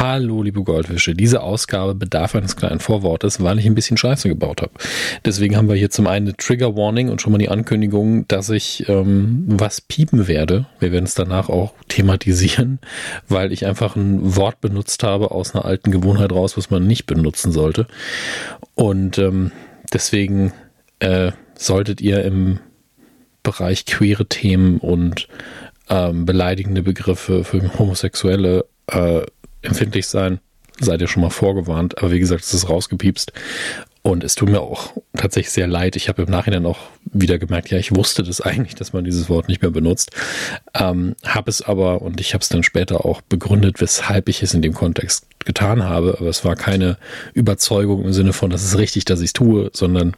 Hallo, liebe Goldfische. Diese Ausgabe bedarf eines kleinen Vorwortes, weil ich ein bisschen Scheiße gebaut habe. Deswegen haben wir hier zum einen eine Trigger Warning und schon mal die Ankündigung, dass ich ähm, was piepen werde. Wir werden es danach auch thematisieren, weil ich einfach ein Wort benutzt habe aus einer alten Gewohnheit raus, was man nicht benutzen sollte. Und ähm, deswegen äh, solltet ihr im Bereich queere Themen und ähm, beleidigende Begriffe für Homosexuelle äh, empfindlich sein. Seid ihr schon mal vorgewarnt. Aber wie gesagt, es ist rausgepiepst. Und es tut mir auch tatsächlich sehr leid. Ich habe im Nachhinein auch wieder gemerkt, ja, ich wusste das eigentlich, dass man dieses Wort nicht mehr benutzt. Ähm, habe es aber, und ich habe es dann später auch begründet, weshalb ich es in dem Kontext getan habe. Aber es war keine Überzeugung im Sinne von, das ist richtig, dass ich es tue, sondern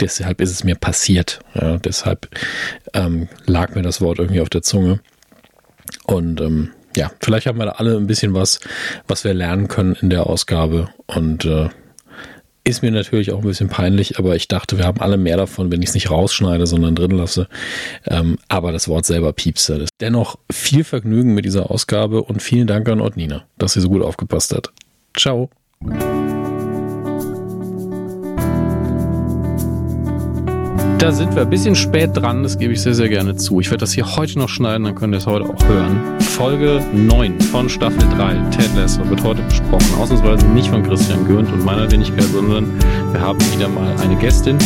deshalb ist es mir passiert. Ja, deshalb ähm, lag mir das Wort irgendwie auf der Zunge. Und ähm, ja, vielleicht haben wir da alle ein bisschen was, was wir lernen können in der Ausgabe. Und äh, ist mir natürlich auch ein bisschen peinlich, aber ich dachte, wir haben alle mehr davon, wenn ich es nicht rausschneide, sondern drin lasse. Ähm, aber das Wort selber piepste. Dennoch viel Vergnügen mit dieser Ausgabe und vielen Dank an Ordnina, dass sie so gut aufgepasst hat. Ciao. Da sind wir ein bisschen spät dran, das gebe ich sehr, sehr gerne zu. Ich werde das hier heute noch schneiden, dann könnt ihr es heute auch hören. Folge 9 von Staffel 3, Ted Lasso, wird heute besprochen. Ausnahmsweise nicht von Christian Gürnt und meiner Wenigkeit, sondern wir haben wieder mal eine Gästin.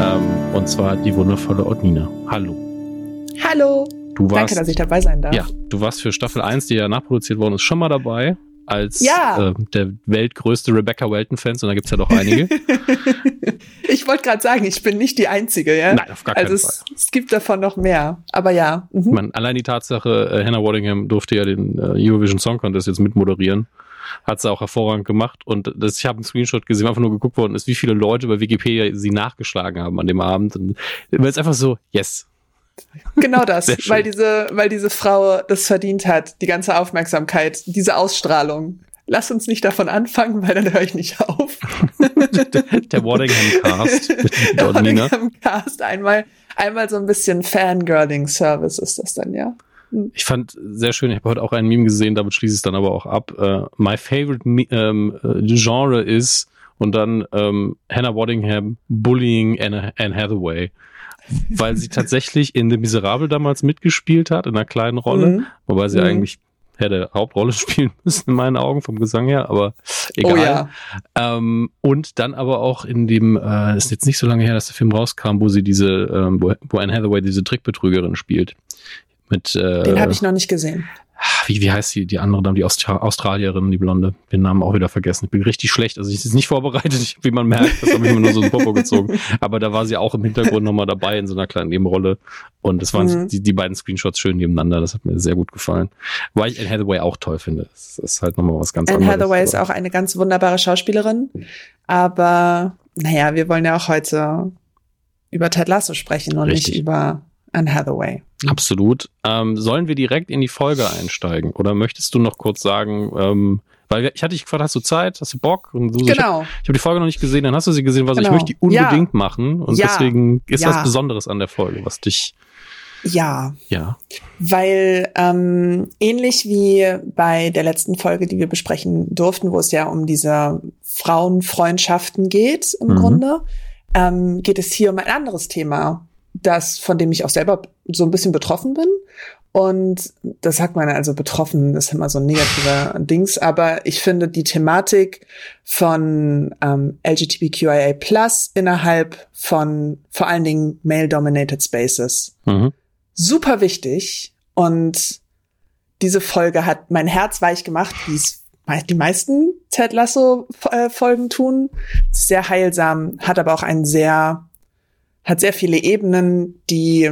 Ähm, und zwar die wundervolle Odnina. Hallo. Hallo. Du warst, Danke, dass ich dabei sein darf. Ja, du warst für Staffel 1, die ja nachproduziert worden ist, schon mal dabei als ja. äh, der weltgrößte Rebecca Welton-Fans und da gibt's ja doch einige. ich wollte gerade sagen, ich bin nicht die Einzige, ja. Nein, auf gar keinen also Fall. Es, es gibt davon noch mehr, aber ja. Mhm. Man, allein die Tatsache, äh, Hannah Waddingham durfte ja den äh, Eurovision Song Contest jetzt mitmoderieren. Hat sie auch hervorragend gemacht und das, ich habe einen Screenshot gesehen, einfach nur geguckt worden ist, wie viele Leute bei Wikipedia sie nachgeschlagen haben an dem Abend. Und weil es einfach so, yes, Genau das, weil diese, weil diese Frau das verdient hat, die ganze Aufmerksamkeit, diese Ausstrahlung. Lass uns nicht davon anfangen, weil dann höre ich nicht auf. der Waddingham Cast. der Waddingham Cast. Einmal, einmal so ein bisschen Fangirling-Service ist das dann, ja. Hm. Ich fand sehr schön, ich habe heute auch ein Meme gesehen, damit schließe ich es dann aber auch ab. Uh, my favorite ähm, Genre ist und dann ähm, Hannah Waddingham bullying Anne, Anne Hathaway weil sie tatsächlich in The Miserable damals mitgespielt hat, in einer kleinen Rolle, mhm. wobei sie mhm. eigentlich hätte Hauptrolle spielen müssen in meinen Augen vom Gesang her, aber egal. Oh ja. Ähm, und dann aber auch in dem, äh, ist jetzt nicht so lange her, dass der Film rauskam, wo sie diese, ähm, wo, wo Anne Hathaway diese Trickbetrügerin spielt. Mit, äh, Den habe ich noch nicht gesehen wie, wie heißt die, die andere Dame, die Austra Australierin, die Blonde, den Namen auch wieder vergessen. Ich bin richtig schlecht, also ich ist nicht vorbereitet, wie man merkt, das habe ich mir nur so ein Popo gezogen. Aber da war sie auch im Hintergrund nochmal dabei in so einer kleinen Nebenrolle. Und es waren mhm. die, die beiden Screenshots schön nebeneinander, das hat mir sehr gut gefallen. Weil ich Anne Hathaway auch toll finde. Das ist halt nochmal was ganz Anne anderes. Anne Hathaway ist auch eine ganz wunderbare Schauspielerin. Aber naja, wir wollen ja auch heute über Ted Lasso sprechen und Richtig. nicht über Anne Hathaway. Absolut. Ähm, sollen wir direkt in die Folge einsteigen? Oder möchtest du noch kurz sagen, ähm, weil ich hatte dich gefragt, hast du Zeit, hast du Bock? Und so, genau. Ich habe hab die Folge noch nicht gesehen, dann hast du sie gesehen, was genau. ich möchte die unbedingt ja. machen. Und ja. deswegen ist ja. was Besonderes an der Folge, was dich. Ja. Ja. Weil ähm, ähnlich wie bei der letzten Folge, die wir besprechen durften, wo es ja um diese Frauenfreundschaften geht, im mhm. Grunde, ähm, geht es hier um ein anderes Thema das, von dem ich auch selber so ein bisschen betroffen bin. Und das sagt man also betroffen ist immer so ein negativer Dings, aber ich finde die Thematik von ähm, LGBTQIA Plus innerhalb von vor allen Dingen male-dominated Spaces mhm. super wichtig. Und diese Folge hat mein Herz weich gemacht, wie es die meisten Ted Lasso äh, Folgen tun. Sehr heilsam, hat aber auch einen sehr hat sehr viele Ebenen, die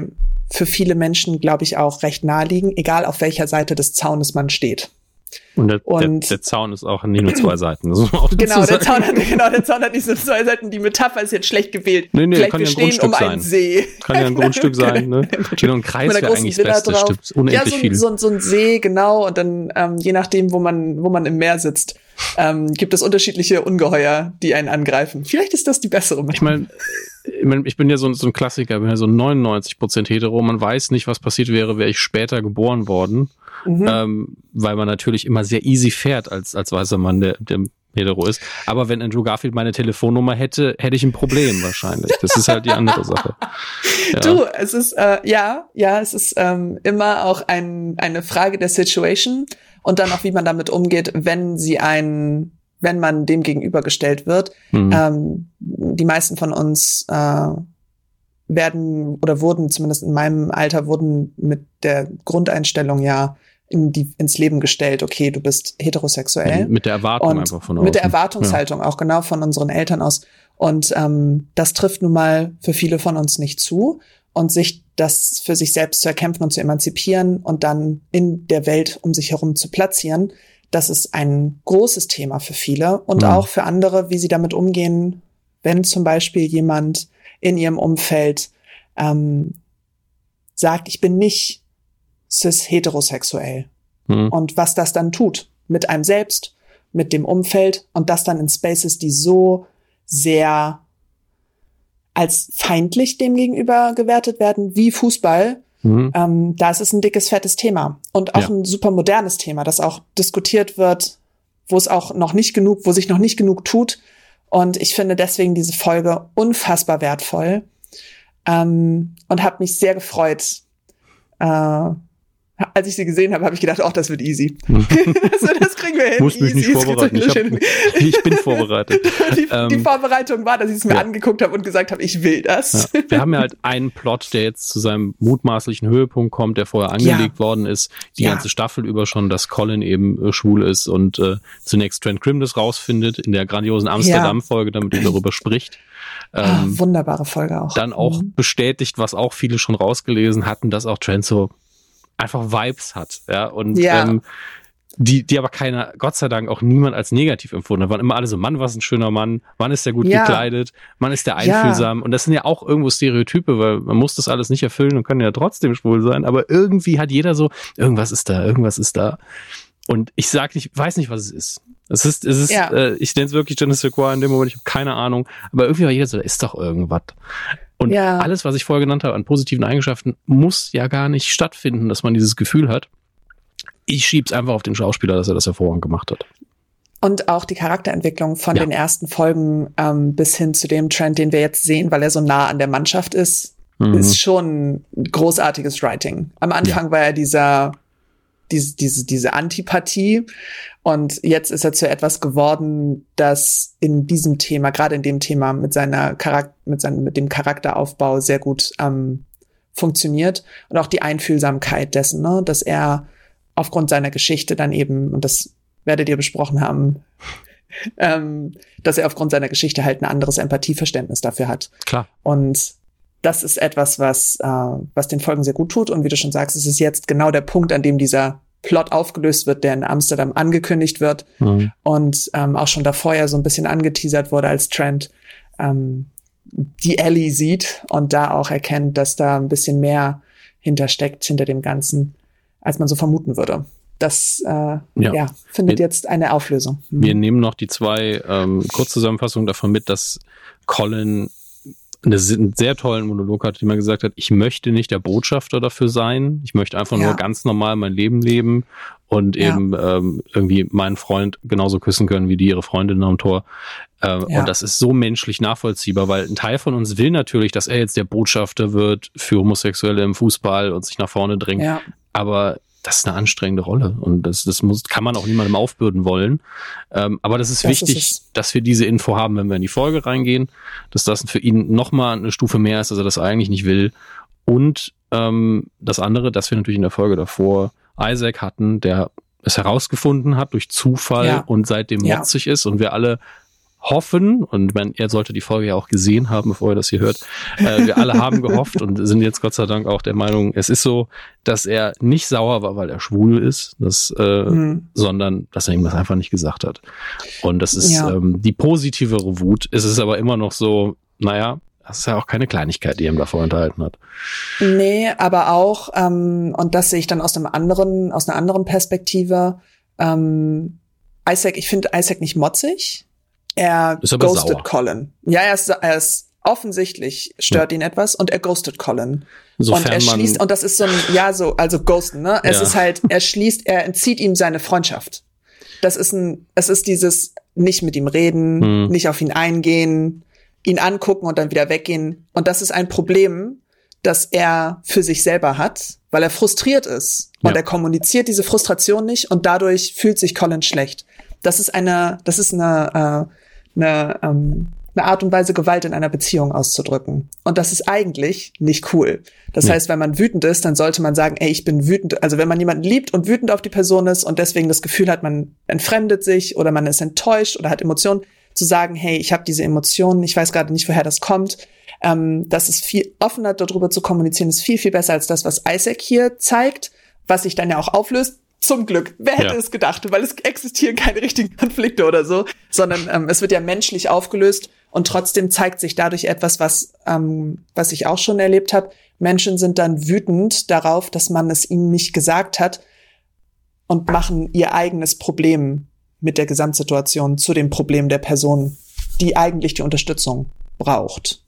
für viele Menschen, glaube ich, auch recht naheliegen, egal auf welcher Seite des Zaunes man steht. Und der, und der, der Zaun ist auch nicht nur zwei Seiten. genau, der Zaun hat, genau, der Zaun hat nicht so zwei Seiten. Die Metapher ist jetzt schlecht gewählt. Nee, nee, Vielleicht kann wir ja ein stehen Grundstück um sein. einen See. Kann ja ein Grundstück sein, ne? Genau, ein Kreis wäre eigentlich das Beste, drauf. stimmt. Unendlich ja, so, viel. So, so ein See, genau. Und dann, ähm, je nachdem, wo man, wo man im Meer sitzt, ähm, gibt es unterschiedliche Ungeheuer, die einen angreifen. Vielleicht ist das die bessere Ich meine, ich bin ja so, so ein Klassiker, ich bin ja so 99% hetero. Man weiß nicht, was passiert wäre, wäre ich später geboren worden. Mhm. Ähm, weil man natürlich immer sehr easy fährt als, als weißer Mann, der, der hetero ist. Aber wenn Andrew Garfield meine Telefonnummer hätte, hätte ich ein Problem wahrscheinlich. Das ist halt die andere Sache. Ja. Du, es ist, äh, ja, ja, es ist ähm, immer auch ein, eine Frage der Situation und dann auch, wie man damit umgeht, wenn sie ein, wenn man dem gegenübergestellt wird. Mhm. Ähm, die meisten von uns äh, werden oder wurden, zumindest in meinem Alter, wurden mit der Grundeinstellung ja in die, ins Leben gestellt, okay, du bist heterosexuell. Mit der Erwartung und einfach von außen. Mit der Erwartungshaltung ja. auch genau von unseren Eltern aus. Und ähm, das trifft nun mal für viele von uns nicht zu. Und sich das für sich selbst zu erkämpfen und zu emanzipieren und dann in der Welt um sich herum zu platzieren, das ist ein großes Thema für viele und ja. auch für andere, wie sie damit umgehen, wenn zum Beispiel jemand in ihrem Umfeld ähm, sagt, ich bin nicht cis-heterosexuell. Mhm. Und was das dann tut mit einem selbst, mit dem Umfeld und das dann in Spaces, die so sehr als feindlich dem gegenüber gewertet werden, wie Fußball, mhm. ähm, da ist es ein dickes, fettes Thema. Und auch ja. ein super modernes Thema, das auch diskutiert wird, wo es auch noch nicht genug, wo sich noch nicht genug tut. Und ich finde deswegen diese Folge unfassbar wertvoll ähm, und habe mich sehr gefreut, äh, als ich sie gesehen habe, habe ich gedacht, ach, das wird easy. also, das kriegen wir hin. Muss mich nicht vorbereiten. Ich, hab, ich, bin vorbereitet. die, ähm, die, Vorbereitung war, dass ich es mir ja. angeguckt habe und gesagt habe, ich will das. Ja. Wir haben ja halt einen Plot, der jetzt zu seinem mutmaßlichen Höhepunkt kommt, der vorher angelegt ja. worden ist, die ganze Staffel über schon, dass Colin eben äh, schwul ist und äh, zunächst Trent Grimm das rausfindet in der grandiosen Amsterdam-Folge, damit er darüber spricht. Ah, ähm, wunderbare Folge auch. Dann auch mhm. bestätigt, was auch viele schon rausgelesen hatten, dass auch Trent so einfach Vibes hat, ja, und ja. Ähm, die, die aber keiner, Gott sei Dank, auch niemand als negativ empfunden hat. Waren immer alle so, Mann, was ein schöner Mann, Mann ist der gut ja. gekleidet, Mann ist der einfühlsam. Ja. Und das sind ja auch irgendwo Stereotype, weil man muss das alles nicht erfüllen und kann ja trotzdem schwul sein. Aber irgendwie hat jeder so, irgendwas ist da, irgendwas ist da. Und ich sag nicht, weiß nicht, was es ist. Es ist, es ist, ja. äh, ich nenne es wirklich Genesis Qua in dem Moment, ich habe keine Ahnung. Aber irgendwie war jeder so, da ist doch irgendwas. Und ja. alles, was ich vorher genannt habe an positiven Eigenschaften, muss ja gar nicht stattfinden, dass man dieses Gefühl hat. Ich schieb's einfach auf den Schauspieler, dass er das hervorragend gemacht hat. Und auch die Charakterentwicklung von ja. den ersten Folgen ähm, bis hin zu dem Trend, den wir jetzt sehen, weil er so nah an der Mannschaft ist, mhm. ist schon großartiges Writing. Am Anfang ja. war er dieser diese, diese, diese Antipathie. Und jetzt ist er zu etwas geworden, das in diesem Thema, gerade in dem Thema mit seiner Charakter, mit seinem, mit dem Charakteraufbau sehr gut ähm, funktioniert. Und auch die Einfühlsamkeit dessen, ne, dass er aufgrund seiner Geschichte dann eben, und das werdet ihr besprochen haben, ähm, dass er aufgrund seiner Geschichte halt ein anderes Empathieverständnis dafür hat. Klar. Und das ist etwas, was, äh, was den Folgen sehr gut tut. Und wie du schon sagst, es ist jetzt genau der Punkt, an dem dieser Plot aufgelöst wird, der in Amsterdam angekündigt wird mhm. und ähm, auch schon davor ja so ein bisschen angeteasert wurde, als Trent ähm, die Ellie sieht und da auch erkennt, dass da ein bisschen mehr hintersteckt hinter dem Ganzen, als man so vermuten würde. Das äh, ja. ja findet wir, jetzt eine Auflösung. Mhm. Wir nehmen noch die zwei ähm, Kurzzusammenfassungen davon mit, dass Colin eine, einen sehr tollen Monolog hat, die man gesagt hat, ich möchte nicht der Botschafter dafür sein, ich möchte einfach ja. nur ganz normal mein Leben leben und ja. eben ähm, irgendwie meinen Freund genauso küssen können wie die ihre Freundin am Tor. Äh, ja. Und das ist so menschlich nachvollziehbar, weil ein Teil von uns will natürlich, dass er jetzt der Botschafter wird für Homosexuelle im Fußball und sich nach vorne drängt. Aber das ist eine anstrengende Rolle und das, das muss, kann man auch niemandem aufbürden wollen. Ähm, aber das ist das wichtig, ist dass wir diese Info haben, wenn wir in die Folge reingehen, dass das für ihn nochmal eine Stufe mehr ist, dass er das eigentlich nicht will. Und ähm, das andere, dass wir natürlich in der Folge davor Isaac hatten, der es herausgefunden hat durch Zufall ja. und seitdem ja. motzig ist und wir alle hoffen, und man, er sollte die Folge ja auch gesehen haben, bevor er das hier hört, äh, wir alle haben gehofft und sind jetzt Gott sei Dank auch der Meinung, es ist so, dass er nicht sauer war, weil er schwul ist, das, äh, mhm. sondern dass er ihm das einfach nicht gesagt hat. Und das ist ja. ähm, die positivere Wut. Es ist aber immer noch so, naja, das ist ja auch keine Kleinigkeit, die er ihm davor enthalten hat. Nee, aber auch, ähm, und das sehe ich dann aus einem anderen, aus einer anderen Perspektive, ähm, Isaac, ich finde Isaac nicht motzig. Er ghostet sauer. Colin. Ja, er ist, er ist offensichtlich stört ihn etwas und er ghostet Colin. Sofern und er schließt, und das ist so ein, ja, so, also ghosten, ne? Es Ja. ist halt, er schließt, er entzieht ihm seine Freundschaft. Das ist ein, es ist dieses nicht mit ihm reden, Hm. nicht auf ihn eingehen, ihn angucken und dann wieder weggehen. Und das ist ein Problem, das er für sich selber hat, weil er frustriert ist. Und Ja. er kommuniziert diese Frustration nicht und dadurch fühlt sich Colin schlecht. Das ist eine, das ist eine, äh, eine, ähm, eine Art und Weise, Gewalt in einer Beziehung auszudrücken. Und das ist eigentlich nicht cool. Das Nee. heißt, wenn man wütend ist, dann sollte man sagen, ey, ich bin wütend. Also wenn man jemanden liebt und wütend auf die Person ist und deswegen das Gefühl hat, man entfremdet sich oder man ist enttäuscht oder hat Emotionen, zu sagen, hey, ich habe diese Emotionen, ich weiß gerade nicht, woher das kommt. Ähm, das ist viel offener darüber zu kommunizieren, ist viel, viel besser als das, was Isaac hier zeigt, was sich dann ja auch auflöst. Zum Glück. Wer hätte Ja. es gedacht? Weil es existieren keine richtigen Konflikte oder so, sondern ähm, es wird ja menschlich aufgelöst und trotzdem zeigt sich dadurch etwas, was, ähm, was ich auch schon erlebt habe. Menschen sind dann wütend darauf, dass man es ihnen nicht gesagt hat und machen ihr eigenes Problem mit der Gesamtsituation zu dem Problem der Person, die eigentlich die Unterstützung braucht,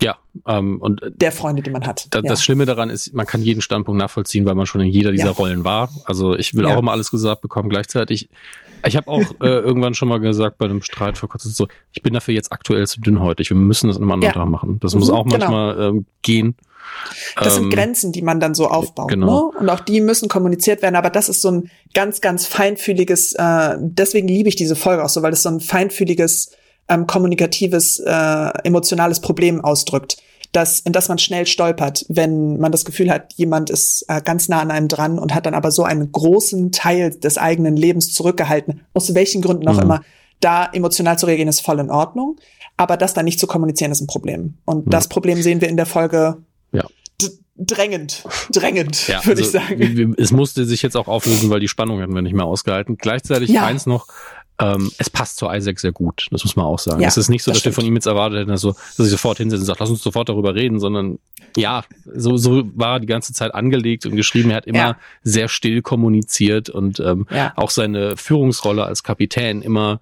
Ja, ähm, und äh, der Freunde, die man hat. da, ja. das Schlimme daran ist, man kann jeden Standpunkt nachvollziehen, weil man schon in jeder dieser Ja. Rollen war. Also ich will Ja. auch immer alles gesagt bekommen gleichzeitig. Ich habe auch äh, irgendwann schon mal gesagt bei einem Streit vor kurzem so, ich bin dafür jetzt aktuell zu dünnhäutig. Wir müssen das in einem anderen. Tag machen. Das Mhm, muss auch genau. manchmal ähm, gehen. Das sind Ähm, Grenzen, die man dann so aufbaut. genau. Ne? Und auch die müssen kommuniziert werden. Aber das ist so ein ganz, ganz feinfühliges, äh, deswegen liebe ich diese Folge auch so, weil es so ein feinfühliges, ähm, kommunikatives, äh, emotionales Problem ausdrückt. Das, in das man schnell stolpert, wenn man das Gefühl hat, jemand ist äh, ganz nah an einem dran und hat dann aber so einen großen Teil des eigenen Lebens zurückgehalten, aus welchen Gründen auch Mhm. immer. Da emotional zu reagieren, ist voll in Ordnung. Aber das dann nicht zu kommunizieren, ist ein Problem. Und Ja. das Problem sehen wir in der Folge Ja. drängend, drängend, Ja, würde also, ich sagen. Es musste sich jetzt auch auflösen, weil die Spannung hatten wir nicht mehr ausgehalten. Gleichzeitig Ja. eins noch, ähm, es passt zu Isaac sehr gut. Das muss man auch sagen. Ja, es ist nicht so, das dass wir von ihm jetzt erwartet hätten, dass, so, dass ich sofort hinsetzt und sagt, lass uns sofort darüber reden, sondern ja, so, so war er die ganze Zeit angelegt und geschrieben. Er hat immer Ja. sehr still kommuniziert und ähm, Ja. auch seine Führungsrolle als Kapitän immer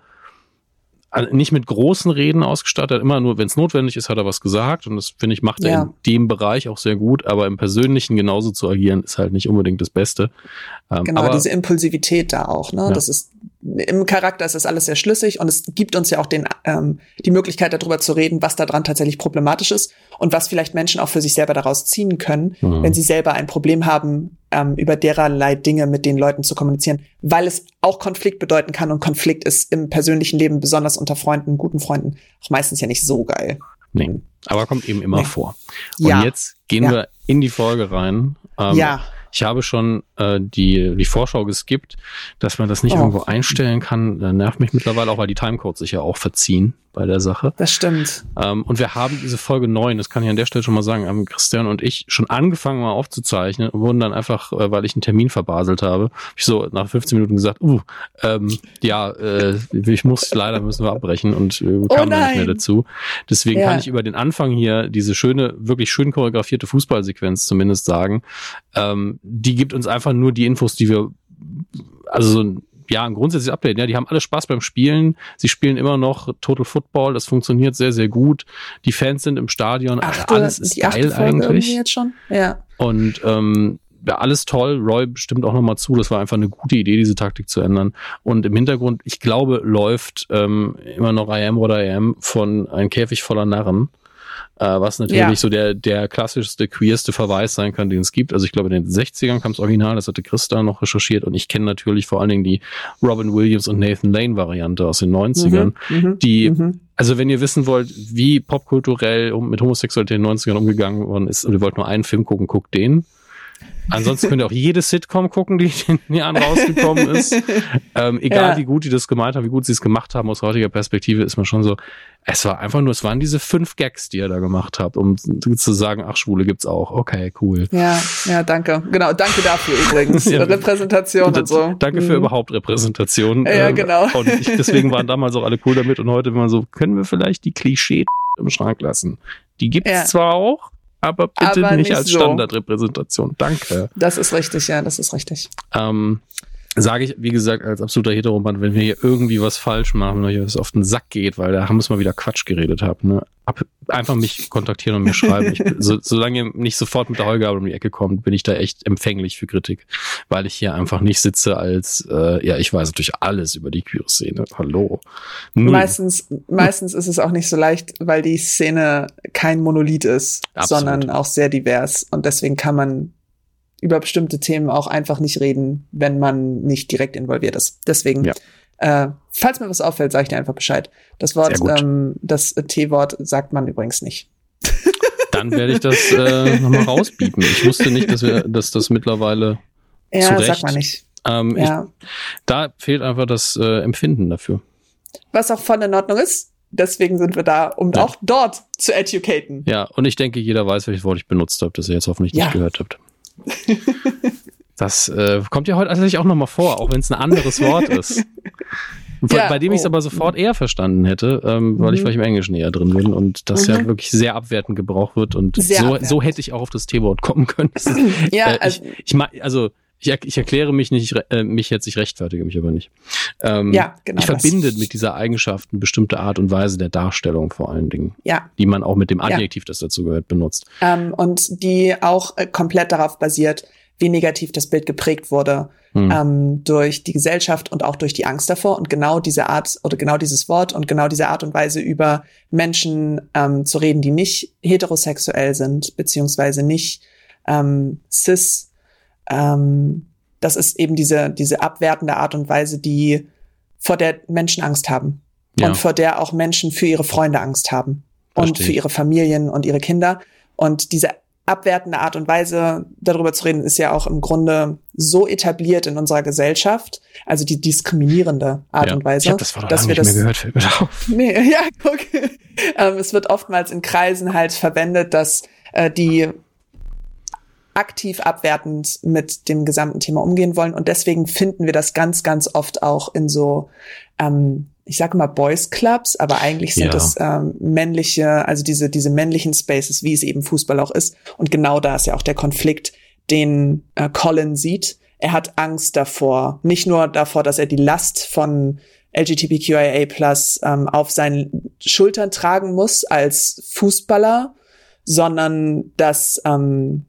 äh, nicht mit großen Reden ausgestattet, immer nur, wenn es notwendig ist, hat er was gesagt und das finde ich macht er Ja. in dem Bereich auch sehr gut, aber im Persönlichen genauso zu agieren ist halt nicht unbedingt das Beste. Ähm, Genau, aber diese Impulsivität da auch, ne? Ja. Das ist im Charakter ist das alles sehr schlüssig und es gibt uns ja auch den ähm, die Möglichkeit darüber zu reden, was da dran tatsächlich problematisch ist und was vielleicht Menschen auch für sich selber daraus ziehen können, Mhm. wenn sie selber ein Problem haben, ähm, über dererlei Dinge mit den Leuten zu kommunizieren, weil es auch Konflikt bedeuten kann und Konflikt ist im persönlichen Leben besonders unter Freunden, guten Freunden auch meistens ja nicht so geil. nee, aber kommt eben immer Nee. vor. Und Ja. jetzt gehen Ja. wir in die Folge rein. Ähm, ja, Ich habe schon äh, die, die Vorschau geskippt, dass man das nicht Oh. irgendwo einstellen kann. Äh, nervt mich mittlerweile auch, weil die Timecodes sich ja auch verziehen bei der Sache. das stimmt. Ähm, und wir haben diese Folge 9, das kann ich an der Stelle schon mal sagen, haben Christian und ich schon angefangen mal aufzuzeichnen und wurden dann einfach, äh, weil ich einen Termin verbaselt habe, hab ich so nach 15 Minuten gesagt, uh, ähm, ja, äh, ich muss, leider müssen wir abbrechen und äh, kamen dann nicht mehr dazu. Deswegen Ja. kann ich über den Anfang hier diese schöne, wirklich schön choreografierte Fußballsequenz zumindest sagen. Ähm, die gibt uns einfach nur die Infos, die wir, also so ein ja, ein grundsätzliches Update. Ja, die haben alle Spaß beim Spielen. Sie spielen immer noch Total Football. Das funktioniert sehr, sehr gut. Die Fans sind im Stadion. Achte, alles ist die geil eigentlich. jetzt schon. Ja. Und ähm, ja, alles toll. Roy bestimmt auch nochmal zu. Das war einfach eine gute Idee, diese Taktik zu ändern. Und im Hintergrund, ich glaube, läuft ähm, immer noch I am what I am von Ein Käfig voller Narren. Äh, was natürlich Ja. so der, der klassischste, queerste Verweis sein kann, den es gibt. Also ich glaube, in den 60ern kam das Original, das hatte Christa noch recherchiert und ich kenne natürlich vor allen Dingen die Robin Williams und Nathan Lane Variante aus den 90ern. Mhm, mhm, Die, mhm. also wenn ihr wissen wollt, wie popkulturell mit Homosexualität in den 90ern umgegangen worden ist und ihr wollt nur einen Film gucken, guckt den. Ansonsten könnt ihr auch jede Sitcom gucken, die in den Jahren rausgekommen ist. Ähm, egal Ja. wie gut die das gemeint haben, wie gut sie es gemacht haben, aus heutiger Perspektive ist man schon so, es war einfach nur, es waren diese fünf Gags, die ihr da gemacht habt, um zu sagen, ach, Schwule gibt's auch. Okay, cool. Ja, ja, danke. Genau, danke dafür übrigens. Ja. Repräsentation und so. Danke für Mhm. überhaupt Repräsentation. Ja, Ähm, genau. Und ich, deswegen waren damals auch alle cool damit und heute immer so, können wir vielleicht die Klischee im Schrank lassen? Die gibt's Ja. zwar auch, aber bitte Aber nicht, nicht als so. Standardrepräsentation. Danke. Das ist richtig, ja, das ist richtig. Ähm, sage ich, wie gesagt, als absoluter Heteroman, wenn wir hier irgendwie was falsch machen, wenn euch was auf den Sack geht, weil da haben wir mal wieder Quatsch geredet haben, ne? ab, einfach mich kontaktieren und mir schreiben. Ich, so, solange ihr nicht sofort mit der Heulgabe um die Ecke kommt, bin ich da echt empfänglich für Kritik, weil ich hier einfach nicht sitze als, äh, ja, ich weiß natürlich alles über die Queer-Szene. Hallo. Null. Meistens, meistens ist es auch nicht so leicht, weil die Szene kein Monolith ist, Absolut. sondern auch sehr divers und deswegen kann man über bestimmte Themen auch einfach nicht reden, wenn man nicht direkt involviert ist. Deswegen, ja. äh, falls mir was auffällt, sage ich dir einfach Bescheid. Das Wort, ähm, das T-Wort sagt man übrigens nicht. Dann werde ich das äh, nochmal rausbieten. Ich wusste nicht, dass wir, dass das mittlerweile ja, zurecht, sagt man nicht. Ähm, ja. Ich, da fehlt einfach das äh, Empfinden dafür. Was auch voll in Ordnung ist. Deswegen sind wir da, um ja. auch dort zu educaten. Ja, und ich denke, jeder weiß, welches Wort ich benutzt habe, das ihr jetzt hoffentlich ja. nicht gehört habt. Das äh, kommt ja heute tatsächlich auch nochmal vor, auch wenn es ein anderes Wort ist. Ja, bei dem ich es oh. aber sofort eher verstanden hätte, ähm, weil mhm. ich vielleicht im Englischen eher drin bin und das mhm. ja wirklich sehr abwertend gebraucht wird und so, so hätte ich auch auf das T-Wort kommen können. ja, äh, also, ich, ich, also ich, ich erkläre mich nicht, äh, mich jetzt, ich rechtfertige mich aber nicht. Ähm, ja, genau. Ich verbinde mit dieser Eigenschaft eine bestimmte Art und Weise der Darstellung vor allen Dingen. Ja. Die man auch mit dem Adjektiv, ja. das dazu gehört, benutzt. Ähm, und die auch äh, komplett darauf basiert, wie negativ das Bild geprägt wurde hm. ähm, durch die Gesellschaft und auch durch die Angst davor. Und genau diese Art oder genau dieses Wort und genau diese Art und Weise über Menschen ähm, zu reden, die nicht heterosexuell sind, beziehungsweise nicht ähm, cis ähm, das ist eben diese, diese abwertende Art und Weise, die vor der Menschen Angst haben. Ja. Und vor der auch Menschen für ihre Freunde Angst haben. Verstehe. Und für ihre Familien und ihre Kinder. Und diese abwertende Art und Weise, darüber zu reden, ist ja auch im Grunde so etabliert in unserer Gesellschaft, also die diskriminierende Art ja, und Weise. Ich hab das vor dass wir nicht das, mehr gehört, auf. Nee, ja, guck. ähm, es wird oftmals in Kreisen halt verwendet, dass äh, die aktiv abwertend mit dem gesamten Thema umgehen wollen. Und deswegen finden wir das ganz, ganz oft auch in so, ähm, ich sage mal Boys Clubs, aber eigentlich sind ja. ähm, männliche, also diese, diese männlichen Spaces, wie es eben Fußball auch ist. Und genau da ist ja auch der Konflikt, den äh, Colin sieht. Er hat Angst davor, nicht nur davor, dass er die Last von LGBTQIA plus ähm, auf seinen Schultern tragen muss als Fußballer, sondern dass ähm,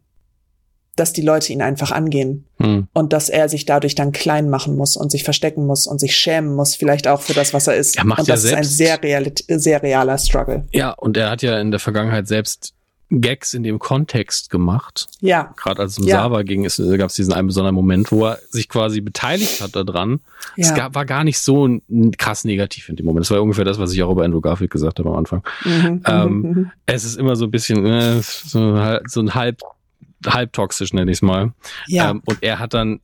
dass die Leute ihn einfach angehen hm. und dass er sich dadurch dann klein machen muss und sich verstecken muss und sich schämen muss, vielleicht auch für das, was er ist. Er macht und das ja ist ein sehr, real, sehr realer Struggle. Ja, und er hat ja in der Vergangenheit selbst Gags in dem Kontext gemacht. Ja. Gerade als es um ja. Sava ging, gab es diesen einen besonderen Moment, wo er sich quasi beteiligt hat daran. Ja. Es gab, war gar nicht so krass negativ in dem Moment. Das war ungefähr das, was ich auch über Andrew Garfield gesagt habe am Anfang. Mhm. Ähm, mhm. Es ist immer so ein bisschen äh, so, so ein halb halbtoxisch, nenne ich es mal. Ja. Ähm, und er hat dann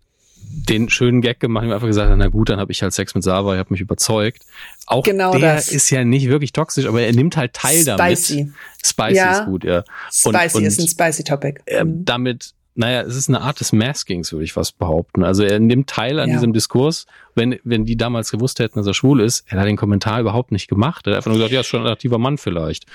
den schönen Gag gemacht und einfach gesagt, na gut, dann habe ich halt Sex mit Sava, ich habe mich überzeugt. Auch genau der das. ist ja nicht wirklich toxisch, aber er nimmt halt teil spicy. damit. Spicy ja. ist gut, ja. Und, spicy und, ist ein spicy Topic. Äh, damit, naja, es ist eine Art des Maskings, würde ich fast behaupten. Also er nimmt teil an ja. diesem Diskurs. Wenn, wenn die damals gewusst hätten, dass er schwul ist, er hat den Kommentar überhaupt nicht gemacht. Er hat einfach nur gesagt, ja, ist schon ein attraktiver Mann vielleicht.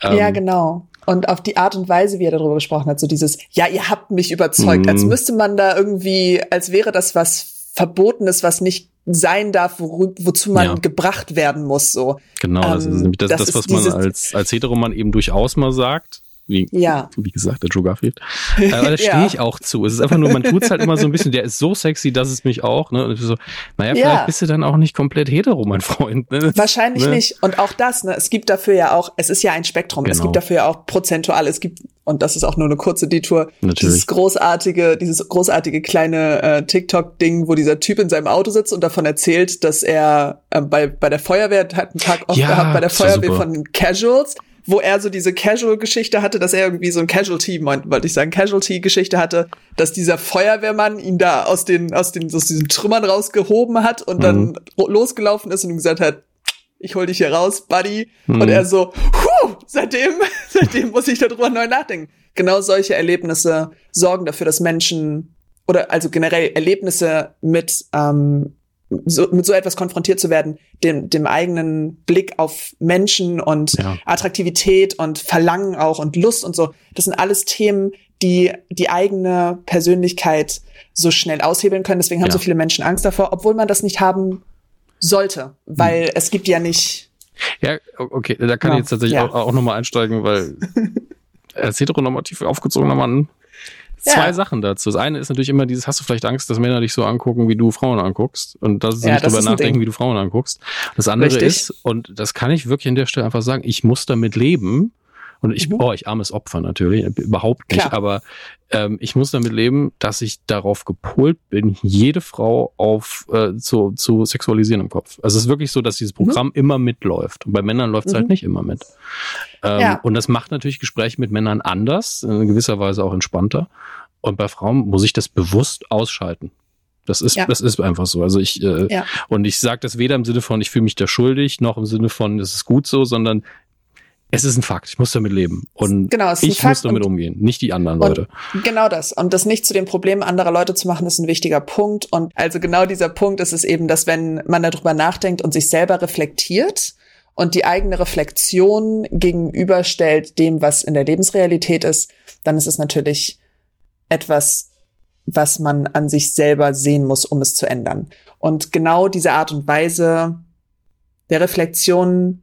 Ähm, ja, genau und auf die Art und Weise, wie er darüber gesprochen hat, so dieses, ja, ihr habt mich überzeugt, mhm. als müsste man da irgendwie, als wäre das was Verbotenes, was nicht sein darf, wo, wozu man ja. gebracht werden muss, so. Genau, das ähm, ist nämlich das, das, das was man als, als Heteroman eben durchaus mal sagt. Wie, ja. wie gesagt, der Joe Garfield. Äh, aber da stehe ja. ich auch zu. Es ist einfach nur, man tut es halt immer so ein bisschen, der ist so sexy, dass es mich auch, ne? Und so, naja, vielleicht ja. bist du dann auch nicht komplett hetero, mein Freund. Ne? Wahrscheinlich ne? nicht. Und auch das, ne? Es gibt dafür ja auch, es ist ja ein Spektrum. Genau. Es gibt dafür ja auch prozentual, es gibt, und das ist auch nur eine kurze Detour, Natürlich. dieses großartige, dieses großartige kleine äh, TikTok-Ding, wo dieser Typ in seinem Auto sitzt und davon erzählt, dass er äh, bei, bei der Feuerwehr, hat einen Tag off gehabt, bei der Feuerwehr von Casuals wo er so diese Casual-Geschichte hatte, dass er irgendwie so ein Casualty, wollte ich sagen, Casualty-Geschichte hatte, dass dieser Feuerwehrmann ihn da aus den, aus den, aus diesen Trümmern rausgehoben hat und mhm. dann losgelaufen ist und ihm gesagt hat, ich hol dich hier raus, Buddy. Mhm. Und er so, huh, seitdem, seitdem muss ich darüber neu nachdenken. Genau solche Erlebnisse sorgen dafür, dass Menschen oder also generell Erlebnisse mit ähm, so, mit so etwas konfrontiert zu werden, dem, dem eigenen Blick auf Menschen und ja. Attraktivität und Verlangen auch und Lust und so, das sind alles Themen, die die eigene Persönlichkeit so schnell aushebeln können. Deswegen haben ja. so viele Menschen Angst davor, obwohl man das nicht haben sollte, weil mhm. es gibt ja nicht Ja, okay, da kann ja. ich jetzt tatsächlich ja. auch, auch nochmal einsteigen, weil als heteronormativ aufgezogener Mann Zwei ja. Sachen dazu. Das eine ist natürlich immer dieses, hast du vielleicht Angst, dass Männer dich so angucken, wie du Frauen anguckst und dass sie ja, nicht darüber nachdenken, wie du Frauen anguckst. Das andere Richtig. ist, und das kann ich wirklich an der Stelle einfach sagen, ich muss damit leben, und ich, mhm. oh, ich armes Opfer natürlich, überhaupt nicht, Klar. aber ähm, ich muss damit leben, dass ich darauf gepolt bin, jede Frau auf äh, zu, zu sexualisieren im Kopf. Also es ist wirklich so, dass dieses mhm. Programm mhm. immer mitläuft. Und bei Männern läuft es halt mhm. halt nicht immer mit. Ähm, ja. Und das macht natürlich Gespräche mit Männern anders, in gewisser Weise auch entspannter. Und bei Frauen muss ich das bewusst ausschalten. Das ist, ja. das ist einfach so. Also ich äh, ja. und ich sage das weder im Sinne von, ich fühle mich da schuldig, noch im Sinne von, es ist gut so, sondern es ist ein Fakt. Ich muss damit leben. Und genau, ich muss damit umgehen, nicht die anderen Leute. Genau das. Und das nicht zu den Problemen anderer Leute zu machen, ist ein wichtiger Punkt. Und also genau dieser Punkt ist es eben, dass wenn man darüber nachdenkt und sich selber reflektiert und die eigene Reflexion gegenüberstellt dem, was in der Lebensrealität ist, dann ist es natürlich etwas, was man an sich selber sehen muss, um es zu ändern. Und genau diese Art und Weise der Reflexion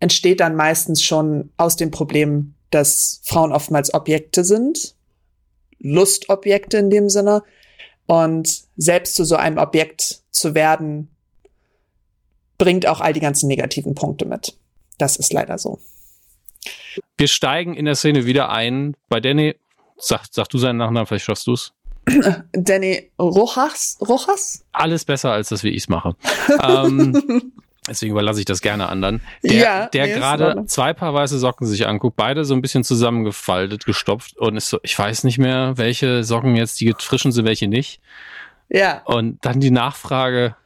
entsteht dann meistens schon aus dem Problem, dass Frauen oftmals Objekte sind, Lustobjekte in dem Sinne. Und selbst zu so einem Objekt zu werden, bringt auch all die ganzen negativen Punkte mit. Das ist leider so. Wir steigen in der Szene wieder ein. Bei Danny, sag, sag du seinen Nachnamen, vielleicht schaffst du es. Danny Rojas? Rojas? Alles besser, als das, wie ich es mache. ähm, Deswegen überlasse ich das gerne anderen. Der, ja, der gerade zwei Paar weiße Socken sich anguckt, beide so ein bisschen zusammengefaltet, gestopft und ist so, ich weiß nicht mehr, welche Socken jetzt die frischen sind, welche nicht. Ja. Und dann die Nachfrage,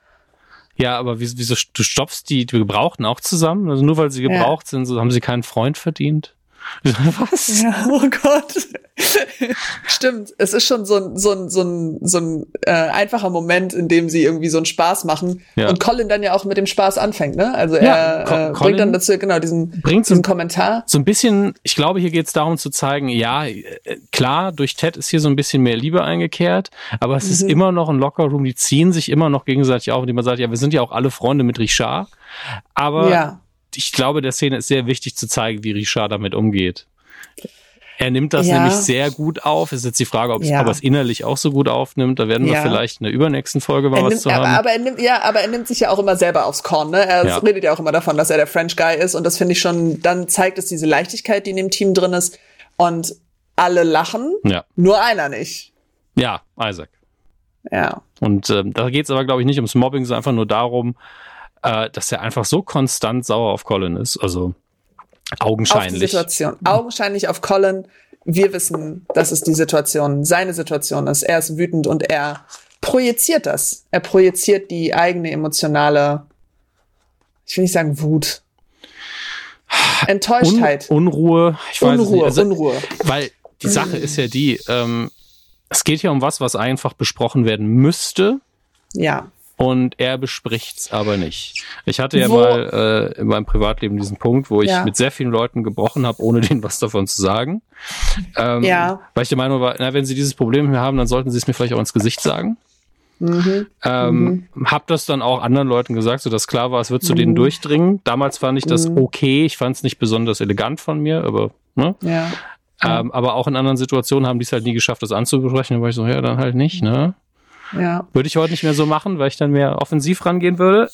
ja, aber wieso, wieso du stopfst die, die gebrauchten auch zusammen? Also nur weil sie gebraucht ja. sind, so haben sie keinen Freund verdient? Was? Ja, oh Gott. Stimmt. Es ist schon so ein, so ein, so ein, so ein äh, einfacher Moment, in dem sie irgendwie so einen Spaß machen. Ja. Und Colin dann ja auch mit dem Spaß anfängt, ne? Also ja, er äh, bringt dann dazu, genau, diesen, diesen so, Kommentar. So ein bisschen, ich glaube, hier geht es darum zu zeigen, ja, äh, klar, durch Ted ist hier so ein bisschen mehr Liebe eingekehrt, aber es mhm. ist immer noch ein Lockerroom, die ziehen sich immer noch gegenseitig auf, und die man sagt, ja, wir sind ja auch alle Freunde mit Richard. Aber ja ich glaube, der Szene ist sehr wichtig zu zeigen, wie Richard damit umgeht. Er nimmt das ja. nämlich sehr gut auf. Es ist jetzt die Frage, ob, ja. ob er es innerlich auch so gut aufnimmt. Da werden wir ja. vielleicht in der übernächsten Folge mal er was nimmt, zu aber, haben. Aber er nimmt, ja, aber er nimmt sich ja auch immer selber aufs Korn. Ne? Er redet ja auch immer davon, dass er der French Guy ist. Und das finde ich schon, dann zeigt es diese Leichtigkeit, die in dem Team drin ist. Und alle lachen, ja. nur einer nicht. Ja, Isaac. Ja. Und äh, da geht es aber, glaube ich, nicht ums Mobbing, sondern einfach nur darum, äh, dass er einfach so konstant sauer auf Colin ist. Also augenscheinlich. Auf die Situation. Augenscheinlich auf Colin. Wir wissen, dass es die Situation, seine Situation ist. Er ist wütend und er projiziert das. Er projiziert die eigene emotionale, ich will nicht sagen Wut. Enttäuschtheit. Un Unruhe. Ich weiß Unruhe, also, Unruhe. Weil die Sache ist ja die, ähm, es geht ja um was, was einfach besprochen werden müsste. Ja und er bespricht's aber nicht. Ich hatte ja wo? mal äh, in meinem Privatleben diesen Punkt, wo ich ja. mit sehr vielen Leuten gebrochen habe, ohne denen was davon zu sagen. Ähm, ja. Weil ich der Meinung war, na, wenn sie dieses Problem haben, dann sollten sie es mir vielleicht auch ins Gesicht sagen. Mhm. Ähm, mhm. Hab das dann auch anderen Leuten gesagt, so dass klar war, es wird zu mhm. denen durchdringen. Damals fand ich das mhm. okay. Ich fand es nicht besonders elegant von mir, aber ne? Ja. Ähm, aber auch in anderen Situationen haben die es halt nie geschafft, das anzubesprechen. Da war ich so, ja, dann halt nicht, ne? Ja. Würde ich heute nicht mehr so machen, weil ich dann mehr offensiv rangehen würde.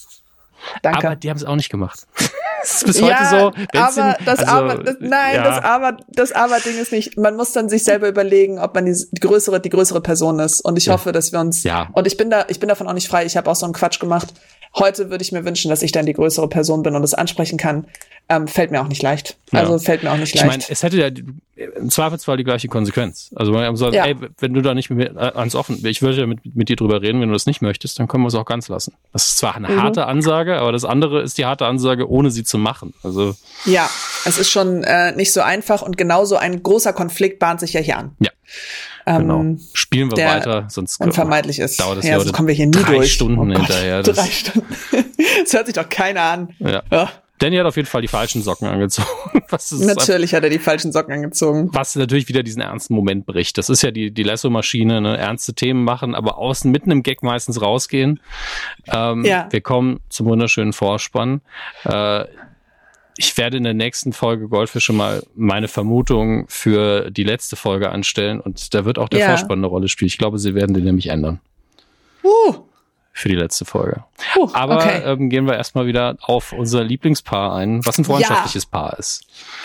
Danke. Aber die haben es auch nicht gemacht. das ist bis heute ja, so. Aber das also, aber, das, nein, ja. das aber, das aber Ding ist nicht. Man muss dann sich selber überlegen, ob man die, die größere, die größere Person ist. Und ich ja. hoffe, dass wir uns. Ja. Und ich bin da, ich bin davon auch nicht frei. Ich habe auch so einen Quatsch gemacht. Heute würde ich mir wünschen, dass ich dann die größere Person bin und es ansprechen kann. Ähm, fällt mir auch nicht leicht. Ja. Also fällt mir auch nicht leicht. Ich meine, es hätte ja im Zweifelsfall die gleiche Konsequenz. Also man sagt, ja. ey, wenn du da nicht mit mir äh, ans offen, ich würde ja mit, mit dir drüber reden, wenn du das nicht möchtest, dann können wir es auch ganz lassen. Das ist zwar eine mhm. harte Ansage, aber das andere ist die harte Ansage, ohne sie zu machen. Also ja, es ist schon äh, nicht so einfach und genauso ein großer Konflikt bahnt sich ja hier an. Ja. Genau. Ähm, Spielen wir weiter, sonst unvermeidlich ist. Dauert das ja, so kommen wir hier nie drei durch. Stunden oh hinterher. drei Stunden. das hört sich doch keiner an. Ja. ja. Danny hat auf jeden Fall die falschen Socken angezogen. natürlich hat er die falschen Socken angezogen. Was natürlich wieder diesen ernsten Moment bricht. Das ist ja die, die Lasso-Maschine, ne? ernste Themen machen, aber außen mitten im Gag meistens rausgehen. Ähm, ja. Wir kommen zum wunderschönen Vorspann. Äh, ich werde in der nächsten Folge Goldfische mal meine Vermutung für die letzte Folge anstellen und da wird auch der ja. Vorspann eine Rolle spielen. Ich glaube, sie werden den nämlich ändern. Uh, für die letzte Folge. Uh, Aber okay. ähm, gehen wir erstmal wieder auf unser Lieblingspaar ein, was ein freundschaftliches ja. Paar ist.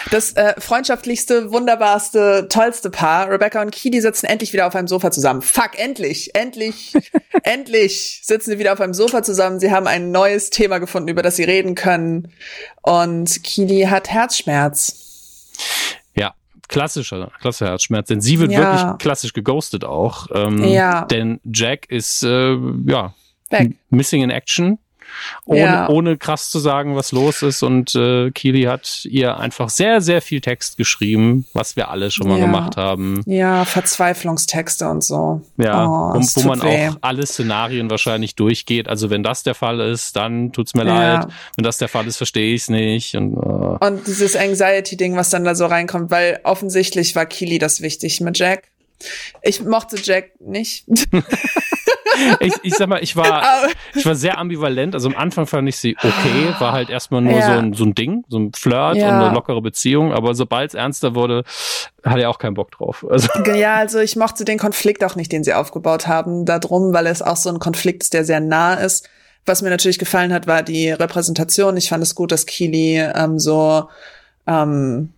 Das äh, freundschaftlichste, wunderbarste, tollste Paar. Rebecca und Kidi sitzen endlich wieder auf einem Sofa zusammen. Fuck, endlich, endlich, endlich sitzen sie wieder auf einem Sofa zusammen. Sie haben ein neues Thema gefunden, über das sie reden können. Und Kidi hat Herzschmerz. Ja, klassischer, klassischer Herzschmerz, denn sie wird ja. wirklich klassisch geghostet auch. Ähm, ja. Denn Jack ist, äh, ja, Weg. Missing in Action. Ohne, ja. ohne krass zu sagen, was los ist. Und äh, Kili hat ihr einfach sehr, sehr viel Text geschrieben, was wir alle schon mal ja. gemacht haben. Ja, Verzweiflungstexte und so. Ja, oh, wo, wo man weh. auch alle Szenarien wahrscheinlich durchgeht. Also wenn das der Fall ist, dann tut's mir ja. leid. Wenn das der Fall ist, verstehe ich es nicht. Und, äh. und dieses Anxiety-Ding, was dann da so reinkommt, weil offensichtlich war Kili das wichtig mit Jack. Ich mochte Jack nicht. ich, ich sag mal, ich war, ich war sehr ambivalent. Also am Anfang fand ich sie okay, war halt erstmal nur ja. so, ein, so ein Ding, so ein Flirt ja. und eine lockere Beziehung. Aber sobald es ernster wurde, hatte er auch keinen Bock drauf. Also. Ja, also ich mochte den Konflikt auch nicht, den sie aufgebaut haben, darum, weil es auch so ein Konflikt ist, der sehr nah ist. Was mir natürlich gefallen hat, war die Repräsentation. Ich fand es gut, dass Keely ähm, so ähm,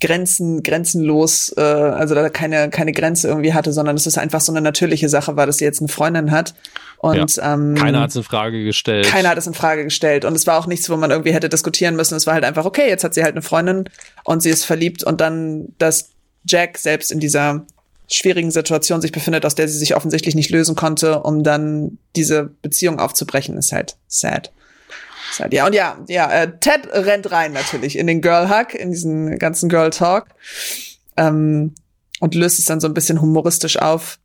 Grenzen, grenzenlos, äh, also da keine, keine Grenze irgendwie hatte, sondern es ist einfach so eine natürliche Sache war, dass sie jetzt eine Freundin hat. Und ja, ähm, keiner hat es in Frage gestellt. Keiner hat es in Frage gestellt. Und es war auch nichts, wo man irgendwie hätte diskutieren müssen. Es war halt einfach, okay, jetzt hat sie halt eine Freundin und sie ist verliebt und dann, dass Jack selbst in dieser schwierigen Situation sich befindet, aus der sie sich offensichtlich nicht lösen konnte, um dann diese Beziehung aufzubrechen, ist halt sad. Halt, ja, und ja, ja, äh, Ted rennt rein natürlich in den Girl Hug, in diesen ganzen Girl Talk. Ähm, und löst es dann so ein bisschen humoristisch auf.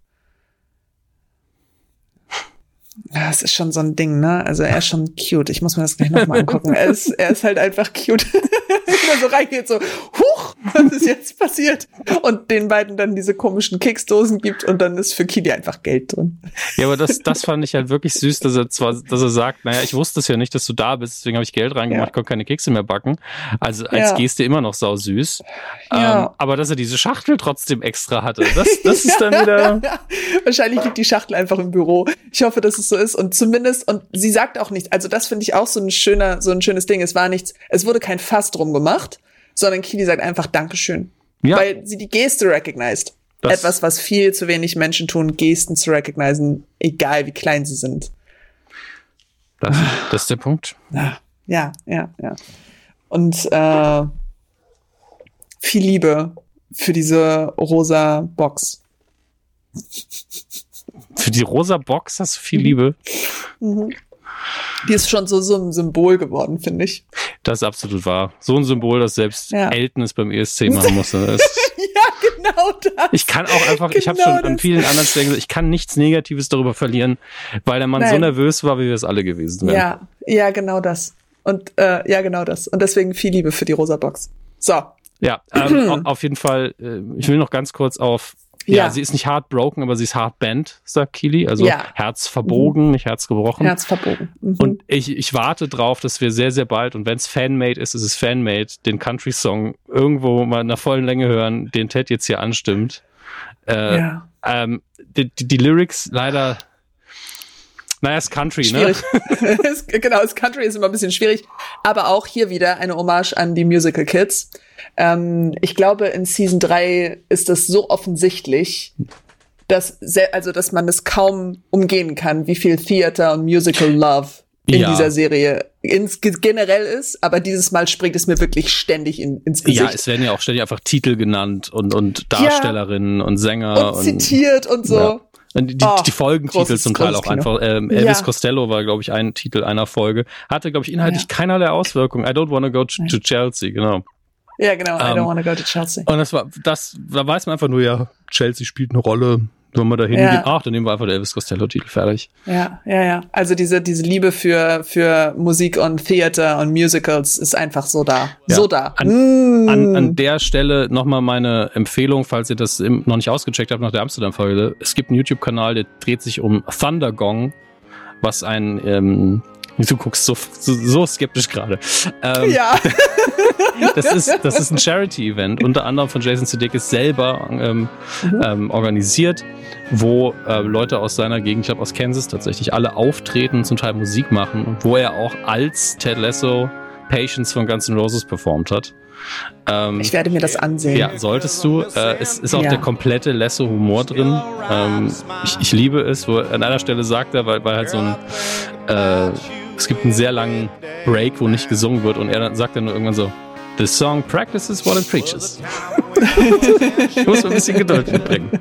Ja, es ist schon so ein Ding, ne? Also er ist schon cute. Ich muss mir das gleich nochmal angucken. Er ist, er ist halt einfach cute. Wenn er so reingeht, so, huch, was ist jetzt passiert? Und den beiden dann diese komischen Keksdosen gibt und dann ist für Kili einfach Geld drin. Ja, aber das, das fand ich halt wirklich süß, dass er zwar, dass er sagt, naja, ich wusste es ja nicht, dass du da bist, deswegen habe ich Geld reingemacht, ja. konnte keine Kekse mehr backen. Also als ja. Geste immer noch sau süß. Ja. Ähm, aber dass er diese Schachtel trotzdem extra hatte, das, das ist dann wieder. Wahrscheinlich liegt die Schachtel einfach im Büro. Ich hoffe, dass es so ist. Und zumindest, und sie sagt auch nichts. Also das finde ich auch so ein schöner, so ein schönes Ding. Es war nichts, es wurde kein Fass drum gemacht, sondern Kili sagt einfach Dankeschön. Ja. Weil sie die Geste recognized. Das Etwas, was viel zu wenig Menschen tun, Gesten zu recognizen, egal wie klein sie sind. Das, das ist der Punkt. Ja, ja, ja. ja. Und äh, viel Liebe für diese rosa Box. Für die rosa Box hast du viel mhm. Liebe. Mhm. Die ist schon so, so ein Symbol geworden, finde ich. Das ist absolut wahr. So ein Symbol, dass selbst ja. Elton es beim ESC machen musste. ja, genau das. Ich kann auch einfach, genau ich habe schon an vielen anderen Stellen gesagt, ich kann nichts Negatives darüber verlieren, weil der Mann Nein. so nervös war, wie wir es alle gewesen wären. Ja, ja, genau das. Und äh, ja, genau das. Und deswegen viel Liebe für die rosa Box. So. Ja, ähm, auf jeden Fall, äh, ich will noch ganz kurz auf ja, ja, sie ist nicht heartbroken, aber sie ist heartbent, sagt Kili. Also ja. Herz verbogen, mhm. nicht Herz gebrochen. Herz verbogen. Mhm. Und ich, ich warte drauf, dass wir sehr, sehr bald, und wenn es Fanmade ist, ist es Fanmade, den Country-Song irgendwo mal in der vollen Länge hören, den Ted jetzt hier anstimmt. Äh, ja. ähm, die, die, die Lyrics leider naja, es ist Country, ne? schwierig. ne? genau, das Country ist immer ein bisschen schwierig. Aber auch hier wieder eine Hommage an die Musical Kids. Ähm, ich glaube, in Season 3 ist das so offensichtlich, dass, also, dass man es kaum umgehen kann, wie viel Theater und Musical Love in ja. dieser Serie ins, generell ist, aber dieses Mal springt es mir wirklich ständig in, ins Gesicht. Ja, es werden ja auch ständig einfach Titel genannt und, und Darstellerinnen ja. und Sänger. Und zitiert und, und so. Ja. Die, oh, die Folgentitel zum Teil auch einfach. Ähm, Elvis ja. Costello war, glaube ich, ein Titel einer Folge. Hatte, glaube ich, inhaltlich ja. keinerlei Auswirkungen. I don't wanna go to, to Chelsea, genau. Ja, genau. I don't ähm, wanna go to Chelsea. Und das war, das, da weiß man einfach nur, ja, Chelsea spielt eine Rolle. Wenn wir da hingehen, ja. ach, dann nehmen wir einfach den Elvis Costello-Titel fertig. Ja, ja, ja. Also diese, diese Liebe für, für Musik und Theater und Musicals ist einfach so da. Ja. So da. An, mm. an, an der Stelle nochmal meine Empfehlung, falls ihr das noch nicht ausgecheckt habt nach der Amsterdam-Folge. Es gibt einen YouTube-Kanal, der dreht sich um Thundergong, was ein ähm, Du guckst so, so, so skeptisch gerade. Ähm, ja. das, ist, das ist ein Charity-Event, unter anderem von Jason Sudeikis selber ähm, mhm. ähm, organisiert, wo äh, Leute aus seiner Gegend, ich glaube aus Kansas tatsächlich, alle auftreten und zum Teil Musik machen und wo er auch als Ted Lasso Patience von Guns N' Roses performt hat. Ähm, ich werde mir das ansehen. Ja, solltest du. Äh, es ist auch ja. der komplette Lasso-Humor drin. Ähm, ich, ich, liebe es, wo an einer Stelle sagt er, weil, weil halt so ein äh, es gibt einen sehr langen Break, wo nicht gesungen wird und er dann sagt dann nur irgendwann so, The song practices what it preaches. ich muss ein bisschen Geduld mitbringen.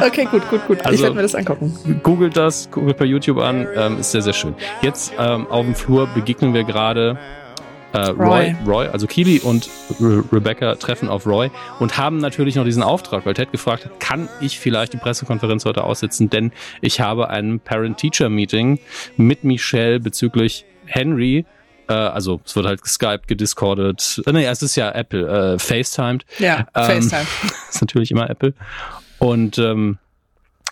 Okay, gut, gut, gut. Also, ich werde mir das angucken. Googelt das, googelt bei YouTube an, ähm, ist sehr, sehr schön. Jetzt ähm, auf dem Flur begegnen wir gerade äh, Roy. Roy, also Keely und Re Rebecca treffen auf Roy und haben natürlich noch diesen Auftrag, weil Ted gefragt hat, kann ich vielleicht die Pressekonferenz heute aussitzen, denn ich habe ein Parent-Teacher-Meeting mit Michelle bezüglich Henry, äh, also es wird halt geskypt, gediscordet, äh, nee, es ist ja Apple, äh, FaceTimed. Ja, ähm, FaceTime. ist natürlich immer Apple. Und ähm,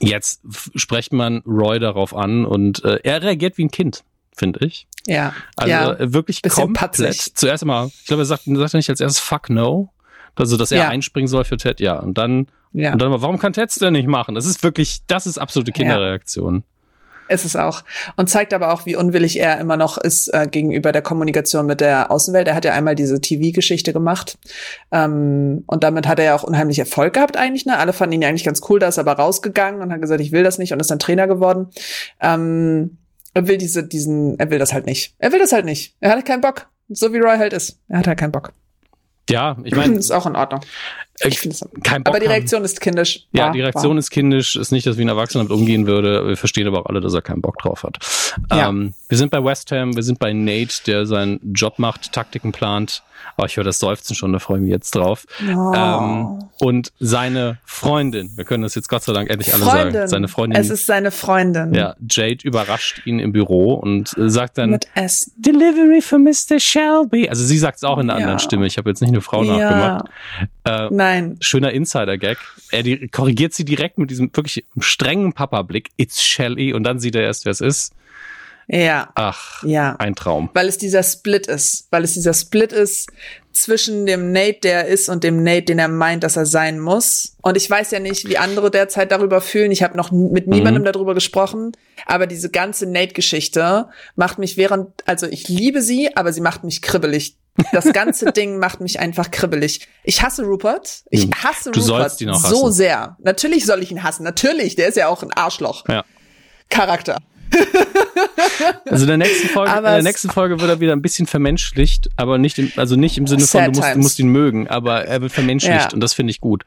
jetzt spricht man Roy darauf an und äh, er reagiert wie ein Kind finde ich. Ja. Also ja. Äh, wirklich Bisschen komplett. Patzig. Zuerst einmal, ich glaube, er sagt, sagt er nicht als erstes Fuck no. Also, dass er ja. einspringen soll für Ted, ja. Und dann, ja. und dann warum kann Ted es denn nicht machen? Das ist wirklich, das ist absolute Kinderreaktion. Ja. Ist es auch. Und zeigt aber auch, wie unwillig er immer noch ist äh, gegenüber der Kommunikation mit der Außenwelt. Er hat ja einmal diese TV-Geschichte gemacht. Ähm, und damit hat er ja auch unheimlich Erfolg gehabt eigentlich. Ne? Alle fanden ihn ja eigentlich ganz cool. Da ist er aber rausgegangen und hat gesagt, ich will das nicht und ist dann Trainer geworden. Ähm, er will diese, diesen, er will das halt nicht. Er will das halt nicht. Er hat keinen Bock. So wie Roy halt ist. Er hat halt keinen Bock. Ja, ich meine. ist auch in Ordnung. Ich finde es kein Bock Aber die Reaktion haben. ist kindisch. Ja, ja die Reaktion war. ist kindisch. Ist nicht, dass wie ein Erwachsener damit umgehen würde. Wir verstehen aber auch alle, dass er keinen Bock drauf hat. Ja. Ähm, wir sind bei West Ham, wir sind bei Nate, der seinen Job macht, Taktiken plant. Oh, ich höre das Seufzen schon, da freue ich mich jetzt drauf. Oh. Ähm, und seine Freundin, wir können das jetzt Gott sei Dank endlich alle Freundin. sagen. Seine Freundin. Es ist seine Freundin. Ja, Jade überrascht ihn im Büro und sagt dann Mit S. Delivery for Mr. Shelby. Also sie sagt es auch in einer ja. anderen Stimme. Ich habe jetzt nicht eine Frau nachgemacht. Äh, Nein. Schöner Insider-Gag. Er die, korrigiert sie direkt mit diesem wirklich strengen Papa-Blick. It's Shelly. Und dann sieht er erst, wer es ist. Ja. Ach, ja. ein Traum. Weil es dieser Split ist. Weil es dieser Split ist zwischen dem Nate, der er ist, und dem Nate, den er meint, dass er sein muss. Und ich weiß ja nicht, wie andere derzeit darüber fühlen. Ich habe noch mit niemandem mhm. darüber gesprochen. Aber diese ganze Nate-Geschichte macht mich während, also ich liebe sie, aber sie macht mich kribbelig. Das ganze Ding macht mich einfach kribbelig. Ich hasse Rupert. Ich hm. hasse du Rupert so sehr. Natürlich soll ich ihn hassen. Natürlich, der ist ja auch ein Arschloch. Ja. Charakter. Also in der nächsten Folge, in der nächsten Folge wird er wieder ein bisschen vermenschlicht, aber nicht im, also nicht im Sinne von, du musst, du musst ihn mögen, aber er wird vermenschlicht ja. und das finde ich gut.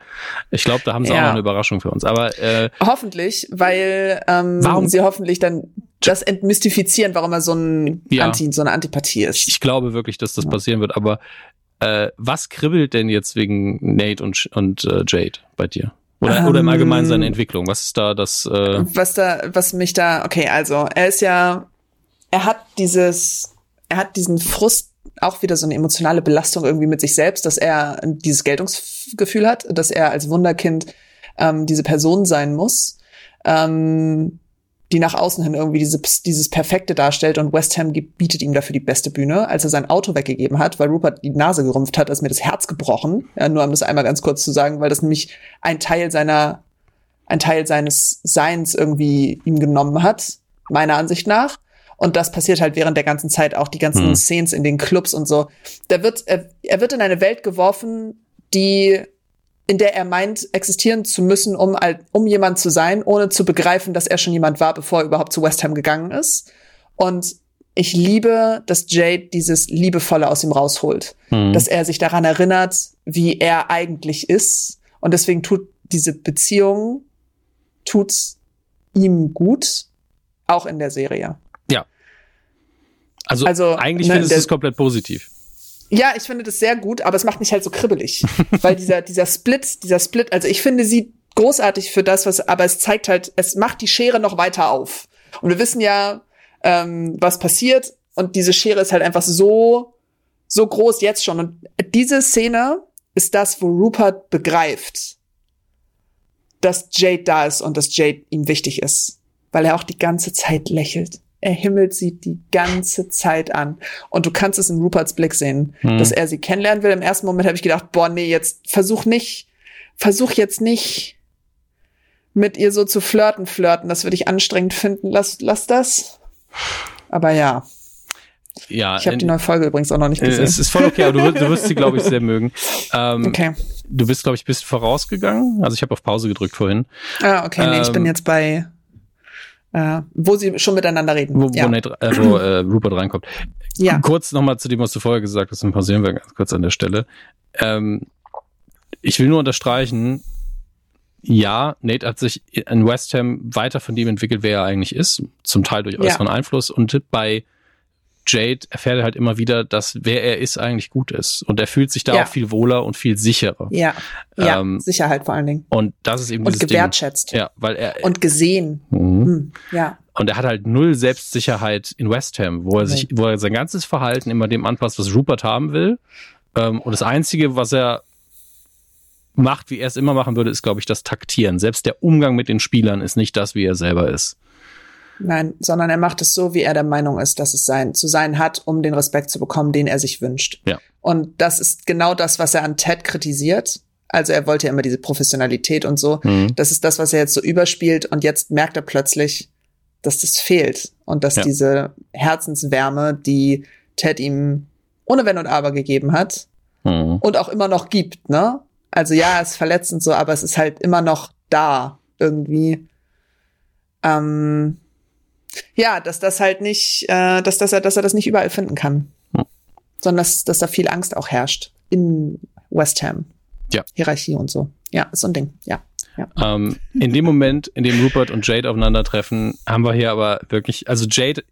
Ich glaube, da haben sie ja. auch noch eine Überraschung für uns. Aber äh, hoffentlich, weil ähm, warum? sie hoffentlich dann das entmystifizieren, warum er so ein ja. Anti, so eine Antipathie ist. Ich glaube wirklich, dass das passieren wird, aber äh, was kribbelt denn jetzt wegen Nate und, und äh, Jade bei dir? Oder, ähm, oder im Allgemeinen seine ähm, Entwicklung. Was ist da das? Äh was da, was mich da, okay, also er ist ja, er hat dieses, er hat diesen Frust, auch wieder so eine emotionale Belastung irgendwie mit sich selbst, dass er dieses Geltungsgefühl hat, dass er als Wunderkind ähm, diese Person sein muss. Ähm, die nach außen hin irgendwie diese, dieses Perfekte darstellt und West Ham bietet ihm dafür die beste Bühne. Als er sein Auto weggegeben hat, weil Rupert die Nase gerümpft hat, ist mir das Herz gebrochen. Ja, nur um das einmal ganz kurz zu sagen, weil das nämlich ein Teil seiner, ein Teil seines Seins irgendwie ihm genommen hat, meiner Ansicht nach. Und das passiert halt während der ganzen Zeit auch die ganzen hm. Szenen in den Clubs und so. Da wird, er, er wird in eine Welt geworfen, die in der er meint, existieren zu müssen, um, um jemand zu sein, ohne zu begreifen, dass er schon jemand war, bevor er überhaupt zu West Ham gegangen ist. Und ich liebe, dass Jade dieses Liebevolle aus ihm rausholt. Mhm. Dass er sich daran erinnert, wie er eigentlich ist. Und deswegen tut diese Beziehung, tut ihm gut, auch in der Serie. Ja. Also, also eigentlich ne, findest du es komplett positiv. Ja, ich finde das sehr gut, aber es macht mich halt so kribbelig. weil dieser, dieser Split, dieser Split, also ich finde sie großartig für das, was, aber es zeigt halt, es macht die Schere noch weiter auf. Und wir wissen ja, ähm, was passiert. Und diese Schere ist halt einfach so, so groß jetzt schon. Und diese Szene ist das, wo Rupert begreift, dass Jade da ist und dass Jade ihm wichtig ist. Weil er auch die ganze Zeit lächelt. Er himmelt sie die ganze Zeit an. Und du kannst es in Ruperts Blick sehen, hm. dass er sie kennenlernen will. Im ersten Moment habe ich gedacht, boah, nee, jetzt versuch nicht, versuch jetzt nicht mit ihr so zu flirten, flirten. Das würde ich anstrengend finden. Lass, lass das. Aber ja. Ja, ich habe die neue Folge übrigens auch noch nicht gesehen. Es ist voll okay, aber du, du wirst sie, glaube ich, sehr mögen. Ähm, okay. Du bist, glaube ich, bist vorausgegangen. Also ich habe auf Pause gedrückt vorhin. Ah, okay, nee, ich bin ähm, jetzt bei äh, wo sie schon miteinander reden. Wo, ja. wo, Nate, äh, wo äh, Rupert reinkommt. Ja. Kurz nochmal zu dem, was du vorher gesagt hast, und pausieren wir ganz kurz an der Stelle. Ähm, ich will nur unterstreichen, ja, Nate hat sich in West Ham weiter von dem entwickelt, wer er eigentlich ist, zum Teil durch äußeren ja. Einfluss. Und bei Jade erfährt er halt immer wieder, dass wer er ist eigentlich gut ist. Und er fühlt sich da ja. auch viel wohler und viel sicherer. Ja, ja ähm, Sicherheit vor allen Dingen. Und das ist eben und gewertschätzt. Ding. Ja, weil er und gesehen. Mhm. Mhm. Ja. Und er hat halt null Selbstsicherheit in West Ham, wo er sich, wo er sein ganzes Verhalten immer dem anpasst, was Rupert haben will. Ähm, und das einzige, was er macht, wie er es immer machen würde, ist, glaube ich, das Taktieren. Selbst der Umgang mit den Spielern ist nicht das, wie er selber ist. Nein, sondern er macht es so, wie er der Meinung ist, dass es sein, zu sein hat, um den Respekt zu bekommen, den er sich wünscht. Ja. Und das ist genau das, was er an Ted kritisiert. Also er wollte ja immer diese Professionalität und so. Mhm. Das ist das, was er jetzt so überspielt und jetzt merkt er plötzlich, dass das fehlt und dass ja. diese Herzenswärme, die Ted ihm ohne Wenn und Aber gegeben hat mhm. und auch immer noch gibt, ne? Also ja, es ist verletzend so, aber es ist halt immer noch da irgendwie. Ähm, ja, dass das halt nicht, äh, dass, dass, er, dass er das nicht überall finden kann. Hm. Sondern dass, dass da viel Angst auch herrscht in West Ham. Ja. Hierarchie und so. Ja, ist so ein Ding. Ja. Ja. Ähm, in dem Moment, in dem Rupert und Jade aufeinandertreffen, haben wir hier aber wirklich, also Jade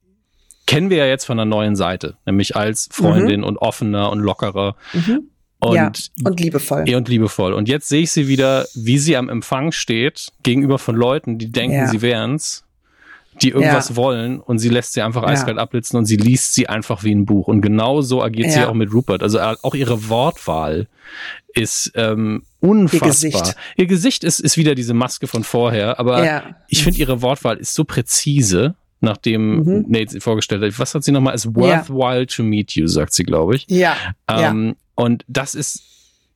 kennen wir ja jetzt von einer neuen Seite, nämlich als Freundin mhm. und offener und lockerer. Mhm. Und, ja, und liebevoll. Und liebevoll. Und jetzt sehe ich sie wieder, wie sie am Empfang steht, gegenüber von Leuten, die denken, ja. sie wären's die irgendwas ja. wollen und sie lässt sie einfach eiskalt ja. abblitzen und sie liest sie einfach wie ein Buch. Und genau so agiert ja. sie auch mit Rupert. Also äh, auch ihre Wortwahl ist ähm, unfassbar. Ihr Gesicht, ihr Gesicht ist, ist wieder diese Maske von vorher, aber ja. ich finde ihre Wortwahl ist so präzise, nachdem mhm. Nate sie vorgestellt hat. Was hat sie nochmal? It's worthwhile to meet you, sagt sie, glaube ich. Ja. Ähm, und das ist,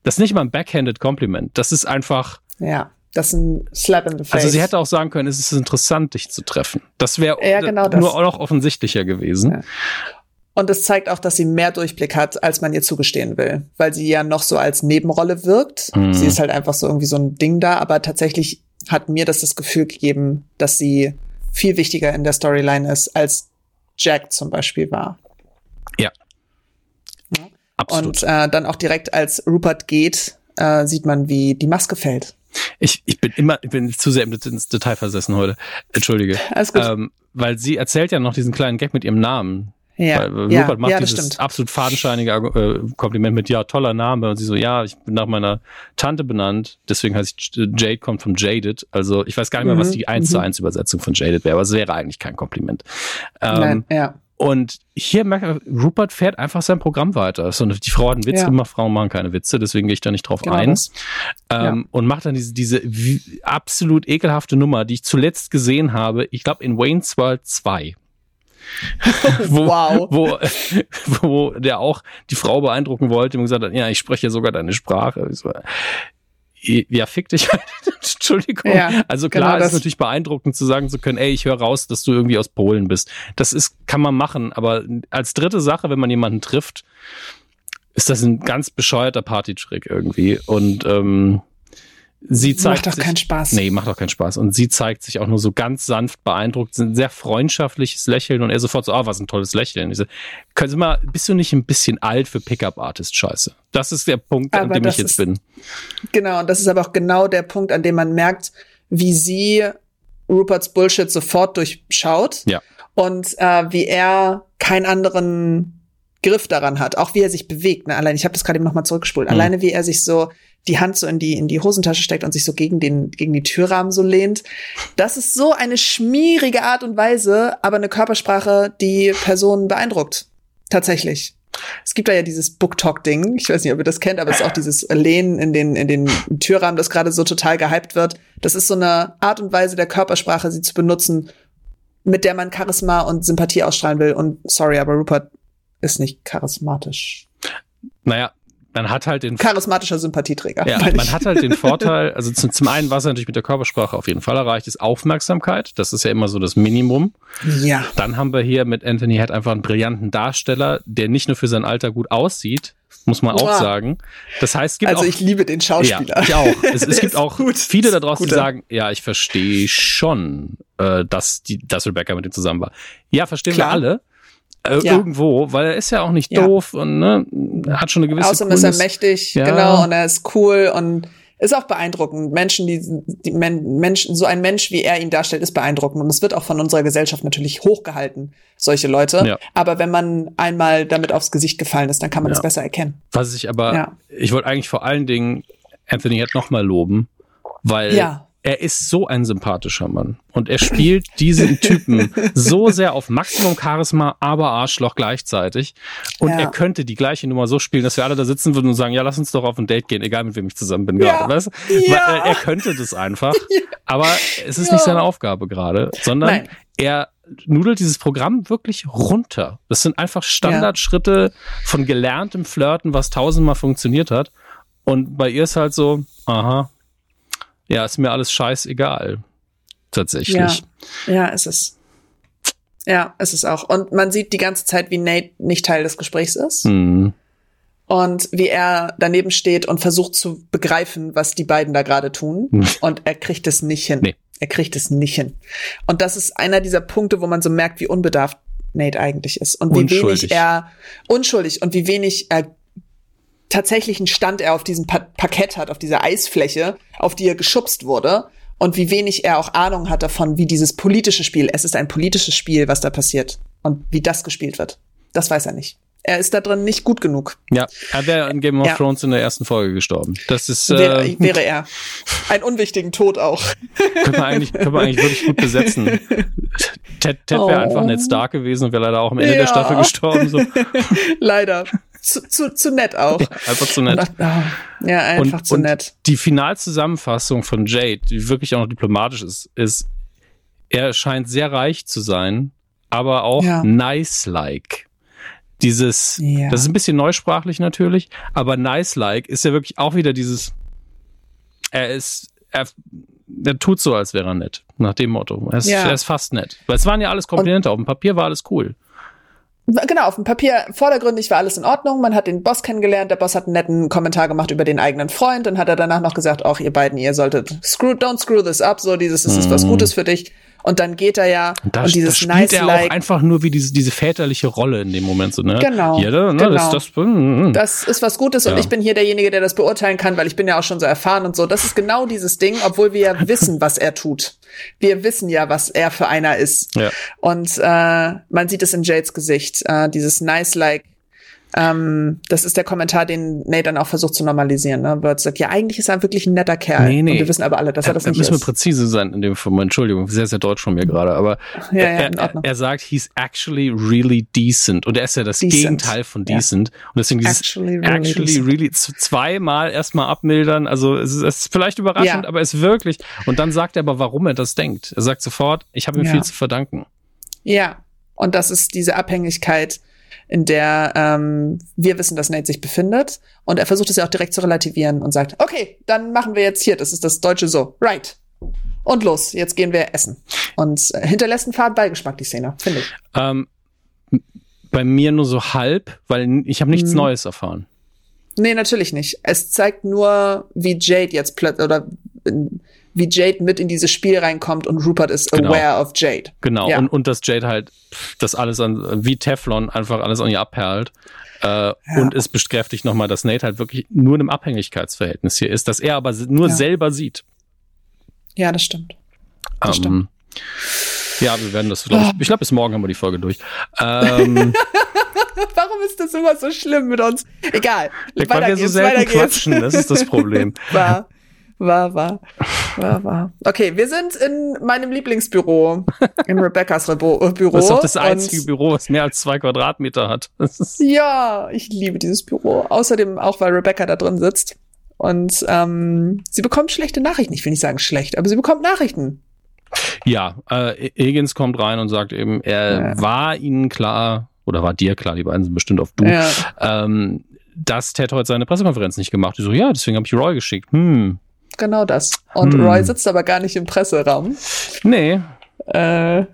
das ist nicht mal ein backhanded Compliment. Das ist einfach. Ja das ist ein Slap in the Face. Also sie hätte auch sagen können, es ist interessant, dich zu treffen. Das wäre ja, genau nur auch noch offensichtlicher gewesen. Ja. Und es zeigt auch, dass sie mehr Durchblick hat, als man ihr zugestehen will, weil sie ja noch so als Nebenrolle wirkt. Mhm. Sie ist halt einfach so irgendwie so ein Ding da, aber tatsächlich hat mir das das Gefühl gegeben, dass sie viel wichtiger in der Storyline ist, als Jack zum Beispiel war. Ja. ja. Absolut. Und äh, dann auch direkt als Rupert geht, äh, sieht man, wie die Maske fällt. Ich, ich bin immer, ich bin zu sehr ins Detail versessen heute. Entschuldige. Alles gut. Ähm, weil sie erzählt ja noch diesen kleinen Gag mit ihrem Namen. Ja, weil Rupert ja, macht ja, dieses stimmt. absolut fadenscheinige äh, Kompliment mit, ja, toller Name. Und sie so, ja, ich bin nach meiner Tante benannt, deswegen heißt ich, Jade kommt von Jaded. Also ich weiß gar nicht mehr, was mhm, die 1 zu 1 mhm. Übersetzung von Jaded wäre, aber es wäre eigentlich kein Kompliment. Ähm, Nein, ja. Und hier merkt Rupert fährt einfach sein Programm weiter. So, die Frau hat einen Witz ja. gemacht, Frauen machen keine Witze, deswegen gehe ich da nicht drauf genau ein. Ähm, ja. Und macht dann diese, diese absolut ekelhafte Nummer, die ich zuletzt gesehen habe, ich glaube in Wayne's World 2. wo, wow. wo, wo der auch die Frau beeindrucken wollte und gesagt hat, ja, ich spreche sogar deine Sprache. Ja, fick dich halt. Entschuldigung. Ja, also klar, genau ist natürlich beeindruckend zu sagen zu können, ey, ich höre raus, dass du irgendwie aus Polen bist. Das ist, kann man machen, aber als dritte Sache, wenn man jemanden trifft, ist das ein ganz bescheuerter Partytrick irgendwie. Und ähm, sie zeigt macht doch sich, keinen Spaß. Nee, macht doch keinen Spaß. Und sie zeigt sich auch nur so ganz sanft beeindruckt, ein sehr freundschaftliches Lächeln und er sofort so, ah, oh, was ein tolles Lächeln. Ich so, können Sie mal, bist du nicht ein bisschen alt für Pickup-Artist-Scheiße? Das ist der Punkt, aber an dem ich jetzt ist, bin. Genau, und das ist aber auch genau der Punkt, an dem man merkt, wie sie Ruperts Bullshit sofort durchschaut. Ja. Und äh, wie er keinen anderen Griff daran hat, auch wie er sich bewegt. Ne? Allein, ich habe das gerade eben nochmal zurückgespult. Mhm. Alleine wie er sich so die Hand so in die in die Hosentasche steckt und sich so gegen den gegen die Türrahmen so lehnt. Das ist so eine schmierige Art und Weise, aber eine Körpersprache, die Personen beeindruckt. Tatsächlich. Es gibt da ja dieses Booktalk-Ding. Ich weiß nicht, ob ihr das kennt, aber es ist auch dieses Lehnen in den, in den Türrahmen, das gerade so total gehypt wird. Das ist so eine Art und Weise der Körpersprache, sie zu benutzen, mit der man Charisma und Sympathie ausstrahlen will. Und sorry, aber Rupert ist nicht charismatisch. Naja, man hat halt den charismatischer Sympathieträger. Ja, man hat halt den Vorteil, also zum, zum einen, was er natürlich mit der Körpersprache auf jeden Fall erreicht, ist Aufmerksamkeit. Das ist ja immer so das Minimum. Ja. Dann haben wir hier mit Anthony Head einfach einen brillanten Darsteller, der nicht nur für sein Alter gut aussieht, muss man auch sagen. Das heißt, es gibt also auch, ich liebe den Schauspieler. Ja, ich auch. Es, es gibt auch gut. viele da draußen, die sagen, ja, ich verstehe schon, äh, dass die, dass Rebecca mit ihm zusammen war. Ja, verstehen Klar. wir alle. Äh, Ja. Irgendwo, weil er ist ja auch nicht Ja. doof und ne, hat schon eine gewisse Außerdem ist er Coolness. mächtig, Ja. genau, und er ist cool und ist auch beeindruckend. Menschen, die, die Men Menschen, so ein Mensch, wie er ihn darstellt, ist beeindruckend. Und es wird auch von unserer Gesellschaft natürlich hochgehalten, solche Leute. Ja. Aber wenn man einmal damit aufs Gesicht gefallen ist, dann kann man Ja. das besser erkennen. Was ich aber, Ja. ich wollte eigentlich vor allen Dingen Anthony Head nochmal loben, weil Ja. Er ist so ein sympathischer Mann. Und er spielt diesen Typen so sehr auf Maximum Charisma, aber Arschloch gleichzeitig. Und Ja. er könnte die gleiche Nummer so spielen, dass wir alle da sitzen würden und sagen, ja, lass uns doch auf ein Date gehen, egal mit wem ich zusammen bin Ja. gerade. Weißt? Ja. Äh, er könnte das einfach. Aber es ist nicht seine Aufgabe gerade, sondern Nein. er nudelt dieses Programm wirklich runter. Das sind einfach Standardschritte von gelerntem Flirten, was tausendmal funktioniert hat. Und bei ihr ist halt so, aha, ja, ist mir alles scheißegal. Tatsächlich. Ja. Ja, es ist. Ja, es ist auch. Und man sieht die ganze Zeit, wie Nate nicht Teil des Gesprächs ist. Hm. und wie er daneben steht und versucht zu begreifen, was die beiden da gerade tun. Hm. Und er kriegt es nicht hin. Nee. Er kriegt es nicht hin. Und das ist einer dieser Punkte, wo man so merkt, wie unbedarft Nate eigentlich ist und wie wenig er unschuldig und wie wenig er tatsächlichen Stand er auf diesem pa Parkett hat, auf dieser Eisfläche, auf die er geschubst wurde. Und wie wenig er auch Ahnung hat davon, wie dieses politische Spiel, es ist ein politisches Spiel, was da passiert. Und wie das gespielt wird. Das weiß er nicht. Er ist da drin nicht gut genug. Ja, er wäre in Game of Ja. Thrones in der ersten Folge gestorben. Das ist, äh, Wäre, wäre er. Einen unwichtigen Tod auch. können wir eigentlich, können wir eigentlich wirklich gut besetzen. Ted, Ted wäre Oh. einfach Ned Stark gewesen und wäre leider auch am Ende Ja. der Staffel gestorben. So. Leider. Zu, zu, zu nett auch. Einfach zu nett. Ah, Ja, einfach und, zu und nett. Die Finalzusammenfassung von Jade, die wirklich auch noch diplomatisch ist, ist, er scheint sehr reich zu sein, aber auch Ja. nice-like. Dieses, Ja. das ist ein bisschen neusprachlich natürlich, aber nice-like ist ja wirklich auch wieder dieses, er ist, er, er tut so, als wäre er nett. Nach dem Motto. Er ist, Ja. er ist fast nett. Weil es waren ja alles Komplimente. Auf dem Papier war alles cool. Genau, auf dem Papier vordergründig war alles in Ordnung. Man hat den Boss kennengelernt. Der Boss hat einen netten Kommentar gemacht über den eigenen Freund und hat er danach noch gesagt, auch ihr beiden, ihr solltet screw, don't screw this up, so dieses, das ist was Mhm. Gutes für dich. Und dann geht er ja Und da, und dieses spielt nice er auch like. einfach nur wie diese, diese väterliche Rolle in dem Moment so, ne? Genau, Jeder, ne? genau. Das, das, mm, mm. Das ist was Gutes und Ja. ich bin hier derjenige, der das beurteilen kann, weil ich bin ja auch schon so erfahren und so. Das ist genau dieses Ding, obwohl wir ja wissen, was er tut. Wir wissen ja, was er für einer ist. Ja. Und äh, man sieht es in Jades Gesicht, äh, dieses nice-like. Ähm, das ist der Kommentar, den Nate dann auch versucht zu normalisieren. Ne? Bird sagt, ja, eigentlich ist er wirklich ein netter Kerl. Nee, nee. Und wir wissen aber alle, dass er das da nicht müssen wir ist. präzise sein in dem Fall. Entschuldigung, sehr, sehr deutsch von mir gerade, aber Ja, ja, er, er, sagt, he's actually really decent. Und er ist ja das Decent. Gegenteil von Ja. decent. Und deswegen dieses Actually really actually really zweimal erstmal abmildern. Also es ist, es ist vielleicht überraschend, Ja. aber es ist wirklich. Und dann sagt er aber, warum er das denkt. Er sagt sofort, ich habe ihm Ja. viel zu verdanken. Ja, und das ist diese Abhängigkeit, in der ähm, wir wissen, dass Nate sich befindet. Und er versucht es ja auch direkt zu relativieren und sagt, okay, dann machen wir jetzt hier, das ist das Deutsche so, right. Und los, jetzt gehen wir essen. Und äh, hinterlässt einen faden Beigeschmack, die Szene, finde ich. Ähm, bei mir nur so halb, weil ich habe nichts Mhm. Neues erfahren. Nee, natürlich nicht. Es zeigt nur, wie Jade jetzt plötzlich, oder wie Jade mit in dieses Spiel reinkommt und Rupert ist Genau. aware of Jade. Genau, Ja. und, und dass Jade halt das alles an, wie Teflon einfach alles an ihr abperlt. Äh, Und es bekräftigt nochmal, dass Nate halt wirklich nur in einem Abhängigkeitsverhältnis hier ist, dass er aber nur Ja. selber sieht. Ja, das stimmt. Das Ähm, ja, wir werden das, glaube ich, ich glaube, bis morgen haben wir die Folge durch. Ähm, Warum ist das immer so schlimm mit uns? Egal. weil weiter wir so selten quatschen, das ist das Problem. War, war, war, war, war. Okay, wir sind in meinem Lieblingsbüro, in Rebecca's Rebo äh, Büro. Das ist auch das einzige und Büro, was mehr als zwei Quadratmeter hat. Ja, ich liebe dieses Büro. Außerdem auch, weil Rebecca da drin sitzt. Und ähm, sie bekommt schlechte Nachrichten. Ich will nicht sagen schlecht, aber sie bekommt Nachrichten. Ja, äh, Higgins kommt rein und sagt eben, er ja. war ihnen klar, oder war dir klar, die beiden sind bestimmt auf du, ja. ähm, dass Ted heute seine Pressekonferenz nicht gemacht. hat. so, ja, deswegen habe ich Roy geschickt. Hm. Genau das. Und hm. Roy sitzt aber gar nicht im Presseraum. Nee. Äh,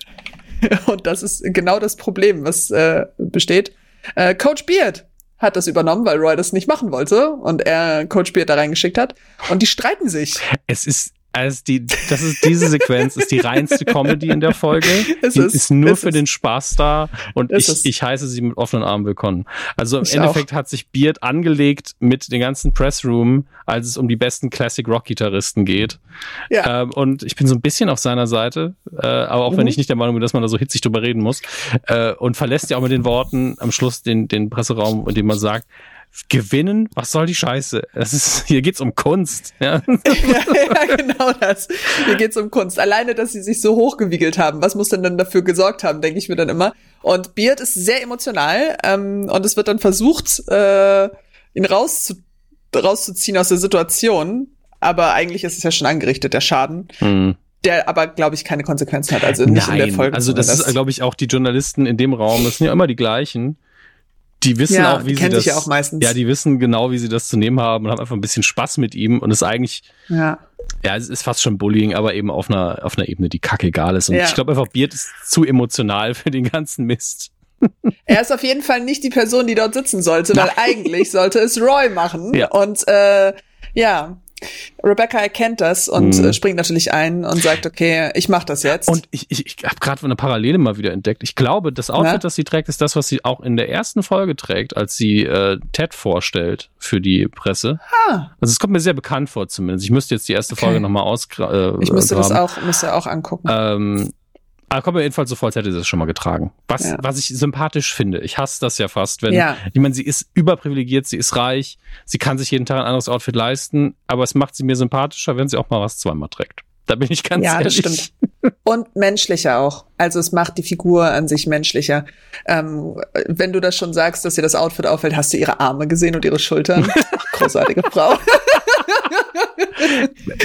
und das ist genau das Problem, was äh, besteht. Äh, Coach Beard hat das übernommen, weil Roy das nicht machen wollte und er Coach Beard da reingeschickt hat. Und die streiten sich. Es ist also die, das ist diese Sequenz ist die reinste Comedy in der Folge. Es ist, ist nur für ist. den Spaß da und ich, ich heiße sie mit offenen Armen willkommen. Also im ich Endeffekt auch. hat sich Beard angelegt mit dem ganzen Pressroom, als es um die besten Classic Rock Gitarristen geht. Ja. Ähm, und ich bin so ein bisschen auf seiner Seite, äh, aber auch mhm. wenn ich nicht der Meinung bin, dass man da so hitzig drüber reden muss äh, und verlässt ja auch mit den Worten am Schluss den den Presseraum, in dem man sagt, gewinnen? Was soll die Scheiße? Das ist, hier geht's um Kunst. Ja. ja, ja, genau das. Hier geht's um Kunst. Alleine, dass sie sich so hochgewiegelt haben, was muss denn dann dafür gesorgt haben, denke ich mir dann immer. Und Beard ist sehr emotional ähm, und es wird dann versucht, äh, ihn rauszu rauszuziehen aus der Situation. Aber eigentlich ist es ja schon angerichtet, der Schaden. Mhm der aber, glaube ich, keine Konsequenzen hat. Also nicht Nein, in der Folge. Also das ist, glaube ich, auch die Journalisten in dem Raum, das sind ja immer die gleichen die wissen ja, auch, wie sie das. Ja, auch meistens. ja, die wissen genau, wie sie das zu nehmen haben und haben einfach ein bisschen Spaß mit ihm und ist eigentlich. Ja. Ja, es ist fast schon Bullying, aber eben auf einer, auf einer Ebene, die kacke egal ist. Und ja. ich glaube einfach, Beard ist zu emotional für den ganzen Mist. Er ist auf jeden Fall nicht die Person, die dort sitzen sollte, weil eigentlich sollte es Roy machen. Ja. Und äh, ja, Rebecca erkennt das und mhm. Äh, springt natürlich ein und sagt, okay, ich mach das jetzt. Und ich, ich, ich habe gerade eine Parallele mal wieder entdeckt. Ich glaube, das Outfit, ja? das sie trägt, ist das, was sie auch in der ersten Folge trägt, als sie äh, Ted vorstellt für die Presse. Ah. Also es kommt mir sehr bekannt vor zumindest. Ich müsste jetzt die erste okay. Folge nochmal ausgraben. Äh, ich müsste graben. das auch, müsste auch angucken. Ähm, aber kommt mir jedenfalls so vor, als hätte sie das schon mal getragen. Was, ja. was ich sympathisch finde. Ich hasse das ja fast, wenn, ja. ich meine, sie ist überprivilegiert, sie ist reich, sie kann sich jeden Tag ein anderes Outfit leisten, aber es macht sie mir sympathischer, wenn sie auch mal was zweimal trägt. Da bin ich ganz ja, ehrlich. Ja, das stimmt. Und menschlicher auch. Also es macht die Figur an sich menschlicher. Ähm, wenn du das schon sagst, dass ihr das Outfit auffällt, hast du ihre Arme gesehen und ihre Schultern? Großartige Frau.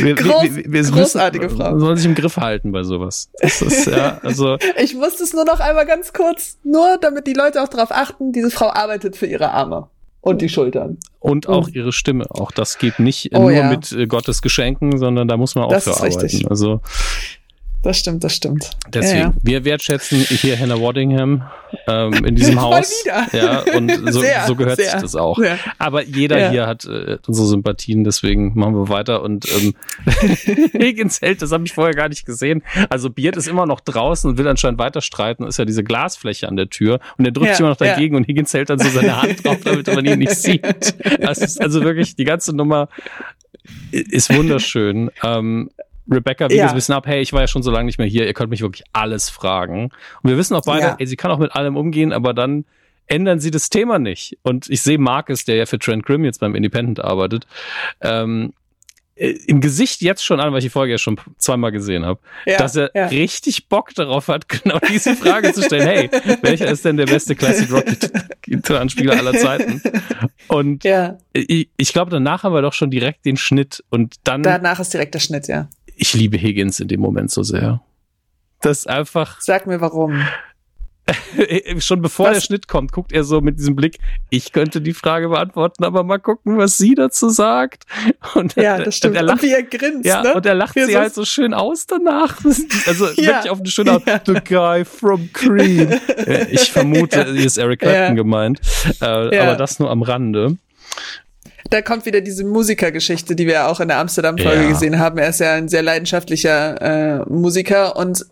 Wir, Groß, wir, wir großartige müssen, Frau. Man soll sich im Griff halten bei sowas. Ist, ja, also ich wusste es nur noch einmal ganz kurz, nur damit die Leute auch darauf achten, diese Frau arbeitet für ihre Arme. Und die Schultern. Und auch ihre Stimme. Auch das geht nicht oh, nur ja. mit äh, Gottes Geschenken, sondern da muss man auch das für arbeiten. Richtig. Also das stimmt, das stimmt. Deswegen, ja, ja. wir wertschätzen hier Hannah Waddingham ähm, in diesem Haus. Wieder. Ja, und so, sehr, so gehört sehr, sich das auch. Sehr. Aber jeder ja. hier hat äh, unsere Sympathien, deswegen machen wir weiter. Und ähm, Higgins hält, das habe ich vorher gar nicht gesehen. Also Beard ist immer noch draußen und will anscheinend weiter streiten. Ist ja diese Glasfläche an der Tür und er drückt sich immer noch dagegen und Higgins hält dann so seine Hand drauf, damit man ihn nicht sieht. Das ist also wirklich die ganze Nummer ist wunderschön. Ähm, Rebecca wiegt ja. ein bisschen ab, hey, ich war ja schon so lange nicht mehr hier, ihr könnt mich wirklich alles fragen. Und wir wissen auch beide, ja. ey, sie kann auch mit allem umgehen, aber dann ändern sie das Thema nicht. Und ich sehe Marcus, der ja für Trent Grimm jetzt beim Independent arbeitet, ähm, äh, im Gesicht jetzt schon an, weil ich die Folge ja schon zweimal gesehen habe, ja, dass er ja. richtig Bock darauf hat, genau diese Frage zu stellen. Hey, welcher ist denn der beste Classic Rock Gitarrenspieler aller Zeiten? Und ja. ich, ich glaube, danach haben wir doch schon direkt den Schnitt und dann. Danach ist direkt der Schnitt, ja ich liebe Higgins in dem Moment so sehr. Das einfach. Sag mir warum. Schon bevor was? der Schnitt kommt, guckt er so mit diesem Blick, ich könnte die Frage beantworten, aber mal gucken, was sie dazu sagt. Und ja, das stimmt. Und, er lacht, und wie er grinst, ja, ne? Und er lacht wie sie halt so schön aus danach. Also ja. wirklich auf eine schöne Art. Ja. The guy from Cream. ich vermute, hier ist Eric Clapton ja. gemeint. Äh, aber das nur am Rande da kommt wieder diese Musikergeschichte, die wir auch in der Amsterdam-Folge ja. gesehen haben. Er ist ja ein sehr leidenschaftlicher äh, Musiker und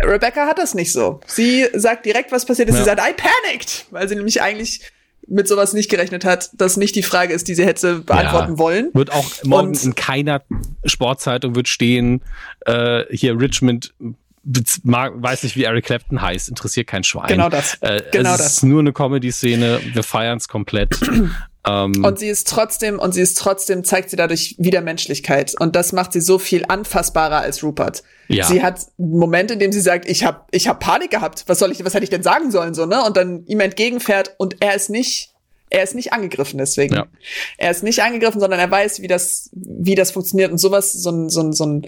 Rebecca hat das nicht so. Sie sagt direkt, was passiert ist. Ja. Sie sagt, I panicked, weil sie nämlich eigentlich mit sowas nicht gerechnet hat, dass nicht die Frage ist, die sie hätte beantworten ja. wollen. Wird auch morgen und in keiner Sportzeitung wird stehen, äh, hier Richmond weiß nicht, wie Eric Clapton heißt, interessiert kein Schwein. Genau das. Äh, genau es das. ist nur eine Comedy-Szene, wir feiern es komplett. Ähm, und sie ist trotzdem, und sie ist trotzdem, zeigt sie dadurch wieder Menschlichkeit. Und das macht sie so viel anfassbarer als Rupert. Ja. Sie hat Momente, in dem sie sagt, ich habe ich hab Panik gehabt. Was soll ich, was hätte ich denn sagen sollen, so, ne? Und dann ihm entgegenfährt und er ist nicht, er ist nicht angegriffen deswegen. Ja. Er ist nicht angegriffen, sondern er weiß, wie das, wie das funktioniert und sowas, so ein, so ein, so ein,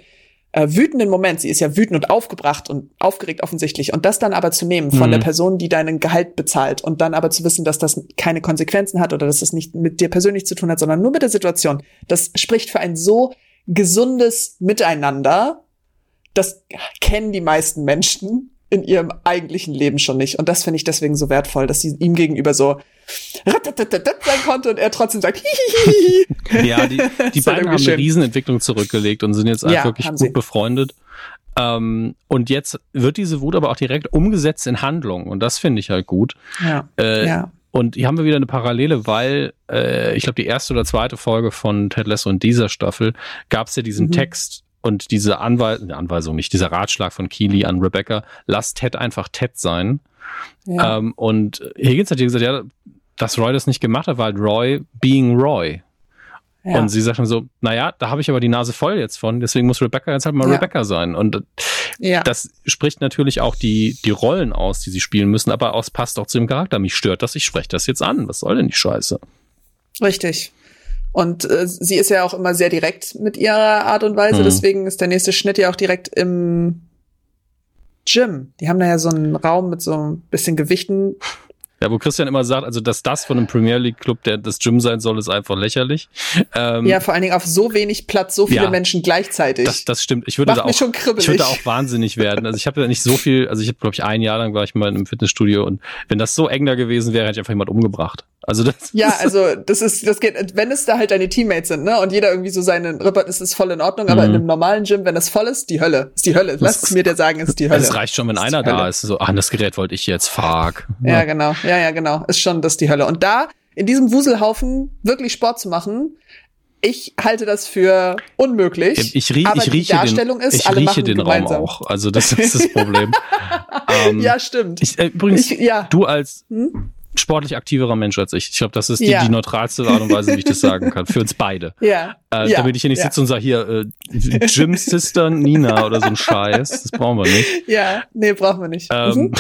äh, wütenden Moment, sie ist ja wütend und aufgebracht und aufgeregt offensichtlich, und das dann aber zu nehmen von mhm. der Person, die deinen Gehalt bezahlt und dann aber zu wissen, dass das keine Konsequenzen hat oder dass das nicht mit dir persönlich zu tun hat, sondern nur mit der Situation, das spricht für ein so gesundes Miteinander, das kennen die meisten Menschen in ihrem eigentlichen Leben schon nicht. Und das finde ich deswegen so wertvoll, dass sie ihm gegenüber so sein konnte und er trotzdem sagt, Hihihi. Ja, die, die beiden haben schön. eine Riesenentwicklung zurückgelegt und sind jetzt ja, wirklich gut sie. befreundet. Ähm, und jetzt wird diese Wut aber auch direkt umgesetzt in Handlung und das finde ich halt gut. Ja. Äh, ja. Und hier haben wir wieder eine Parallele, weil äh, ich glaube, die erste oder zweite Folge von Ted Lasso in dieser Staffel gab es ja diesen mhm. Text und diese Anweisung, Anweisung nicht, dieser Ratschlag von Keely an Rebecca, lass Ted einfach Ted sein. Ja. Ähm, und Higgins hat hier gesagt, ja, dass Roy das nicht gemacht hat, halt Roy being Roy. Ja. Und sie sagt dann so, naja, da habe ich aber die Nase voll jetzt von, deswegen muss Rebecca jetzt halt mal ja. Rebecca sein. Und ja. das spricht natürlich auch die, die Rollen aus, die sie spielen müssen, aber es passt auch zu dem Charakter. Mich stört das, ich spreche das jetzt an. Was soll denn die Scheiße? Richtig. Und äh, sie ist ja auch immer sehr direkt mit ihrer Art und Weise, mhm. deswegen ist der nächste Schnitt ja auch direkt im Gym. Die haben da ja so einen Raum mit so ein bisschen Gewichten ja, wo Christian immer sagt, also dass das von einem Premier League Club der das Gym sein soll, ist einfach lächerlich. Ähm, ja, vor allen Dingen auf so wenig Platz, so viele ja, Menschen gleichzeitig. Das, das stimmt. Ich würde Macht da auch, schon ich würde da auch wahnsinnig werden. Also ich habe ja nicht so viel, also ich habe glaube ich ein Jahr lang war ich mal in einem Fitnessstudio und wenn das so eng da gewesen wäre, hätte ich einfach jemand umgebracht. Also das ja, also das ist, das geht, wenn es da halt deine Teammates sind, ne, und jeder irgendwie so seinen Rippert, ist es voll in Ordnung, aber mhm. in einem normalen Gym, wenn das voll ist, die Hölle, ist die Hölle. Lass es mir dir sagen, ist die Hölle. Es reicht schon, wenn einer da ist, so, ach, das Gerät wollte ich jetzt, fuck. Ja. ja, genau, ja, ja, genau, ist schon das die Hölle. Und da in diesem Wuselhaufen wirklich Sport zu machen, ich halte das für unmöglich. Ich, rie aber ich rieche die Darstellung den, ist, ich alle rieche den gemeinsam. Raum auch. Also das ist das Problem. ähm, ja, stimmt. Ich, äh, übrigens, ich, ja. du als hm? sportlich aktiverer Mensch als ich. Ich glaube, das ist die, ja. die neutralste Art und Weise, wie ich das sagen kann. Für uns beide. Ja. Äh, ja. Damit ich hier nicht ja. sitze und sage, hier, äh, Jim Sister Nina oder so ein Scheiß. Das brauchen wir nicht. Ja, nee, brauchen wir nicht. Ähm, mhm.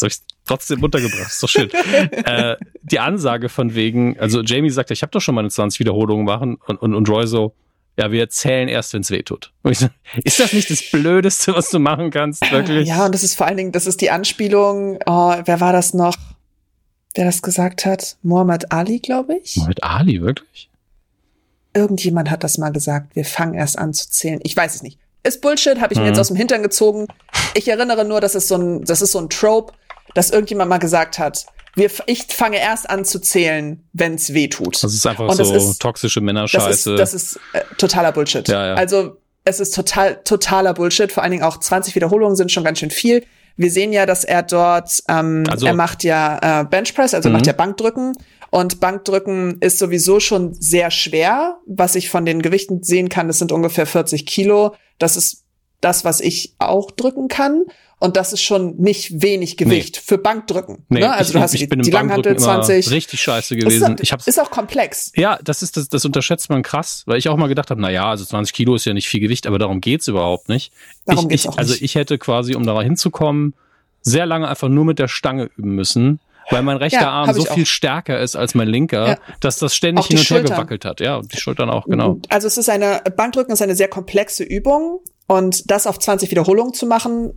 Habe ich trotzdem untergebracht. Ist doch schön. äh, die Ansage von wegen, also Jamie sagt, ich habe doch schon mal eine 20 Wiederholungen machen und, und, und Roy so, ja, wir erzählen erst, wenn es weh tut. Ist das nicht das Blödeste, was du machen kannst, wirklich? Ja, und das ist vor allen Dingen, das ist die Anspielung, oh, wer war das noch? der das gesagt hat? Muhammad Ali, glaube ich. Muhammad Ali, wirklich? Irgendjemand hat das mal gesagt. Wir fangen erst an zu zählen. Ich weiß es nicht. Ist Bullshit, habe ich mhm. mir jetzt aus dem Hintern gezogen. Ich erinnere nur, das ist so ein, das ist so ein Trope, dass irgendjemand mal gesagt hat. Wir, ich fange erst an zu zählen, wenn es weh tut. Das ist einfach so ist, toxische Männerscheiße. Das ist, das ist äh, totaler Bullshit. Ja, ja. Also es ist total totaler Bullshit. Vor allen Dingen auch 20 Wiederholungen sind schon ganz schön viel. Wir sehen ja, dass er dort, ähm, also, er macht ja äh, Benchpress, also macht mhm. ja Bankdrücken. Und Bankdrücken ist sowieso schon sehr schwer. Was ich von den Gewichten sehen kann, das sind ungefähr 40 Kilo. Das ist das, was ich auch drücken kann. Und das ist schon nicht wenig Gewicht nee. für Bankdrücken. Nee, ne? Also ich, du hast ich bin die Langhantel 20. Richtig scheiße gewesen. Ist, ich hab's, ist auch komplex. Ja, das ist das, das unterschätzt man krass, weil ich auch mal gedacht habe, na ja, also 20 Kilo ist ja nicht viel Gewicht, aber darum geht's überhaupt nicht. Darum ich, geht's ich, auch also nicht. Also ich hätte quasi, um da hinzukommen, sehr lange einfach nur mit der Stange üben müssen weil mein rechter ja, Arm so viel stärker ist als mein linker, ja. dass das ständig hin und her gewackelt hat. Ja, und die Schultern auch, genau. Also es ist eine, Bankdrücken ist eine sehr komplexe Übung und das auf 20 Wiederholungen zu machen,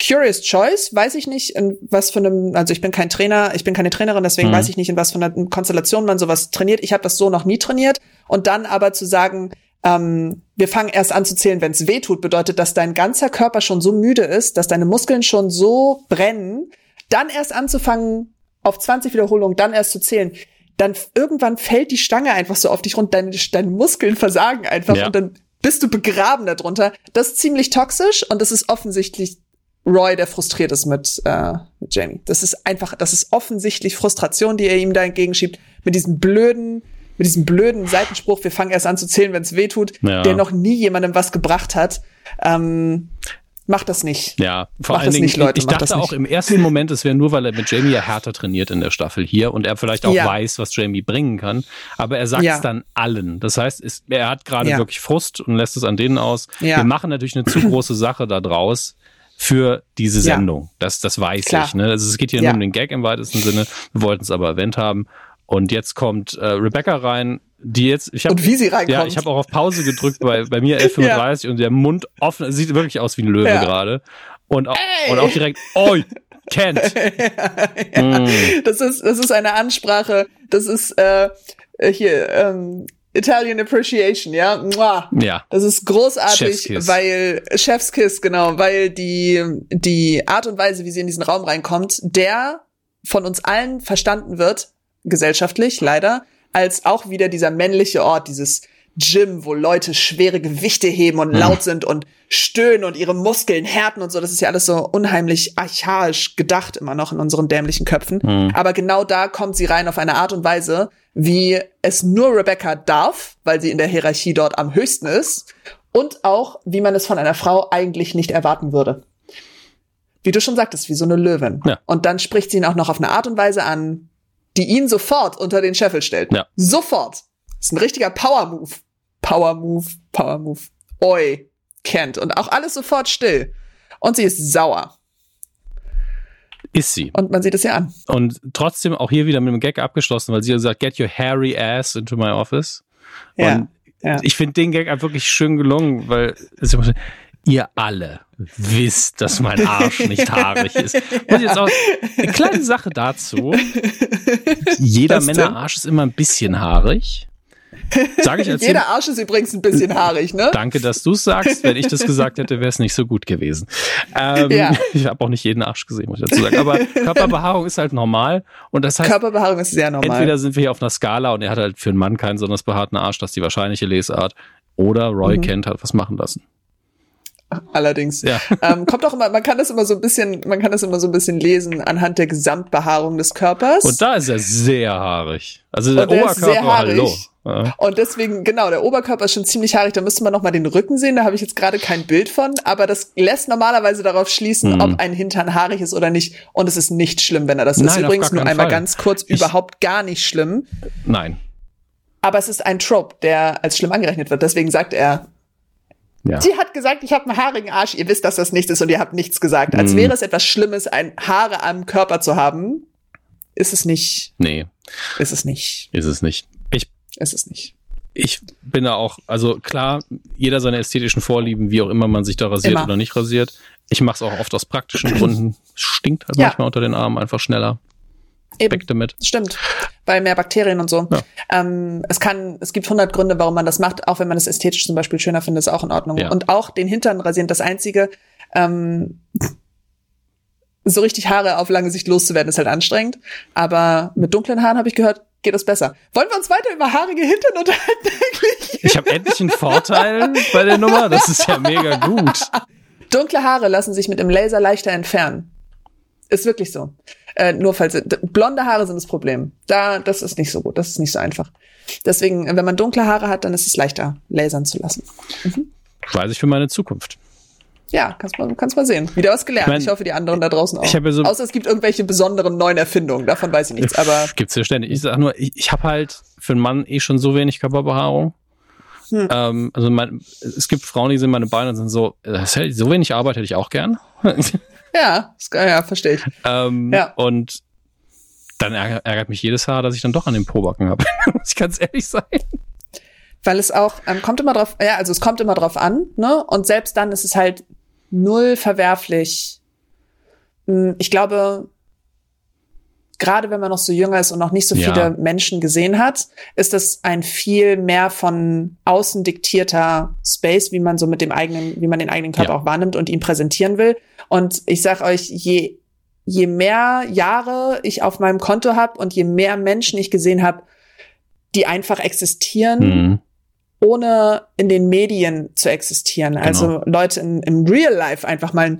Curious Choice, weiß ich nicht, in was für einem, also ich bin kein Trainer, ich bin keine Trainerin, deswegen mhm. weiß ich nicht, in was für einer Konstellation man sowas trainiert. Ich habe das so noch nie trainiert. Und dann aber zu sagen, ähm, wir fangen erst an zu zählen, wenn es weh tut, bedeutet, dass dein ganzer Körper schon so müde ist, dass deine Muskeln schon so brennen, dann erst anzufangen, auf 20 Wiederholungen, dann erst zu zählen. Dann irgendwann fällt die Stange einfach so auf dich rund, deine, deine Muskeln versagen einfach ja. und dann bist du begraben darunter. Das ist ziemlich toxisch und das ist offensichtlich Roy, der frustriert ist mit, äh, mit Jamie. Das ist einfach, das ist offensichtlich Frustration, die er ihm da entgegenschiebt, mit diesem blöden, mit diesem blöden Seitenspruch, wir fangen erst an zu zählen, wenn es weh tut, ja. der noch nie jemandem was gebracht hat. Ähm, Macht das nicht. Ja, vor Macht allen Dingen, nicht, Leute, ich dachte auch im ersten Moment, es wäre nur, weil er mit Jamie ja härter trainiert in der Staffel hier und er vielleicht auch ja. weiß, was Jamie bringen kann. Aber er sagt es ja. dann allen. Das heißt, es, er hat gerade ja. wirklich Frust und lässt es an denen aus. Wir machen natürlich eine zu große Sache da draus für diese Sendung. Ja. Das, das weiß Klar. ich. Ne? Also es geht hier ja. nur um den Gag im weitesten Sinne. Wir wollten es aber erwähnt haben. Und jetzt kommt äh, Rebecca rein. die jetzt, ich hab, und wie sie reinkommt. Ja, ich habe auch auf Pause gedrückt bei, bei mir 11.35 ja. und der Mund offen, sieht wirklich aus wie ein Löwe ja. gerade. Und, auch, und auch direkt, oi, Kent. ja, mm. Das ist, das ist eine Ansprache, das ist, äh, hier, ähm, Italian Appreciation, ja. Mua. Ja. Das ist großartig, Chefskiss. weil Chefskiss, genau, weil die die Art und Weise, wie sie in diesen Raum reinkommt, der von uns allen verstanden wird, gesellschaftlich leider, als auch wieder dieser männliche Ort, dieses Gym, wo Leute schwere Gewichte heben und mhm. laut sind und stöhnen und ihre Muskeln härten und so. Das ist ja alles so unheimlich archaisch gedacht immer noch in unseren dämlichen Köpfen. Mhm. Aber genau da kommt sie rein auf eine Art und Weise, wie es nur Rebecca darf, weil sie in der Hierarchie dort am höchsten ist. Und auch, wie man es von einer Frau eigentlich nicht erwarten würde. Wie du schon sagtest, wie so eine Löwin. Ja. Und dann spricht sie ihn auch noch auf eine Art und Weise an, die ihn sofort unter den Scheffel stellt. Ja. Sofort. Das ist ein richtiger Power-Move. Power-Move, Power-Move. Oi, kennt. Und auch alles sofort still. Und sie ist sauer. Ist sie. Und man sieht es ja an. Und trotzdem auch hier wieder mit einem Gag abgeschlossen, weil sie gesagt, get your hairy ass into my office. Ja. Und ja. ich finde den Gag einfach wirklich schön gelungen, weil ihr alle wisst, dass mein Arsch nicht haarig ist. Muss jetzt auch eine kleine Sache dazu. Jeder Männerarsch ist immer ein bisschen haarig. Sag ich als Jeder Arsch ist übrigens ein bisschen haarig, ne? Danke, dass du es sagst. Wenn ich das gesagt hätte, wäre es nicht so gut gewesen. Ähm, ja. Ich habe auch nicht jeden Arsch gesehen, muss ich dazu sagen. Aber Körperbehaarung ist halt normal. Und das heißt, Körperbehaarung ist sehr normal. Entweder sind wir hier auf einer Skala und er hat halt für einen Mann keinen besonders behaarten Arsch, das ist die wahrscheinliche Lesart. Oder Roy mhm. Kent hat was machen lassen. Allerdings. Ja. Ähm, kommt auch immer, man kann das immer so ein bisschen, man kann das immer so ein bisschen lesen anhand der Gesamtbehaarung des Körpers. Und da ist er sehr haarig. Also der, der Oberkörper, hallo. Ja. Und deswegen, genau, der Oberkörper ist schon ziemlich haarig. Da müsste man noch mal den Rücken sehen. Da habe ich jetzt gerade kein Bild von. Aber das lässt normalerweise darauf schließen, mhm. ob ein Hintern haarig ist oder nicht. Und es ist nicht schlimm, wenn er das Nein, ist. Übrigens nur einmal Fall. ganz kurz, ich, überhaupt gar nicht schlimm. Nein. Aber es ist ein Trope, der als schlimm angerechnet wird. Deswegen sagt er, ja. Sie hat gesagt, ich habe einen haarigen Arsch. Ihr wisst, dass das nicht ist und ihr habt nichts gesagt. Als mm. wäre es etwas Schlimmes, ein Haare am Körper zu haben. Ist es nicht. Nee. Ist es nicht. Ist es nicht. Ich. Ist es nicht. Ich bin da auch, also klar, jeder seine ästhetischen Vorlieben, wie auch immer man sich da rasiert immer. oder nicht rasiert. Ich mache es auch oft aus praktischen Gründen. Stinkt halt ja. manchmal unter den Armen einfach schneller. Eben. damit. Stimmt. Weil mehr Bakterien und so. Ja. Ähm, es kann, es gibt hundert Gründe, warum man das macht, auch wenn man es ästhetisch zum Beispiel schöner findet, ist auch in Ordnung. Ja. Und auch den Hintern rasieren, das einzige, ähm, so richtig Haare auf lange Sicht loszuwerden, ist halt anstrengend. Aber mit dunklen Haaren habe ich gehört, geht es besser. Wollen wir uns weiter über haarige Hintern unterhalten eigentlich? Ich habe endlich einen Vorteil bei der Nummer. Das ist ja mega gut. Dunkle Haare lassen sich mit dem Laser leichter entfernen. Ist wirklich so. Äh, nur falls blonde Haare sind das Problem. Da, das ist nicht so gut, das ist nicht so einfach. Deswegen, wenn man dunkle Haare hat, dann ist es leichter, lasern zu lassen. Mhm. Weiß ich für meine Zukunft. Ja, kannst mal, kannst mal sehen. Wieder was gelernt. Ich, mein, ich hoffe, die anderen da draußen auch. Ja so Außer es gibt irgendwelche besonderen neuen Erfindungen. Davon weiß ich nichts. Aber gibt's ja ständig. Ich sag nur, ich, ich habe halt für einen Mann eh schon so wenig Körperbehaarung. Hm. Ähm, also mein, es gibt Frauen, die sind meine Beine und sind so, so wenig Arbeit hätte ich auch gern. Ja, ja, verstehe ich. Ähm, ja. Und dann ärgert mich jedes Haar, dass ich dann doch an den Pobacken habe. Muss ich ganz ehrlich sein. Weil es auch, ähm, kommt immer drauf, ja, also es kommt immer drauf an, ne? Und selbst dann ist es halt null verwerflich. Hm, ich glaube, gerade wenn man noch so jünger ist und noch nicht so viele ja. Menschen gesehen hat, ist das ein viel mehr von außen diktierter Space, wie man so mit dem eigenen, wie man den eigenen Körper ja. auch wahrnimmt und ihn präsentieren will. Und ich sag euch, je je mehr Jahre ich auf meinem Konto habe und je mehr Menschen ich gesehen habe, die einfach existieren, mhm. ohne in den Medien zu existieren. Genau. Also Leute in, im Real Life einfach mal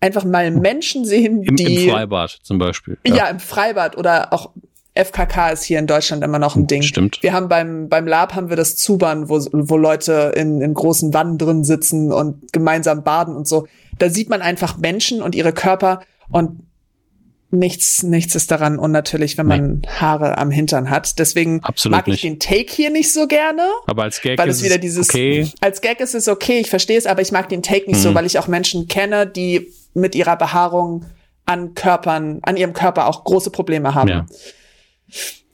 einfach mal Menschen sehen, Im, die. Im Freibad zum Beispiel. Ja. ja, im Freibad oder auch FKK ist hier in Deutschland immer noch ein Ding. Stimmt. Wir haben beim, beim Lab haben wir das Zubern, wo, wo Leute in, in großen Wannen drin sitzen und gemeinsam baden und so. Da sieht man einfach Menschen und ihre Körper und nichts, nichts ist daran unnatürlich, wenn man nee. Haare am Hintern hat. Deswegen Absolut mag ich nicht. den Take hier nicht so gerne. Aber als Gag weil es wieder dieses, okay. Als Gag ist es okay, ich verstehe es, aber ich mag den Take nicht mhm. so, weil ich auch Menschen kenne, die mit ihrer Behaarung an Körpern, an ihrem Körper auch große Probleme haben. Ja.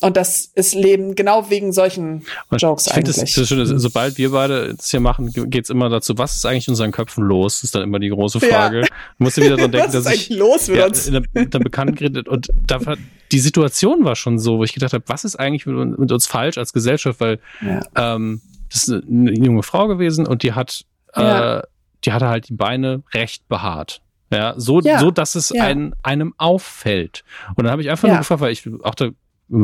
Und das ist Leben genau wegen solchen und Jokes ich eigentlich. Das, das Schöne, sobald wir beide das hier machen, geht's immer dazu, was ist eigentlich in unseren Köpfen los? Das ist dann immer die große Frage. Ja. Musst du wieder dran denken, dass ich los mit ja, uns? Der, der Bekannten geredet und da war, die Situation war schon so, wo ich gedacht habe, was ist eigentlich mit, mit uns falsch als Gesellschaft? Weil ja. ähm, das ist eine, eine junge Frau gewesen und die hat, äh, die hatte halt die Beine recht behaart. Ja, so, ja, so dass es ja. ein, einem auffällt. Und dann habe ich einfach ja. nur gefragt, weil ich auch da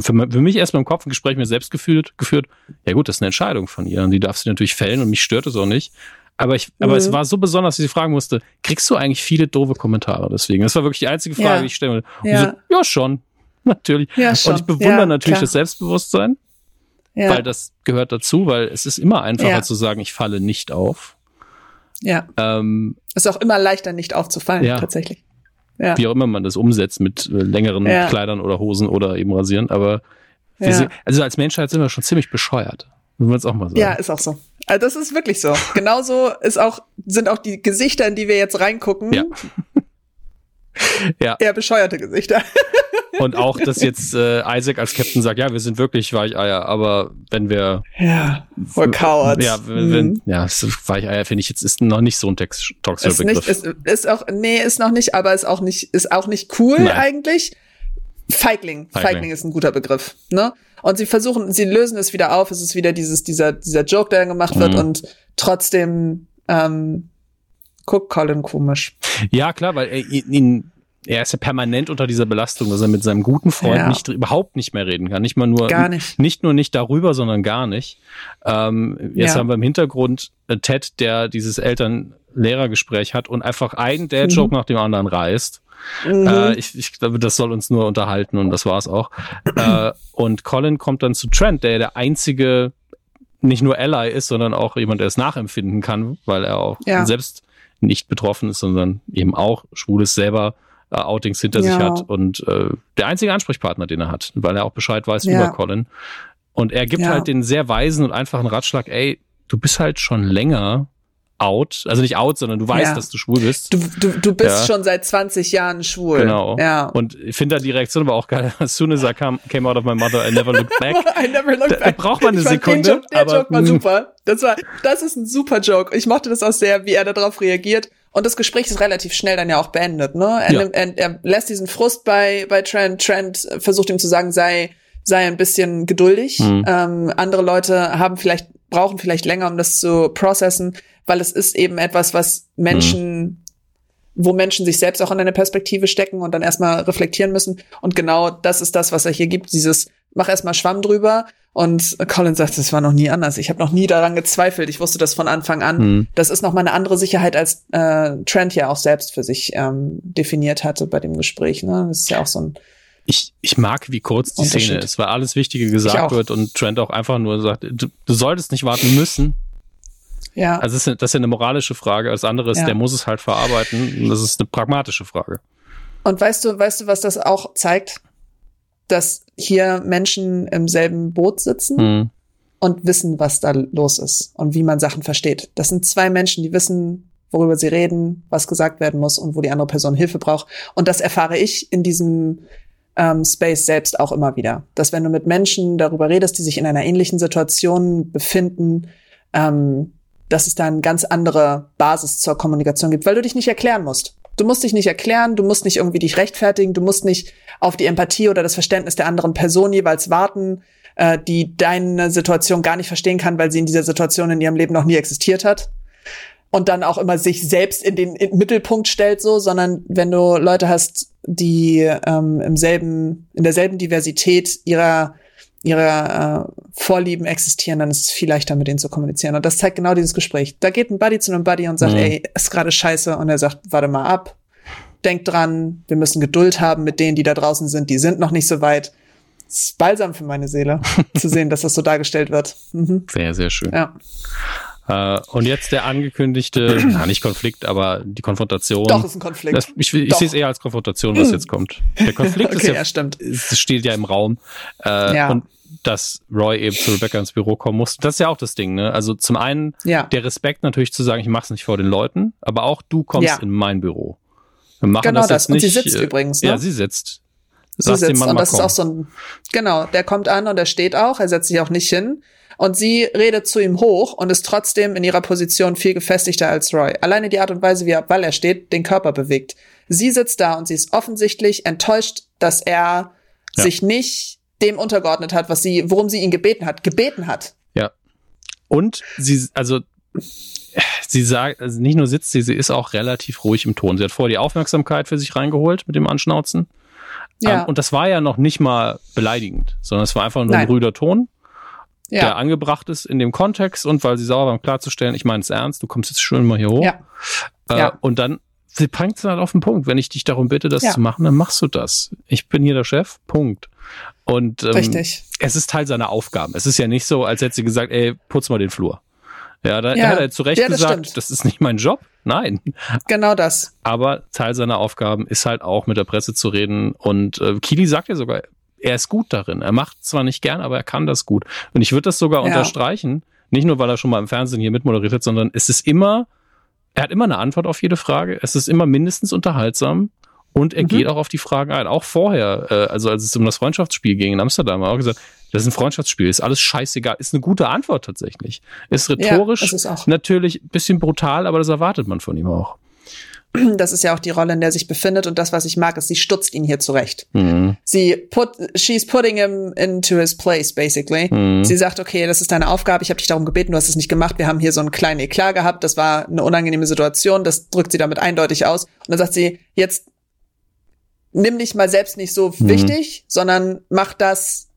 für, für mich erstmal im Kopf ein Gespräch mir selbst gefühlt, geführt, ja gut, das ist eine Entscheidung von ihr und die darf sie natürlich fällen und mich stört es auch nicht. Aber ich, mhm. aber es mhm. war so besonders, dass ich fragen musste, kriegst du eigentlich viele doofe Kommentare deswegen? Das war wirklich die einzige Frage, ja. die ich stelle. Ja. So, ja, schon. Natürlich. Ja, schon. Und ich bewundere natürlich klar. das Selbstbewusstsein. Ja. Weil das gehört dazu, weil es ist immer einfacher zu sagen, ich falle nicht auf. Ja. Ähm, ist auch immer leichter, nicht aufzufallen, ja. tatsächlich. Ja. Wie auch immer man das umsetzt mit äh, längeren ja. Kleidern oder Hosen oder eben rasieren. Aber ja. sind, also als Menschheit sind wir schon ziemlich bescheuert. Muss man es auch mal sagen. Ja, ist auch so. Also das ist wirklich so. Genauso ist auch, sind auch die Gesichter, in die wir jetzt reingucken. Ja. ja. Eher bescheuerte Gesichter. Und auch, dass jetzt äh, Isaac als Captain sagt, ja, wir sind wirklich Weicheier, aber wenn wir ja voll Cowards. Ja, wenn, wenn mhm. ja, Weicheier finde ich jetzt ist noch nicht so ein toxischer Begriff. Nicht, ist, ist auch nee, ist noch nicht, aber ist auch nicht ist auch nicht cool Nein. eigentlich. Feigling. Feigling, Feigling ist ein guter Begriff, ne? Und sie versuchen, sie lösen es wieder auf. Es ist wieder dieses dieser dieser Joke, der gemacht wird mhm. und trotzdem ähm, guckt Colin komisch. Ja, klar, weil er ihn er ist ja permanent unter dieser Belastung, dass er mit seinem guten Freund ja. nicht überhaupt nicht mehr reden kann. Nicht mal nur gar nicht. nicht nur nicht darüber, sondern gar nicht. Ähm, jetzt ja. haben wir im Hintergrund äh, Ted, der dieses Eltern-Lehrer-Gespräch hat und einfach einen Dad-Joke mhm. nach dem anderen reißt. Mhm. Äh, ich, ich glaube, das soll uns nur unterhalten und das war's auch. äh, und Colin kommt dann zu Trent, der der einzige nicht nur Ally ist, sondern auch jemand, der es nachempfinden kann, weil er auch ja. selbst nicht betroffen ist, sondern eben auch schwul ist selber äh, Outings hinter ja. sich hat und äh, der einzige Ansprechpartner, den er hat, weil er auch Bescheid weiß ja. über Colin. Und er gibt ja. halt den sehr weisen und einfachen Ratschlag, ey, du bist halt schon länger out, also nicht out, sondern du weißt, ja. dass du schwul bist. Du, du, du bist ja. schon seit 20 Jahren schwul. Genau. Ja. Und ich finde da die Reaktion aber auch geil. As soon as I came, came out of my mother, I never looked back. I never looked back. Da, braucht man eine Sekunde. Den Joke, der aber, Joke war super. Das war, das ist ein super Joke. Ich mochte das auch sehr, wie er darauf reagiert. Und das Gespräch ist relativ schnell dann ja auch beendet, ne? Er, ja. er, er lässt diesen Frust bei, bei Trent. Trent versucht ihm zu sagen, sei, sei ein bisschen geduldig. Mhm. Ähm, andere Leute haben vielleicht, brauchen vielleicht länger, um das zu processen, weil es ist eben etwas, was Menschen, mhm. wo Menschen sich selbst auch in eine Perspektive stecken und dann erstmal reflektieren müssen. Und genau das ist das, was er hier gibt, dieses, mach erstmal Schwamm drüber und Colin sagt, das war noch nie anders. Ich habe noch nie daran gezweifelt. Ich wusste das von Anfang an. Mhm. Das ist noch mal eine andere Sicherheit, als äh, Trent ja auch selbst für sich ähm, definiert hatte bei dem Gespräch. Ne? Das ist ja auch so ein ich, ich mag, wie kurz die Szene ist, weil alles Wichtige gesagt wird und Trent auch einfach nur sagt, du, du solltest nicht warten müssen. Ja. Also das ist, das ist ja eine moralische Frage. Als anderes, ja. der muss es halt verarbeiten. Und das ist eine pragmatische Frage. Und weißt du, weißt du, was das auch zeigt? dass hier Menschen im selben Boot sitzen mhm. und wissen, was da los ist und wie man Sachen versteht. Das sind zwei Menschen, die wissen, worüber sie reden, was gesagt werden muss und wo die andere Person Hilfe braucht. Und das erfahre ich in diesem ähm, Space selbst auch immer wieder. Dass wenn du mit Menschen darüber redest, die sich in einer ähnlichen Situation befinden, ähm, dass es da eine ganz andere Basis zur Kommunikation gibt, weil du dich nicht erklären musst. Du musst dich nicht erklären, du musst nicht irgendwie dich rechtfertigen, du musst nicht auf die Empathie oder das Verständnis der anderen Person jeweils warten, äh, die deine Situation gar nicht verstehen kann, weil sie in dieser Situation in ihrem Leben noch nie existiert hat. Und dann auch immer sich selbst in den, in den Mittelpunkt stellt, so, sondern wenn du Leute hast, die ähm, im selben, in derselben Diversität ihrer ihre äh, Vorlieben existieren, dann ist es viel leichter, mit denen zu kommunizieren. Und das zeigt genau dieses Gespräch. Da geht ein Buddy zu einem Buddy und sagt, mhm. ey, ist gerade scheiße. Und er sagt, warte mal ab, denk dran, wir müssen Geduld haben mit denen, die da draußen sind, die sind noch nicht so weit. Es ist balsam für meine Seele, zu sehen, dass das so dargestellt wird. Mhm. Sehr, sehr schön. Ja. Uh, und jetzt der angekündigte, na, nicht Konflikt, aber die Konfrontation. Doch, ist ein Konflikt. Das, ich ich sehe es eher als Konfrontation, was jetzt kommt. Der Konflikt okay, ist ja, stimmt. Es steht ja im Raum. Uh, ja. Und dass Roy eben zu Rebecca ins Büro kommen muss. Das ist ja auch das Ding, ne? Also zum einen ja. der Respekt natürlich zu sagen, ich mach's nicht vor den Leuten, aber auch du kommst ja. in mein Büro. Wir machen genau das, das. Und nicht, sie sitzt äh, übrigens. Ne? Ja, sie sitzt. Sie sitzt und das kommen. ist auch so ein, genau, der kommt an und er steht auch, er setzt sich auch nicht hin. Und sie redet zu ihm hoch und ist trotzdem in ihrer Position viel gefestigter als Roy. Alleine die Art und Weise, wie er, weil er steht, den Körper bewegt. Sie sitzt da und sie ist offensichtlich enttäuscht, dass er ja. sich nicht dem untergeordnet hat, was sie, worum sie ihn gebeten hat, gebeten hat. Ja. Und sie, also sie sagt, also nicht nur sitzt sie, sie ist auch relativ ruhig im Ton. Sie hat vorher die Aufmerksamkeit für sich reingeholt mit dem Anschnauzen. Ja. Ähm, und das war ja noch nicht mal beleidigend, sondern es war einfach nur Nein. ein rüder Ton, ja. der angebracht ist in dem Kontext und weil sie sauer war, um klarzustellen, ich meine es ernst, du kommst jetzt schön mal hier hoch. Ja. Äh, ja. Und dann, sie bringt es halt auf den Punkt. Wenn ich dich darum bitte, das ja. zu machen, dann machst du das. Ich bin hier der Chef, Punkt. Und ähm, Richtig. es ist Teil seiner Aufgaben. Es ist ja nicht so, als hätte sie gesagt, ey, putz mal den Flur. Ja, da ja. hat er zu Recht ja, das gesagt, stimmt. das ist nicht mein Job. Nein. Genau das. Aber Teil seiner Aufgaben ist halt auch mit der Presse zu reden. Und äh, Kili sagt ja sogar, er ist gut darin. Er macht zwar nicht gern, aber er kann das gut. Und ich würde das sogar ja. unterstreichen. Nicht nur, weil er schon mal im Fernsehen hier mitmoderiert hat, sondern es ist immer, er hat immer eine Antwort auf jede Frage. Es ist immer mindestens unterhaltsam. Und er mhm. geht auch auf die Fragen ein. Auch vorher, äh, also als es um das Freundschaftsspiel ging in Amsterdam, hat er auch gesagt, das ist ein Freundschaftsspiel, ist alles scheißegal. Ist eine gute Antwort tatsächlich. Ist rhetorisch ja, ist natürlich bisschen brutal, aber das erwartet man von ihm auch. Das ist ja auch die Rolle, in der sich befindet und das, was ich mag, ist, sie stutzt ihn hier zurecht. Mhm. Sie put, she's putting him into his place, basically. Mhm. Sie sagt, okay, das ist deine Aufgabe, ich habe dich darum gebeten, du hast es nicht gemacht, wir haben hier so einen kleinen Eklat gehabt, das war eine unangenehme Situation, das drückt sie damit eindeutig aus. Und dann sagt sie, jetzt nimm dich mal selbst nicht so mhm. wichtig, sondern mach das,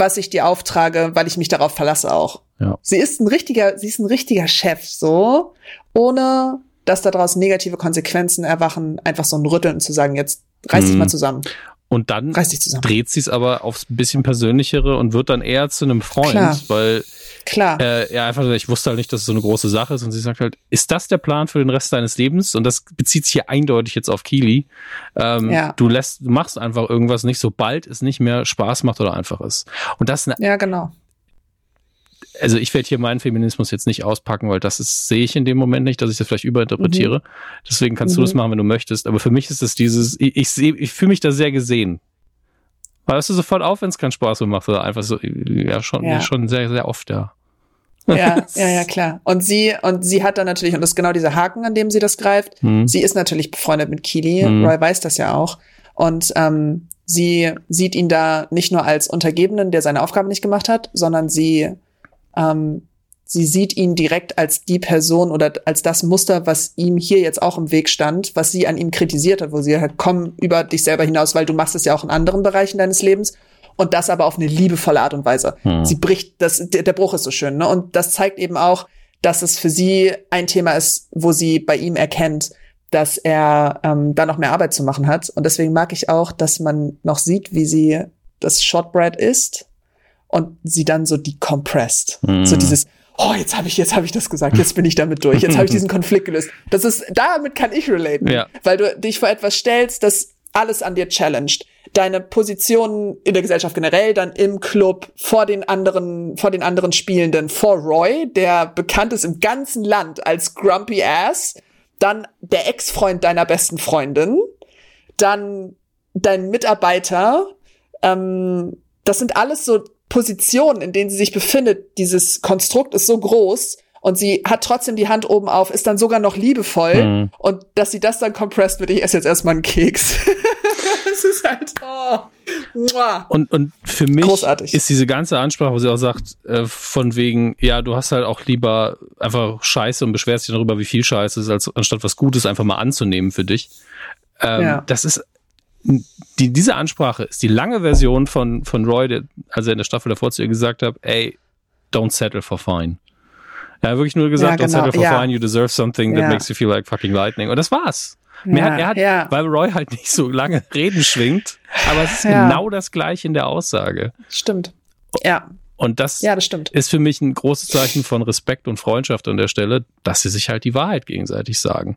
was ich dir auftrage, weil ich mich darauf verlasse auch. Ja. Sie ist ein richtiger, sie ist ein richtiger Chef, so, ohne dass daraus negative Konsequenzen erwachen, einfach so ein Rütteln zu sagen, jetzt reiß dich mhm. mal zusammen. Und dann dreht sie es aber aufs bisschen persönlichere und wird dann eher zu einem Freund, Klar. weil Klar. Äh, ja, einfach, ich wusste halt nicht, dass es so eine große Sache ist. Und sie sagt halt, ist das der Plan für den Rest deines Lebens? Und das bezieht sich hier eindeutig jetzt auf Kili. Ähm, ja. Du lässt, machst einfach irgendwas nicht, sobald es nicht mehr Spaß macht oder einfach ist. Und das eine, Ja, genau. Also ich werde hier meinen Feminismus jetzt nicht auspacken, weil das ist, sehe ich in dem Moment nicht, dass ich das vielleicht überinterpretiere. Mhm. Deswegen kannst mhm. du das machen, wenn du möchtest. Aber für mich ist es dieses, ich, ich sehe, ich fühle mich da sehr gesehen. Weil du sofort auf, wenn es keinen Spaß mehr macht oder einfach so, ja, schon, ja. schon sehr, sehr oft, ja. Ja, ja, ja, klar. Und sie, und sie hat dann natürlich, und das ist genau dieser Haken, an dem sie das greift. Mhm. Sie ist natürlich befreundet mit Keely. Mhm. Roy weiß das ja auch. Und ähm, sie sieht ihn da nicht nur als Untergebenen, der seine Aufgabe nicht gemacht hat, sondern sie, ähm, sie sieht ihn direkt als die Person oder als das Muster, was ihm hier jetzt auch im Weg stand, was sie an ihm kritisiert hat, wo sie halt, komm über dich selber hinaus, weil du machst es ja auch in anderen Bereichen deines Lebens und das aber auf eine liebevolle Art und Weise. Hm. Sie bricht, das, der, der Bruch ist so schön, ne? Und das zeigt eben auch, dass es für sie ein Thema ist, wo sie bei ihm erkennt, dass er ähm, da noch mehr Arbeit zu machen hat. Und deswegen mag ich auch, dass man noch sieht, wie sie das Shortbread isst und sie dann so decompressed. Hm. So dieses, oh, jetzt habe ich, jetzt habe ich das gesagt, jetzt bin ich damit durch, jetzt habe ich diesen Konflikt gelöst. Das ist, damit kann ich relaten, ja. weil du dich vor etwas stellst, das alles an dir challenged deine Position in der Gesellschaft generell, dann im Club, vor den anderen, vor den anderen Spielenden, vor Roy, der bekannt ist im ganzen Land als Grumpy Ass, dann der Ex-Freund deiner besten Freundin, dann dein Mitarbeiter, ähm, das sind alles so Positionen, in denen sie sich befindet. Dieses Konstrukt ist so groß und sie hat trotzdem die Hand oben auf, ist dann sogar noch liebevoll mhm. und dass sie das dann kompresst wird, ich esse jetzt erstmal einen Keks. das ist halt, oh. Und, und für mich Großartig. ist diese ganze Ansprache, wo sie auch sagt, äh, von wegen, ja, du hast halt auch lieber einfach Scheiße und beschwerst dich darüber, wie viel Scheiße ist, als anstatt was Gutes einfach mal anzunehmen für dich. Ähm, ja. Das ist, die, diese Ansprache ist die lange Version von, von Roy, der, als er in der Staffel davor zu ihr gesagt hat, ey, don't settle for fine. Er hat wirklich nur gesagt, ja, genau. don't settle for ja. fine, you deserve something that makes you feel like fucking lightning. Und das war's. Ja, hat, er hat, ja. weil Roy halt nicht so lange Reden schwingt, aber es ist ja. genau das gleiche in der Aussage. Stimmt. Ja. Und das, ja, das stimmt. ist für mich ein großes Zeichen von Respekt und Freundschaft an der Stelle, dass sie sich halt die Wahrheit gegenseitig sagen.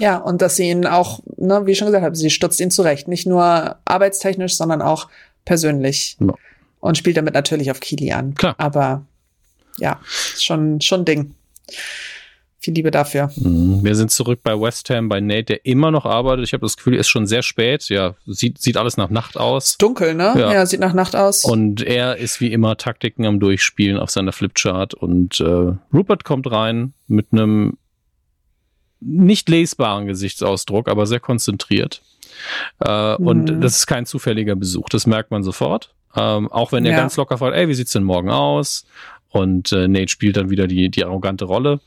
Ja, und dass sie ihn auch, ne, wie ich schon gesagt habe, sie stutzt ihn zurecht. Nicht nur arbeitstechnisch, sondern auch persönlich. Ja. Und spielt damit natürlich auf Kili an. Klar. Aber ja, schon, schon Ding. Viel Liebe dafür. Mhm. Wir sind zurück bei West Ham, bei Nate, der immer noch arbeitet. Ich habe das Gefühl, er ist schon sehr spät. Ja, sieht, sieht alles nach Nacht aus. Dunkel, ne? Ja. ja. sieht nach Nacht aus. Und er ist wie immer Taktiken am Durchspielen auf seiner Flipchart. Und äh, Rupert kommt rein mit einem nicht lesbaren Gesichtsausdruck, aber sehr konzentriert. Äh, mhm. Und das ist kein zufälliger Besuch. Das merkt man sofort. Ähm, auch wenn er ja. ganz locker fragt, ey, wie sieht's denn morgen aus? Und äh, Nate spielt dann wieder die, die arrogante Rolle.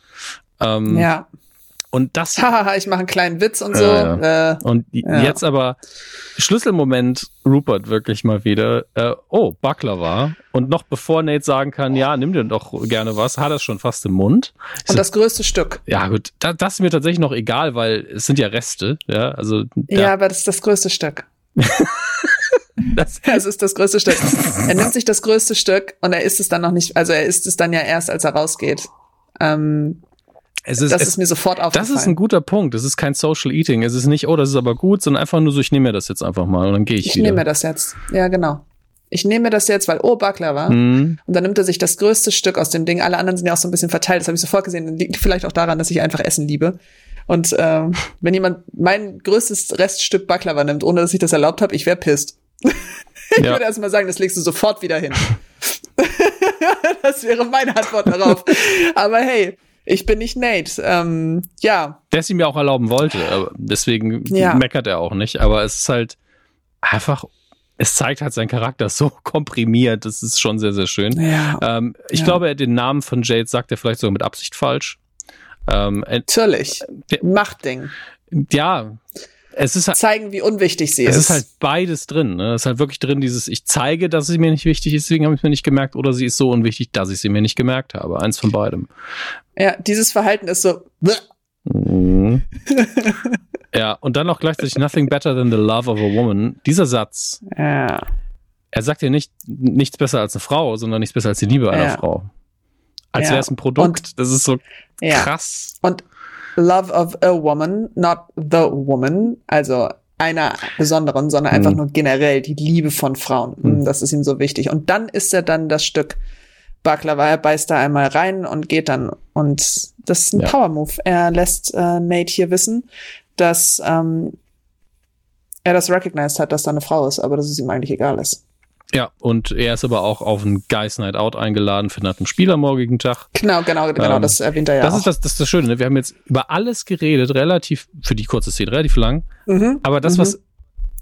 Ähm, ja. Und das. Haha, ich mache einen kleinen Witz und so. Äh, und ja. jetzt aber Schlüsselmoment Rupert wirklich mal wieder. Äh, oh, Buckler war. Und noch bevor Nate sagen kann, ja, nimm dir doch gerne was, hat er schon fast im Mund. Ich und so, das größte Stück. Ja, gut. Da, das ist mir tatsächlich noch egal, weil es sind ja Reste. Ja, also. Ja, aber das ist das größte Stück. Das, das ist das größte Stück. er nimmt sich das größte Stück und er isst es dann noch nicht, also er isst es dann ja erst, als er rausgeht. Ähm, es ist, das es, ist mir sofort aufgefallen. Das ist ein guter Punkt. Das ist kein Social Eating. Es ist nicht, oh, das ist aber gut, sondern einfach nur so, ich nehme mir das jetzt einfach mal und dann gehe ich, ich wieder. Ich nehme mir das jetzt. Ja, genau. Ich nehme mir das jetzt, weil, oh, Buckler war. Mhm. Und dann nimmt er sich das größte Stück aus dem Ding. Alle anderen sind ja auch so ein bisschen verteilt. Das habe ich sofort gesehen. Liegt vielleicht auch daran, dass ich einfach Essen liebe. Und ähm, wenn jemand mein größtes Reststück Baklava nimmt, ohne dass ich das erlaubt habe, ich wäre pisst. ich ja. würde erst mal sagen, das legst du sofort wieder hin. das wäre meine Antwort darauf. Aber hey, ich bin nicht Nate. Ähm, ja. Der es ihm ja auch erlauben wollte. Deswegen ja. meckert er auch nicht. Aber es ist halt einfach es zeigt halt seinen Charakter so komprimiert. Das ist schon sehr, sehr schön. Ja, ähm, ich ja. glaube, den Namen von Jade sagt er vielleicht sogar mit Absicht falsch. Ähm, Natürlich. Der, Machtding. Ja, es ist halt, zeigen, wie unwichtig sie es ist. Es ist halt beides drin. Ne? Es ist halt wirklich drin, dieses, ich zeige, dass sie mir nicht wichtig ist, deswegen habe ich es mir nicht gemerkt, oder sie ist so unwichtig, dass ich sie mir nicht gemerkt habe. Eins von beidem. Ja, dieses Verhalten ist so. Mhm. ja, und dann noch gleichzeitig Nothing better than the love of a woman. Dieser Satz. Ja. Er sagt ja nicht nichts besser als eine Frau, sondern nichts besser als die Liebe einer ja. Frau. Als ja. wäre es ein Produkt. Und, das ist so krass. Und Love of a Woman, not the woman, also einer besonderen, sondern mhm. einfach nur generell die Liebe von Frauen. Mhm. Das ist ihm so wichtig. Und dann ist er dann das Stück Baklava. Er beißt da einmal rein und geht dann. Und das ist ein ja. Power Move. Er lässt äh, Nate hier wissen, dass ähm, er das recognized hat, dass da eine Frau ist, aber dass es ihm eigentlich egal ist. Ja, und er ist aber auch auf ein Guys Night Out eingeladen für einen Spiel am morgigen Tag. Genau, genau, genau, ähm, das erwähnt er ja. Das auch. ist das, das ist das Schöne, ne? Wir haben jetzt über alles geredet, relativ, für die kurze Szene, relativ lang. Mhm, aber das, mhm. was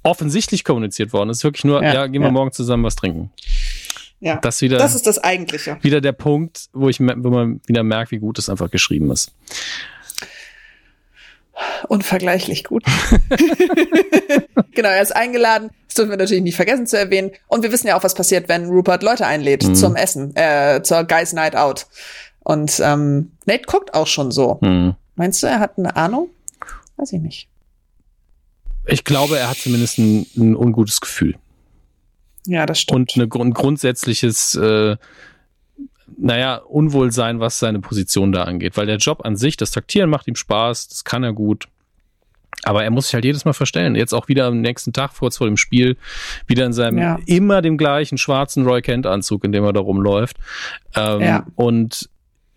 offensichtlich kommuniziert worden ist, wirklich nur, ja, ja gehen wir ja. morgen zusammen was trinken. Ja, das, wieder, das ist das Eigentliche. Wieder der Punkt, wo ich, wo man wieder merkt, wie gut es einfach geschrieben ist unvergleichlich gut. genau, er ist eingeladen. Das dürfen wir natürlich nicht vergessen zu erwähnen. Und wir wissen ja auch, was passiert, wenn Rupert Leute einlädt mhm. zum Essen, äh, zur Guys Night Out. Und ähm, Nate guckt auch schon so. Mhm. Meinst du, er hat eine Ahnung? Weiß ich nicht. Ich glaube, er hat zumindest ein, ein ungutes Gefühl. Ja, das stimmt. Und eine, ein grundsätzliches äh, naja, Unwohlsein, was seine Position da angeht. Weil der Job an sich, das Taktieren macht ihm Spaß, das kann er gut. Aber er muss sich halt jedes Mal verstellen. Jetzt auch wieder am nächsten Tag, kurz vor dem Spiel, wieder in seinem ja. immer dem gleichen schwarzen Roy Kent-Anzug, in dem er da rumläuft. Ähm, ja. Und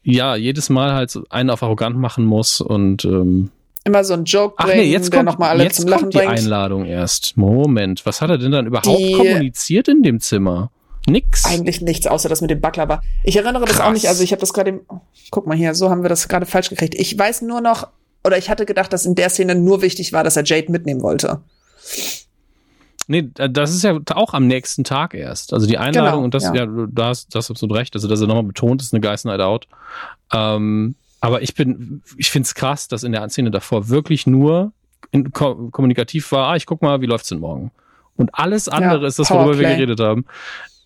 ja, jedes Mal halt einen auf arrogant machen muss und ähm, immer so ein Joke bringen, Ach nee, jetzt kommt, noch alle jetzt zum Lachen kommt die bringt. Einladung erst. Moment, was hat er denn dann überhaupt die, kommuniziert in dem Zimmer? Nix. Eigentlich nichts, außer das mit dem Baklava. Ich erinnere Krass. das auch nicht, also ich habe das gerade, guck mal hier, so haben wir das gerade falsch gekriegt. Ich weiß nur noch, oder ich hatte gedacht, dass in der Szene nur wichtig war, dass er Jade mitnehmen wollte. Nee, das ist ja auch am nächsten Tag erst. Also die Einladung genau, und das, ja, ja du hast, das absolut recht. Also, dass er nochmal betont, ist eine Guys Night Out. Ähm, aber ich bin, ich find's krass, dass in der Szene davor wirklich nur in, ko kommunikativ war, ah, ich guck mal, wie läuft's denn morgen? Und alles andere ja, ist das, worüber wir geredet haben.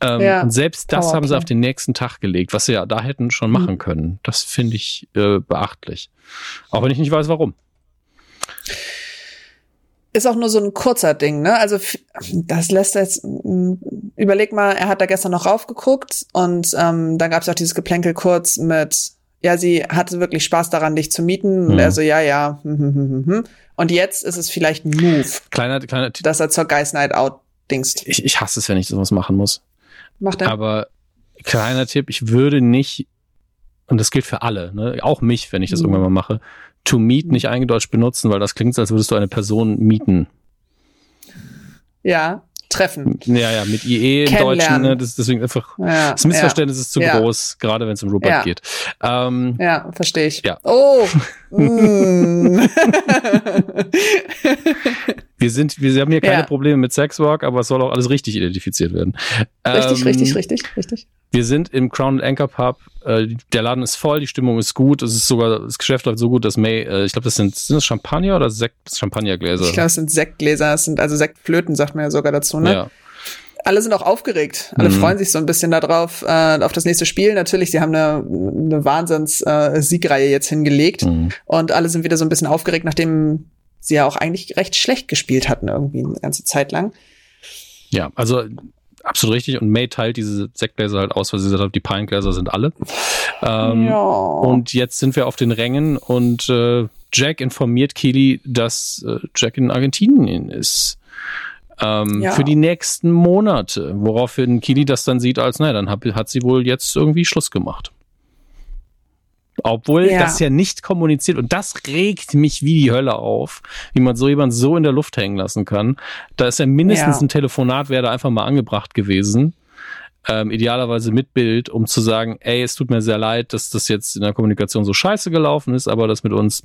Ähm, ja, und selbst das haben sie auf den nächsten Tag gelegt, was sie ja da hätten schon machen mhm. können. Das finde ich äh, beachtlich. Auch wenn ich nicht weiß, warum. Ist auch nur so ein kurzer Ding, ne? Also das lässt jetzt, mm, überleg mal, er hat da gestern noch raufgeguckt und ähm, dann gab es auch dieses Geplänkel kurz mit, ja, sie hatte wirklich Spaß daran, dich zu mieten. Mhm. Und er so, ja, ja. Hm, hm, hm, und jetzt ist es vielleicht ein Move. Kleiner, kleiner, dass er zur Guys Night Out dingst. Ich, ich hasse es, wenn ich sowas machen muss. Macht er. Aber kleiner Tipp, ich würde nicht und das gilt für alle, ne? auch mich, wenn ich das mhm. irgendwann mal mache, to meet nicht eingedeutscht benutzen, weil das klingt, als würdest du eine Person mieten. Ja, treffen. Ja, ja, mit IE im Deutschen, ne, das ist deswegen einfach, ja, das Missverständnis ja, ist zu ja. groß, gerade wenn es um Robot geht. Ähm, ja, verstehe ich. Ja. Oh! mm. wir sind, wir haben hier keine Probleme mit Sexwalk, aber es soll auch alles richtig identifiziert werden. Richtig, ähm, richtig, richtig, richtig. Wir sind im Crown Anchor Pub. Äh, der Laden ist voll, die Stimmung ist gut. Es ist sogar, das Geschäft läuft so gut, dass May, äh, ich glaube, das sind, sind das Champagner oder Sekt, Champagnergläser? Ich glaube, es sind Sektgläser, es sind also Sektflöten, sagt man ja sogar dazu, ne? Ja. Alle sind auch aufgeregt. Alle mhm. freuen sich so ein bisschen darauf, äh, auf das nächste Spiel. Natürlich, sie haben eine, eine Wahnsinns-Siegreihe äh, jetzt hingelegt. Mhm. Und alle sind wieder so ein bisschen aufgeregt, nachdem sie ja auch eigentlich recht schlecht gespielt hatten, irgendwie eine ganze Zeit lang. Ja, also absolut richtig. Und May teilt diese Sektgläser halt aus, weil sie gesagt hat, die Pinegläser sind alle. Ähm, ja. Und jetzt sind wir auf den Rängen und äh, Jack informiert Keely, dass äh, Jack in Argentinien ist. Ähm, ja. Für die nächsten Monate. Woraufhin Keely das dann sieht als, naja, dann hat, hat sie wohl jetzt irgendwie Schluss gemacht. Obwohl ja. das ja nicht kommuniziert und das regt mich wie die Hölle auf, wie man so jemand so in der Luft hängen lassen kann. Da ist ja mindestens ja. ein Telefonat, wäre da einfach mal angebracht gewesen. Ähm, idealerweise mit Bild, um zu sagen, ey, es tut mir sehr leid, dass das jetzt in der Kommunikation so scheiße gelaufen ist, aber das mit uns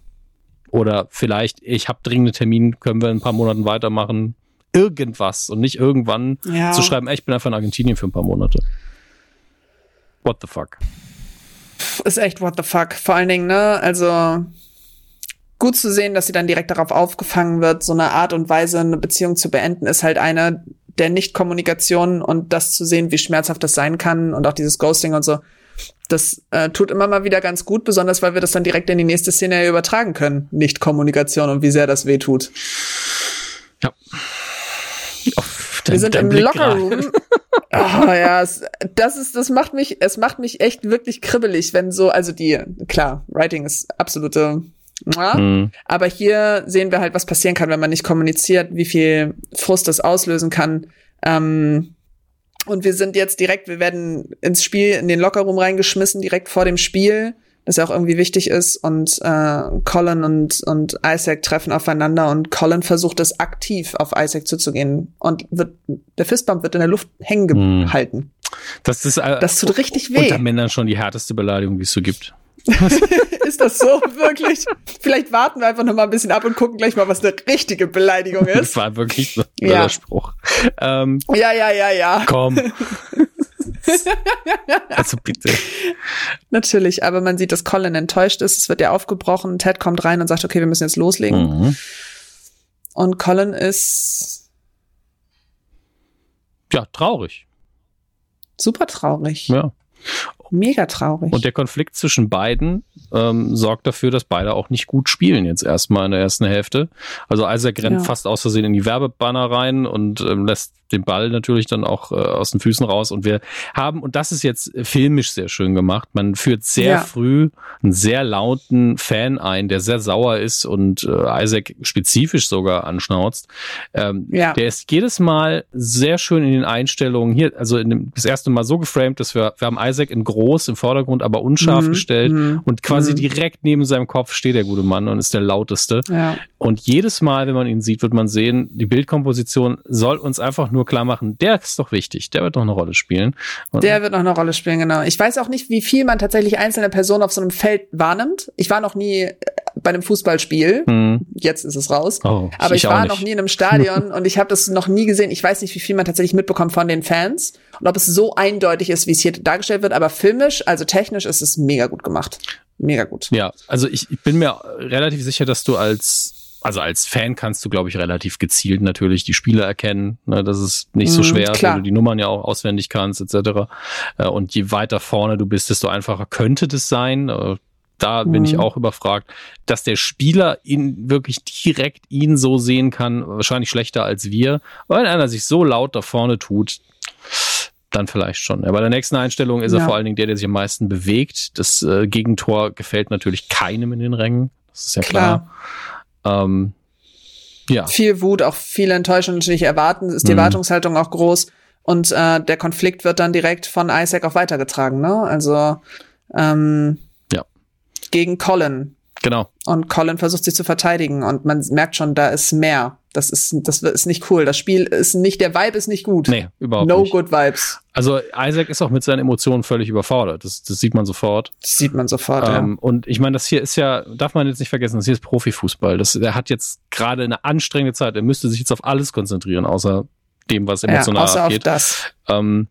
oder vielleicht, ich habe dringende Termin, können wir in ein paar Monaten weitermachen. Irgendwas und nicht irgendwann ja. zu schreiben, ey, ich bin einfach in Argentinien für ein paar Monate. What the fuck? Ist echt what the fuck. Vor allen Dingen, ne, also gut zu sehen, dass sie dann direkt darauf aufgefangen wird. So eine Art und Weise, eine Beziehung zu beenden, ist halt eine der Nicht-Kommunikation und das zu sehen, wie schmerzhaft das sein kann und auch dieses Ghosting und so. Das äh, tut immer mal wieder ganz gut, besonders weil wir das dann direkt in die nächste Szene übertragen können. Nicht-Kommunikation und wie sehr das weh tut. Ja. Wir sind im Lockerroom Oh, ja, es, das ist, das macht mich, es macht mich echt wirklich kribbelig, wenn so, also die, klar, Writing ist absolute, ja, mhm. aber hier sehen wir halt, was passieren kann, wenn man nicht kommuniziert, wie viel Frust das auslösen kann. Ähm, und wir sind jetzt direkt, wir werden ins Spiel, in den Lockerroom reingeschmissen, direkt vor dem Spiel das ja auch irgendwie wichtig ist. Und äh, Colin und, und Isaac treffen aufeinander und Colin versucht es aktiv auf Isaac zuzugehen. Und wird, der Fistbump wird in der Luft hängen hm. gehalten. Das ist äh, das tut richtig weh. Unter Männern schon die härteste Beleidigung, die es so gibt. ist das so wirklich? Vielleicht warten wir einfach noch mal ein bisschen ab und gucken gleich mal, was eine richtige Beleidigung ist. Das war wirklich so ein ja. Spruch. Ähm, ja, ja, ja, ja. Komm. also bitte. Natürlich, aber man sieht, dass Colin enttäuscht ist. Es wird ja aufgebrochen. Ted kommt rein und sagt, okay, wir müssen jetzt loslegen. Mhm. Und Colin ist ja traurig. Super traurig. Ja. Mega traurig. Und der Konflikt zwischen beiden ähm, sorgt dafür, dass beide auch nicht gut spielen jetzt erstmal in der ersten Hälfte. Also Isaac rennt ja. fast aus Versehen in die Werbebanner rein und ähm, lässt den Ball natürlich dann auch äh, aus den Füßen raus. Und wir haben, und das ist jetzt filmisch sehr schön gemacht, man führt sehr ja. früh einen sehr lauten Fan ein, der sehr sauer ist und äh, Isaac spezifisch sogar anschnauzt. Ähm, ja. Der ist jedes Mal sehr schön in den Einstellungen hier, also in dem, das erste Mal so geframed, dass wir, wir haben Isaac in groß im Vordergrund, aber unscharf mhm. gestellt mhm. und quasi mhm. direkt neben seinem Kopf steht der gute Mann und ist der lauteste. Ja. Und jedes Mal, wenn man ihn sieht, wird man sehen, die Bildkomposition soll uns einfach nur klar machen, der ist doch wichtig, der wird noch eine Rolle spielen. Und der wird noch eine Rolle spielen, genau. Ich weiß auch nicht, wie viel man tatsächlich einzelne Personen auf so einem Feld wahrnimmt. Ich war noch nie äh, bei einem Fußballspiel. Hm. Jetzt ist es raus. Oh, Aber ich, ich war noch nie in einem Stadion und ich habe das noch nie gesehen. Ich weiß nicht, wie viel man tatsächlich mitbekommt von den Fans und ob es so eindeutig ist, wie es hier dargestellt wird. Aber filmisch, also technisch, ist es mega gut gemacht. Mega gut. Ja, also ich, ich bin mir relativ sicher, dass du als also als Fan kannst du, glaube ich, relativ gezielt natürlich die Spiele erkennen. Ne, das ist nicht so mhm, schwer, weil du die Nummern ja auch auswendig kannst, etc. Äh, und je weiter vorne du bist, desto einfacher könnte das sein. Äh, da bin ich mhm. auch überfragt, dass der Spieler ihn wirklich direkt ihn so sehen kann, wahrscheinlich schlechter als wir. Weil einer sich so laut da vorne tut, dann vielleicht schon. Ja, bei der nächsten Einstellung ist ja. er vor allen Dingen der, der sich am meisten bewegt. Das äh, Gegentor gefällt natürlich keinem in den Rängen. Das ist ja klar. klar. Ähm, ja. Viel Wut, auch viel Enttäuschung natürlich erwarten, ist die mhm. Erwartungshaltung auch groß und äh, der Konflikt wird dann direkt von Isaac auch weitergetragen, ne? Also ähm, gegen Colin. Genau. Und Colin versucht sich zu verteidigen und man merkt schon, da ist mehr. Das ist, das ist nicht cool. Das Spiel ist nicht, der Vibe ist nicht gut. Nee, überhaupt no nicht. No good vibes. Also Isaac ist auch mit seinen Emotionen völlig überfordert. Das, das sieht man sofort. Das sieht man sofort, ähm, ja. Und ich meine, das hier ist ja, darf man jetzt nicht vergessen, das hier ist Profifußball. Das, er hat jetzt gerade eine anstrengende Zeit. Er müsste sich jetzt auf alles konzentrieren, außer dem, was emotional ja, außer abgeht. Auf das. Ähm,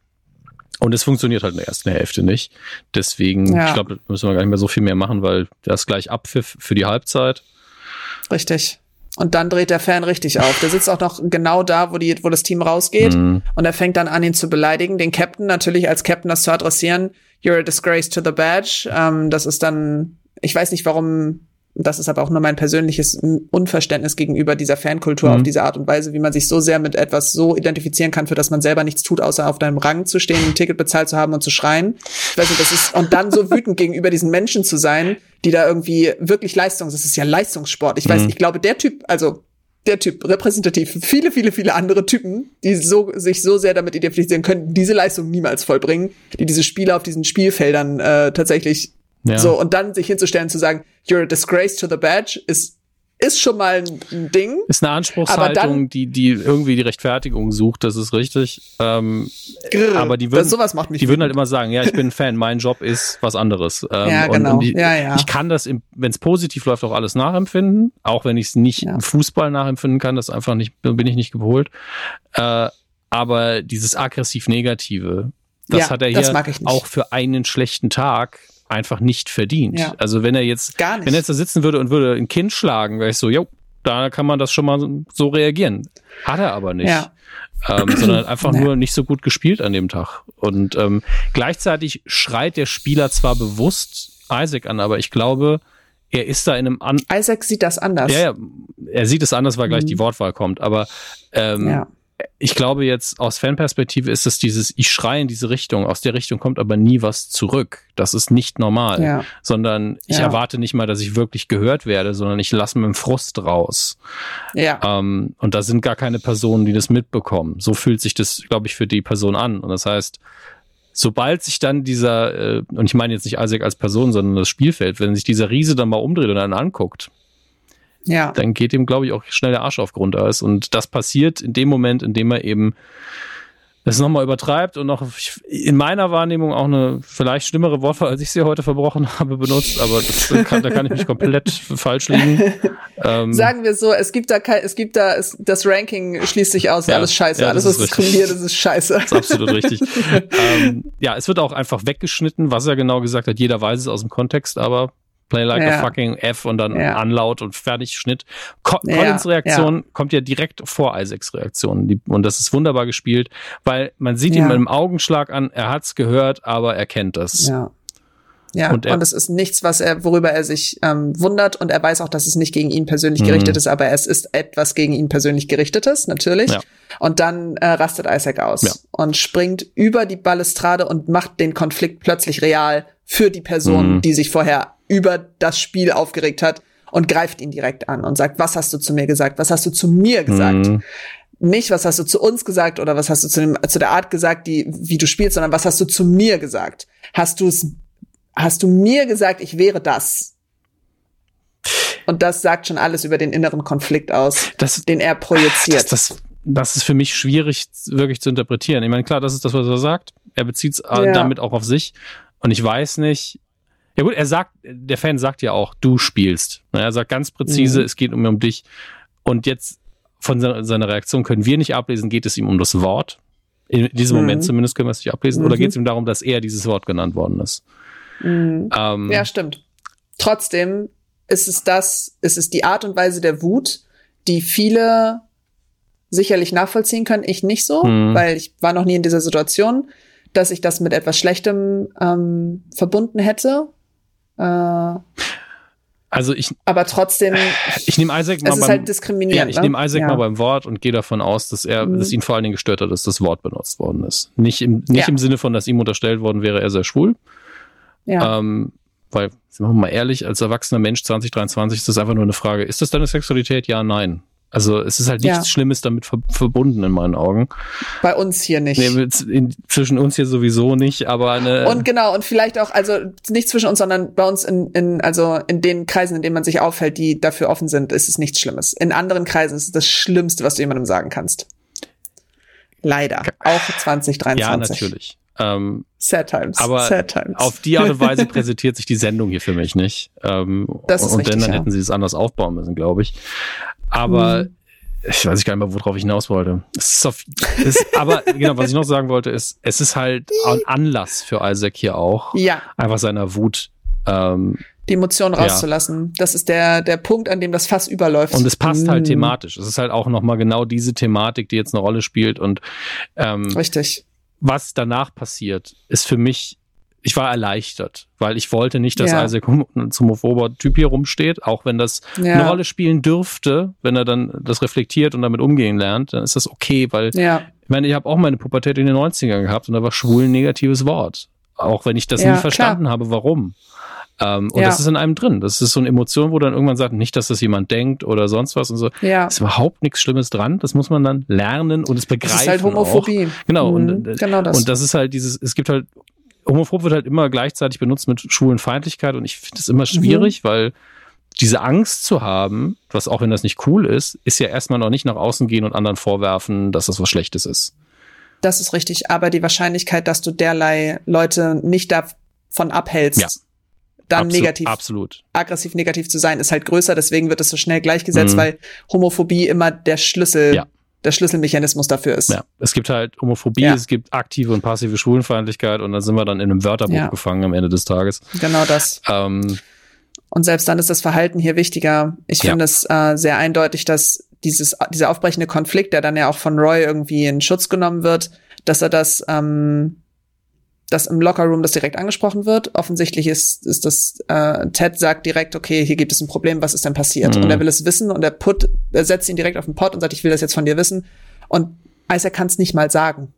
und es funktioniert halt in der ersten Hälfte nicht. Deswegen, ja. ich glaube, da müssen wir gar nicht mehr so viel mehr machen, weil das gleich Abpfiff für die Halbzeit. Richtig. Und dann dreht der Fan richtig auf. Der sitzt auch noch genau da, wo, die, wo das Team rausgeht. Mhm. Und er fängt dann an, ihn zu beleidigen. Den Captain natürlich als Captain das zu adressieren. You're a disgrace to the badge. Ähm, das ist dann, ich weiß nicht, warum das ist aber auch nur mein persönliches Unverständnis gegenüber dieser Fankultur mhm. auf diese Art und Weise, wie man sich so sehr mit etwas so identifizieren kann, für das man selber nichts tut, außer auf deinem Rang zu stehen, ein Ticket bezahlt zu haben und zu schreien. Ich weiß nicht, das ist, und dann so wütend gegenüber diesen Menschen zu sein, die da irgendwie wirklich Leistung, das ist ja Leistungssport. Ich weiß, mhm. ich glaube, der Typ, also der Typ repräsentativ für viele, viele, viele andere Typen, die so, sich so sehr damit identifizieren können, diese Leistung niemals vollbringen, die diese Spieler auf diesen Spielfeldern äh, tatsächlich ja. So, und dann sich hinzustellen, zu sagen, you're a disgrace to the badge, ist, ist schon mal ein Ding. Ist eine Anspruchshaltung, dann, die, die irgendwie die Rechtfertigung sucht, das ist richtig. Ähm, grrr, aber die würden, sowas macht mich die würden halt immer sagen, ja, ich bin ein Fan, mein Job ist was anderes. Ähm, ja, genau. Und, ich, ja, ja. ich kann das, wenn es positiv läuft, auch alles nachempfinden, auch wenn ich es nicht ja. im Fußball nachempfinden kann, das einfach nicht, bin ich nicht geholt. Äh, aber dieses aggressiv-negative, das ja, hat er hier auch für einen schlechten Tag einfach nicht verdient. Ja. Also wenn er jetzt, wenn er jetzt da sitzen würde und würde ein Kind schlagen, wäre ich so, jo, da kann man das schon mal so reagieren. Hat er aber nicht. Ja. Ähm, sondern einfach nur nicht so gut gespielt an dem Tag. Und ähm, gleichzeitig schreit der Spieler zwar bewusst Isaac an, aber ich glaube, er ist da in einem an Isaac sieht das anders. Ja, ja er sieht es anders, weil gleich mhm. die Wortwahl kommt. Aber ähm, ja ich glaube jetzt aus Fanperspektive ist es dieses, ich schreie in diese Richtung, aus der Richtung kommt aber nie was zurück. Das ist nicht normal, ja. sondern ich ja. erwarte nicht mal, dass ich wirklich gehört werde, sondern ich lasse mir Frust raus. Ja. Ähm, und da sind gar keine Personen, die das mitbekommen. So fühlt sich das, glaube ich, für die Person an. Und das heißt, sobald sich dann dieser, äh, und ich meine jetzt nicht Isaac als Person, sondern das Spielfeld, wenn sich dieser Riese dann mal umdreht und dann anguckt, ja. dann geht ihm, glaube ich, auch schnell der Arsch auf Grundeis. Und das passiert in dem Moment, in dem er eben es nochmal übertreibt und noch in meiner Wahrnehmung auch eine vielleicht schlimmere Wortwahl, als ich sie heute verbrochen habe, benutzt, aber das kann, da kann ich mich komplett falsch liegen. Ähm, Sagen wir so, es gibt da kein, es gibt da, es, das Ranking schließt sich aus, ja, alles scheiße, ja, alles was diskriminiert, das ist scheiße. Das ist absolut richtig. ähm, ja, es wird auch einfach weggeschnitten, was er genau gesagt hat, jeder weiß es aus dem Kontext, aber Play like ja. a fucking F und dann ja. Unlaut und fertig Schnitt. Co ja. Collins Reaktion kommt ja direkt vor Isaacs Reaktion. Und das ist wunderbar gespielt, weil man sieht ihn mit einem Augenschlag an, er hat's gehört, aber er kennt das. Ja. Ja, und, und es ist nichts, was er, worüber er sich ähm, wundert und er weiß auch, dass es nicht gegen ihn persönlich mhm. gerichtet ist, aber es ist etwas gegen ihn persönlich gerichtetes, natürlich. Ja. Und dann äh, rastet Isaac aus ja. und springt über die Balustrade und macht den Konflikt plötzlich real für die Person, mhm. die sich vorher über das Spiel aufgeregt hat und greift ihn direkt an und sagt, was hast du zu mir gesagt? Was hast du zu mir gesagt? Mhm. Nicht, was hast du zu uns gesagt oder was hast du zu, dem, zu der Art gesagt, die, wie du spielst, sondern was hast du zu mir gesagt? Hast du es, hast du mir gesagt, ich wäre das? Und das sagt schon alles über den inneren Konflikt aus, das, den er projiziert. Das, das, das ist für mich schwierig wirklich zu interpretieren. Ich meine, klar, das ist das, was er sagt. Er bezieht es ja. damit auch auf sich. Und ich weiß nicht, ja gut, er sagt, der Fan sagt ja auch, du spielst. Er sagt ganz präzise, mhm. es geht um, um dich. Und jetzt von seiner Reaktion können wir nicht ablesen, geht es ihm um das Wort. In diesem mhm. Moment zumindest können wir es nicht ablesen. Mhm. Oder geht es ihm darum, dass er dieses Wort genannt worden ist? Mhm. Ähm, ja, stimmt. Trotzdem ist es das, ist es die Art und Weise der Wut, die viele sicherlich nachvollziehen können. Ich nicht so, mhm. weil ich war noch nie in dieser Situation, dass ich das mit etwas Schlechtem ähm, verbunden hätte. Äh, also ich, aber trotzdem, ich nehme Isaac mal es ist beim, halt diskriminierend. Ja, ich ne? nehme Isaac ja. mal beim Wort und gehe davon aus, dass er, mhm. dass ihn vor allen Dingen gestört hat, dass das Wort benutzt worden ist. Nicht im, nicht ja. im Sinne von, dass ihm unterstellt worden wäre, er sei schwul. Ja. Ähm, weil, sind wir mal ehrlich, als erwachsener Mensch 2023 ist das einfach nur eine Frage, ist das deine Sexualität? Ja, nein. Also es ist halt nichts ja. Schlimmes damit ver verbunden in meinen Augen. Bei uns hier nicht. Nee, in, zwischen uns hier sowieso nicht, aber eine Und genau, und vielleicht auch, also nicht zwischen uns, sondern bei uns in, in, also in den Kreisen, in denen man sich aufhält, die dafür offen sind, ist es nichts Schlimmes. In anderen Kreisen ist es das Schlimmste, was du jemandem sagen kannst. Leider. Auch 2023. Ja, natürlich. Ähm, Sad times. Aber Sad times. auf die Art und Weise präsentiert sich die Sendung hier für mich nicht. Ähm, das ist und richtig, dann ja. hätten sie es anders aufbauen müssen, glaube ich. Aber mhm. ich weiß gar nicht mehr, worauf ich hinaus wollte. Es ist auf, es, aber genau, was ich noch sagen wollte, ist, es ist halt ein Anlass für Isaac hier auch. Ja. Einfach seiner Wut. Ähm, die Emotionen rauszulassen. Ja. Das ist der, der Punkt, an dem das Fass überläuft. Und es passt halt mhm. thematisch. Es ist halt auch nochmal genau diese Thematik, die jetzt eine Rolle spielt. Und ähm, Richtig was danach passiert, ist für mich, ich war erleichtert, weil ich wollte nicht, dass ja. Isaac zum homophober Typ hier rumsteht, auch wenn das ja. eine Rolle spielen dürfte, wenn er dann das reflektiert und damit umgehen lernt, dann ist das okay, weil ja. ich meine, ich habe auch meine Pubertät in den 90ern gehabt und da war schwul ein negatives Wort. Auch wenn ich das nie verstanden klar. habe, warum. Ähm, und ja. das ist in einem drin. Das ist so eine Emotion, wo dann irgendwann sagt, nicht, dass das jemand denkt oder sonst was und so. Ja. Ist überhaupt nichts Schlimmes dran. Das muss man dann lernen und es begreifen. Das ist halt Homophobie. Auch. Genau. Mhm. Und, äh, genau das. und das ist halt dieses, es gibt halt, homophob wird halt immer gleichzeitig benutzt mit Schwulenfeindlichkeit und ich finde es immer schwierig, mhm. weil diese Angst zu haben, was auch wenn das nicht cool ist, ist ja erstmal noch nicht nach außen gehen und anderen vorwerfen, dass das was Schlechtes ist. Das ist richtig, aber die Wahrscheinlichkeit, dass du derlei Leute nicht davon abhältst, ja dann absolut, negativ, absolut. aggressiv negativ zu sein, ist halt größer. Deswegen wird es so schnell gleichgesetzt, Mhm. weil Homophobie immer der Schlüssel, Ja. der Schlüsselmechanismus dafür ist. Ja, es gibt halt Homophobie, Ja. es gibt aktive und passive Schwulenfeindlichkeit und dann sind wir dann in einem Wörterbuch Ja. gefangen am Ende des Tages. Genau das. Ähm, Und selbst dann ist das Verhalten hier wichtiger. Ich Ja. finde es äh, sehr eindeutig, dass dieses, dieser aufbrechende Konflikt, der dann ja auch von Roy irgendwie in Schutz genommen wird, dass er das, ähm, dass im Lockerroom das direkt angesprochen wird. Offensichtlich ist, ist das, äh, Ted sagt direkt, okay, hier gibt es ein Problem, was ist denn passiert? Mhm. Und er will es wissen und er put, er setzt ihn direkt auf den Pod und sagt, ich will das jetzt von dir wissen. Und Isaac kann es nicht mal sagen.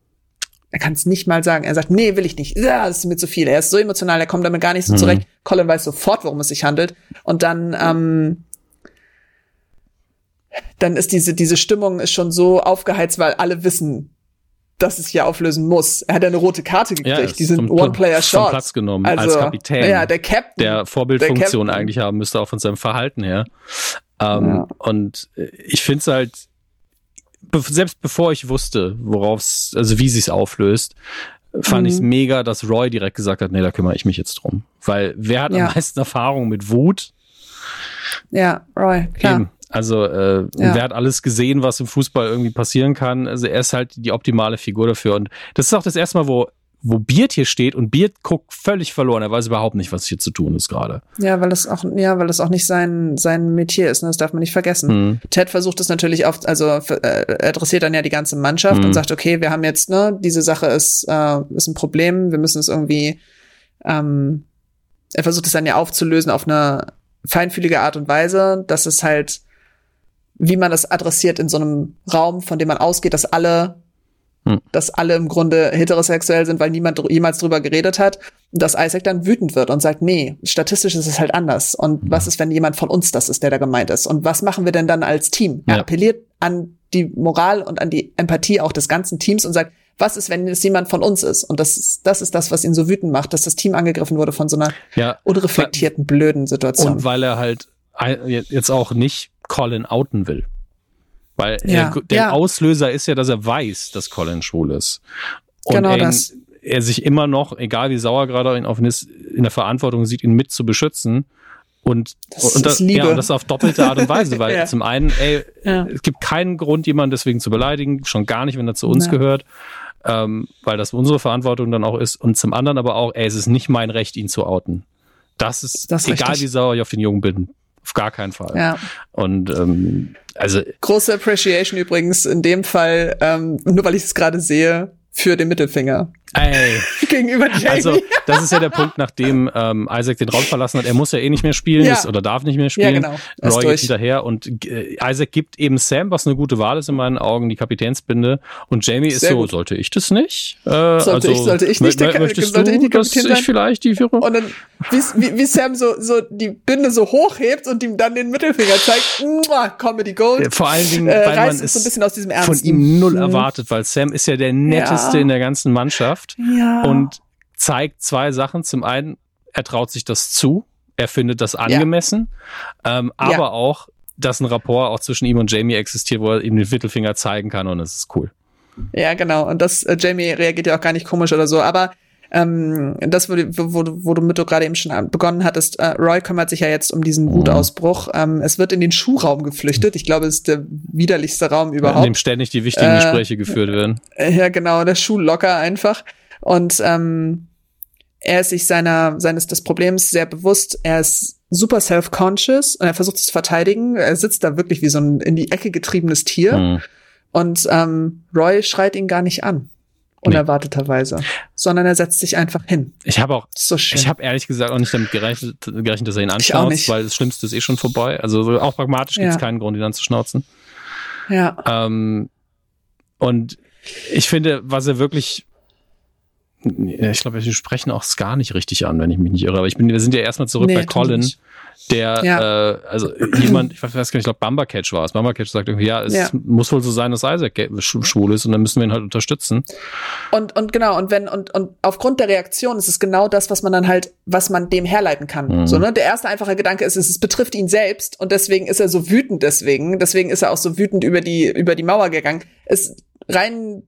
Er kann es nicht mal sagen. Er sagt, nee, will ich nicht. Ja, das ist mir zu viel. Er ist so emotional, er kommt damit gar nicht so Mhm. zurecht. Colin weiß sofort, worum es sich handelt. Und dann, ähm, dann ist diese, diese Stimmung ist schon so aufgeheizt, weil alle wissen, dass es hier auflösen muss. Er hat eine rote Karte gekriegt, ja, ist die sind vom- One-Player-Shot. Platz genommen Also, als Kapitän, Ja, der Captain. der Vorbildfunktion Der Captain. eigentlich haben müsste, auch von seinem Verhalten her. Ähm, Ja. Und äh, ich finde es halt, selbst bevor ich wusste, worauf also wie sie es auflöst, fand Mhm. ich es mega, dass Roy direkt gesagt hat, nee, da kümmere ich mich jetzt drum. Weil wer hat Ja. am meisten Erfahrung mit Wut? Ja, Roy, klar. Eben. Also äh, Ja. wer hat alles gesehen, was im Fußball irgendwie passieren kann? Also er ist halt die optimale Figur dafür. Und das ist auch das erste Mal, wo, wo Beard hier steht und Beard guckt völlig verloren. Er weiß überhaupt nicht, was hier zu tun ist gerade. Ja, weil es auch, ja, weil es auch nicht sein, sein Metier ist, ne? das darf man nicht vergessen. Mhm. Ted versucht es natürlich oft, also äh, adressiert dann ja die ganze Mannschaft Mhm. und sagt, okay, wir haben jetzt, ne, diese Sache ist, äh, ist ein Problem, wir müssen es irgendwie, ähm, er versucht es dann ja aufzulösen auf eine feinfühlige Art und Weise, dass es halt, wie man das adressiert in so einem Raum, von dem man ausgeht, dass alle Hm. dass alle im Grunde heterosexuell sind, weil niemand dr- jemals drüber geredet hat, dass Isaac dann wütend wird und sagt, nee, statistisch ist es halt anders. Und was ist, wenn jemand von uns das ist, der da gemeint ist? Und was machen wir denn dann als Team? Er Ja. appelliert an die Moral und an die Empathie auch des ganzen Teams und sagt, was ist, wenn es jemand von uns ist? Und das ist, das ist das, was ihn so wütend macht, dass das Team angegriffen wurde von so einer Ja. unreflektierten, blöden Situation. Und weil er halt jetzt auch nicht Colin outen will. Weil Ja, der, der ja. Auslöser ist ja, dass er weiß, dass Colin schwul ist. Und Genau er, das. er sich immer noch, egal wie sauer gerade ihn auf ihn ist, in der Verantwortung sieht, ihn mit zu beschützen. Und, Das und, ist Liebe. Ja, und das auf doppelte Art und Weise, weil Ja. zum einen, ey, Ja. es gibt keinen Grund, jemanden deswegen zu beleidigen, schon gar nicht, wenn er zu uns gehört, ähm, weil das unsere Verantwortung dann auch ist. Und zum anderen aber auch, ey, es ist nicht mein Recht, ihn zu outen. Das ist, Das ist egal richtig. wie sauer ich auf den Jungen bin, auf gar keinen Fall. Ja. Und ähm, also Große Appreciation übrigens in dem Fall, ähm, nur weil ich es gerade sehe, für den Mittelfinger. Ey. Gegenüber Jamie. Also, das ist ja der Punkt, nachdem ähm, Isaac den Raum verlassen hat. Er muss ja eh nicht mehr spielen Ja. ist, oder darf nicht mehr spielen. Ja, genau. Roy durch. geht hinterher und äh, Isaac gibt eben Sam, was eine gute Wahl ist in meinen Augen, die Kapitänsbinde. Und Jamie ist so, gut. sollte ich das nicht? Äh, Sollte also, ich- sollte ich nicht der möchtest sollte du, ich die dass Kapitän ich sein? vielleicht die Führung? Und dann, wie, wie, Sam so, so die Binde so hochhebt und ihm dann den Mittelfinger zeigt, Mua, Comedy Gold. Vor allen Dingen, äh, weil man es so ein bisschen aus diesem von Ernsten. ihm null Mhm. erwartet, weil Sam ist ja der netteste Ja. in der ganzen Mannschaft Ja. und zeigt zwei Sachen. Zum einen, er traut sich das zu, er findet das angemessen, ähm, aber Ja. auch, dass ein Rapport auch zwischen ihm und Jamie existiert, wo er ihm den Mittelfinger zeigen kann und es ist cool. Ja, genau. Und das, äh, Jamie reagiert ja auch gar nicht komisch oder so. Aber ähm, das, wo, du- wo, wo du mit du gerade eben schon an- begonnen hattest, äh, Roy kümmert sich ja jetzt um diesen Mhm. Wutausbruch. Ähm, es wird in den Schuhraum geflüchtet. Ich glaube, es ist der widerlichste Raum In überhaupt. dem ständig die wichtigen Äh, Gespräche geführt werden. Äh, Ja, genau, der Schuh locker einfach. Und ähm, er ist sich seiner, seines des Problems sehr bewusst. Er ist super self-conscious und er versucht es zu verteidigen. Er sitzt da wirklich wie so ein in die Ecke getriebenes Tier. Hm. Und ähm, Roy schreit ihn gar nicht an. Unerwarteterweise. Sondern er setzt sich einfach hin. Ich habe auch so schön. Ich habe ehrlich gesagt auch nicht damit gerechnet, gerechnet dass er ihn anschnauzt, weil das Schlimmste ist eh schon vorbei. Also so auch pragmatisch gibt es Ja. keinen Grund, ihn anzuschnauzen. ja. Ähm, und ich finde, was er wirklich, ich glaube, wir sprechen auch Scar nicht richtig an, wenn ich mich nicht irre. Aber ich bin, wir sind ja erstmal zurück Nee, bei Colin, nicht. Der, Ja. äh, also jemand, ich weiß gar nicht, ich glaube, Bumbercatch war es. Bumbercatch sagt irgendwie, ja, es Ja. muss wohl so sein, dass Isaac schwul ist und dann müssen wir ihn halt unterstützen. Und, und genau, und wenn, und, und aufgrund der Reaktion ist es genau das, was man dann halt, was man dem herleiten kann. Mhm. So, ne? Der erste einfache Gedanke ist, es, es betrifft ihn selbst und deswegen ist er so wütend deswegen. Deswegen ist er auch so wütend über die, über die Mauer gegangen. Es, rein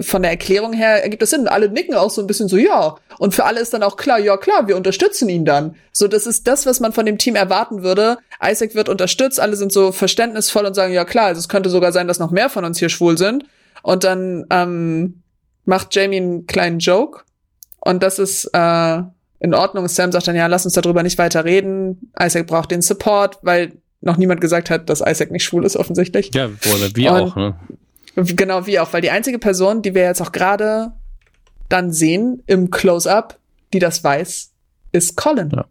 von der Erklärung her ergibt das Sinn. Alle nicken auch so ein bisschen so, ja. Und für alle ist dann auch klar, ja klar, wir unterstützen ihn dann. So, das ist das, was man von dem Team erwarten würde. Isaac wird unterstützt, alle sind so verständnisvoll und sagen, ja klar, also es könnte sogar sein, dass noch mehr von uns hier schwul sind. Und dann ähm, macht Jamie einen kleinen Joke. Und das ist äh, in Ordnung. Sam sagt dann, ja, lass uns darüber nicht weiter reden. Isaac braucht den Support, weil noch niemand gesagt hat, dass Isaac nicht schwul ist, offensichtlich. Ja, oder wir Und- auch, ne? Genau, wie auch, weil die einzige Person, die wir jetzt auch gerade dann sehen im Close-up, die das weiß, ist Colin. Ja.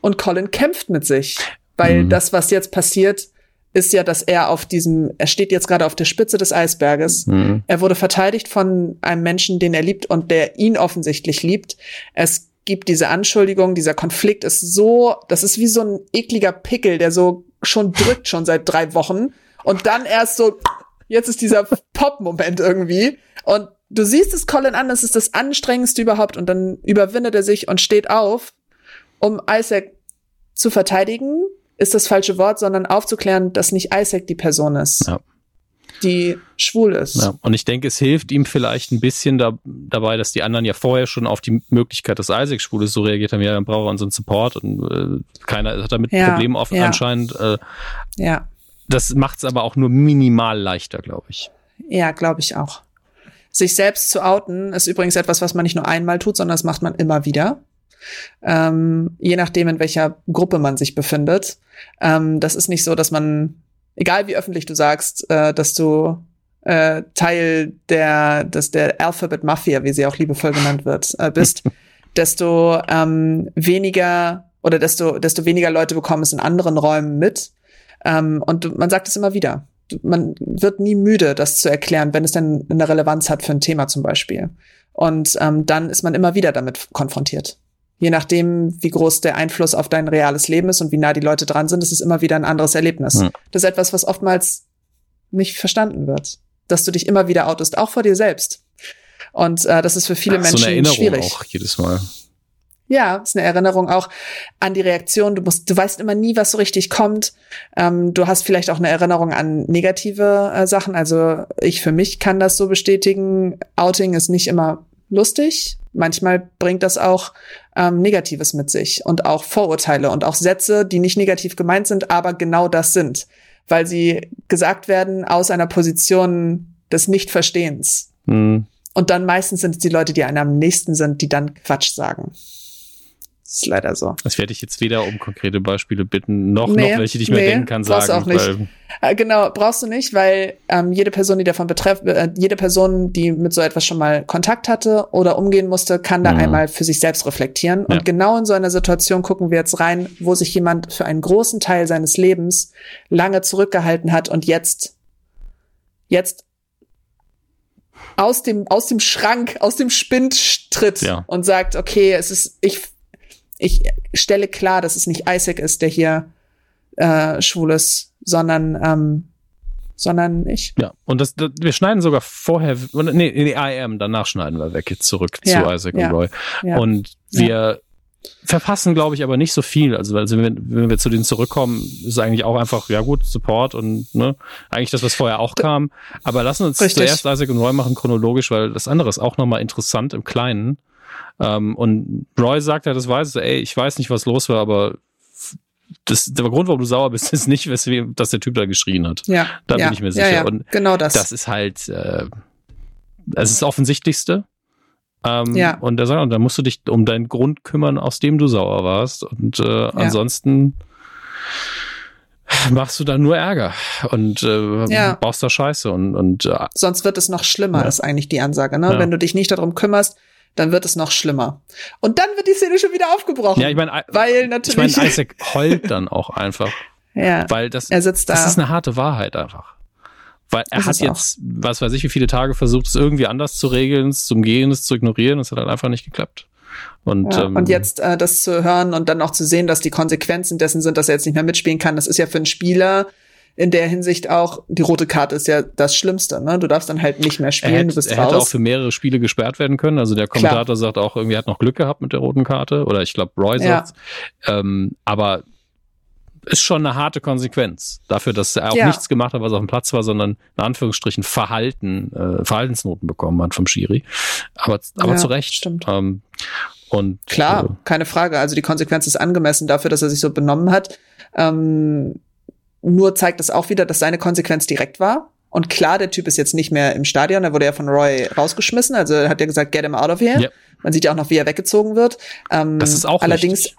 Und Colin kämpft mit sich, weil Mhm. das, was jetzt passiert, ist ja, dass er auf diesem, er steht jetzt gerade auf der Spitze des Eisberges. Mhm. Er wurde verteidigt von einem Menschen, den er liebt und der ihn offensichtlich liebt. Es gibt diese Anschuldigung, dieser Konflikt ist so, das ist wie so ein ekliger Pickel, der so schon drückt, schon seit drei Wochen. Und dann erst so, jetzt ist dieser Pop-Moment irgendwie. Und du siehst es Colin an, das ist das Anstrengendste überhaupt. Und dann überwindet er sich und steht auf, um Isaac zu verteidigen, ist das falsche Wort, sondern aufzuklären, dass nicht Isaac die Person ist, Ja. die schwul ist. Ja, und ich denke, es hilft ihm vielleicht ein bisschen da, dabei, dass die anderen ja vorher schon auf die Möglichkeit, dass Isaac schwul ist, so reagiert haben, ja, dann braucht er unseren Support und äh, keiner hat damit Ja, Probleme offen ja. anscheinend. Äh, Ja. Das macht es aber auch nur minimal leichter, glaube ich. Ja, glaube ich auch. Sich selbst zu outen ist übrigens etwas, was man nicht nur einmal tut, sondern das macht man immer wieder. Ähm, je nachdem, in welcher Gruppe man sich befindet. Ähm, das ist nicht so, dass man, egal wie öffentlich du sagst, äh, dass du äh, Teil der, dass der Alphabet Mafia, wie sie auch liebevoll genannt wird, äh, bist, desto ähm, weniger oder desto, desto weniger Leute bekommen es in anderen Räumen mit. Ähm, und man sagt es immer wieder. Man wird nie müde, das zu erklären, wenn es denn eine Relevanz hat für ein Thema zum Beispiel. Und ähm, dann ist man immer wieder damit konfrontiert. Je nachdem, wie groß der Einfluss auf dein reales Leben ist und wie nah die Leute dran sind, ist es immer wieder ein anderes Erlebnis. Hm. Das ist etwas, was oftmals nicht verstanden wird. Dass du dich immer wieder outest, auch vor dir selbst. Und äh, das ist für viele so Menschen eine Erinnerung schwierig. auch jedes Mal. Ja, ist eine Erinnerung auch an die Reaktion. Du musst, du weißt immer nie, was so richtig kommt. Ähm, du hast vielleicht auch eine Erinnerung an negative äh, Sachen. Also ich für mich kann das so bestätigen. Outing ist nicht immer lustig. Manchmal bringt das auch ähm, Negatives mit sich und auch Vorurteile und auch Sätze, die nicht negativ gemeint sind, aber genau das sind, weil sie gesagt werden aus einer Position des Nichtverstehens. Hm. Und dann meistens sind es die Leute, die einem am nächsten sind, die dann Quatsch sagen. Das ist leider so. Das werde ich jetzt weder um konkrete Beispiele bitten, noch, nee, noch welche, die ich mir denken kann, sagen. Auch nicht. Äh, genau, brauchst du nicht, weil ähm, jede Person, die davon betrifft, äh, jede Person, die mit so etwas schon mal Kontakt hatte oder umgehen musste, kann da mhm. einmal für sich selbst reflektieren. Ja. Und genau in so einer Situation gucken wir jetzt rein, wo sich jemand für einen großen Teil seines Lebens lange zurückgehalten hat und jetzt, jetzt aus dem, aus dem Schrank, aus dem Spind tritt ja. und sagt, okay, es ist, ich ich stelle klar, dass es nicht Isaac ist, der hier äh, schwul ist, sondern ähm, sondern ich. Ja, und das, das wir schneiden sogar vorher, nee, nee, am, danach schneiden wir weg, jetzt zurück ja, zu Isaac ja, und Roy. Ja, und wir verpassen, glaube ich, aber nicht so viel. Also, also wenn, wenn wir zu denen zurückkommen, ist eigentlich auch einfach, ja gut, Support und ne, eigentlich das, was vorher auch kam. Aber lassen uns Richtig. zuerst Isaac und Roy machen chronologisch, weil das andere ist auch nochmal interessant im Kleinen. Ähm, und Roy sagt ja, das weiß er, ey, ich weiß nicht, was los war, aber das, der Grund, warum du sauer bist, ist nicht, weswegen, dass der Typ da geschrien hat. Ja. Da ja, bin ich mir sicher. Ja, ja, und genau das. Das ist halt, äh, es ist das Offensichtlichste. Ähm, ja. Und da sagt, da musst du dich um deinen Grund kümmern, aus dem du sauer warst. Und äh, ja. ansonsten machst du da nur Ärger und äh, ja. baust da Scheiße und, und äh, sonst wird es noch schlimmer, ja. ist eigentlich die Ansage. Ne? Wenn du dich nicht darum kümmerst, dann wird es noch schlimmer. Und dann wird die Szene schon wieder aufgebrochen. Ja, ich meine, weil natürlich. Ich meine, Isaac heult dann auch einfach. ja. Weil das, er sitzt da. das ist eine harte Wahrheit einfach. Weil er das hat jetzt, auch. was weiß ich, wie viele Tage versucht, es irgendwie anders zu regeln, es zu umgehen, es zu ignorieren. Es hat halt einfach nicht geklappt. Und, ja, ähm, und jetzt äh, das zu hören und dann auch zu sehen, dass die Konsequenzen dessen sind, dass er jetzt nicht mehr mitspielen kann, das ist ja für einen Spieler in der Hinsicht auch, die rote Karte ist ja das Schlimmste, ne? Du darfst dann halt nicht mehr spielen, hätte, du bist er raus. hätte auch für mehrere Spiele gesperrt werden können. Also der Kommentator Klar. sagt auch, irgendwie hat noch Glück gehabt mit der roten Karte. Oder ich glaube, Roy sagt ja. ähm, Aber ist schon eine harte Konsequenz dafür, dass er auch ja. nichts gemacht hat, was auf dem Platz war, sondern in Anführungsstrichen Verhalten, äh, Verhaltensnoten bekommen hat vom Schiri. Aber, aber ja, zu Recht. Stimmt. Ähm, und klar, äh, keine Frage. Also die Konsequenz ist angemessen dafür, dass er sich so benommen hat. Ähm, nur zeigt es auch wieder, dass seine Konsequenz direkt war. Und klar, der Typ ist jetzt nicht mehr im Stadion, er wurde ja von Roy rausgeschmissen, also hat er gesagt, get him out of here. Ja. Man sieht ja auch noch, wie er weggezogen wird. Ähm, das ist auch allerdings wichtig.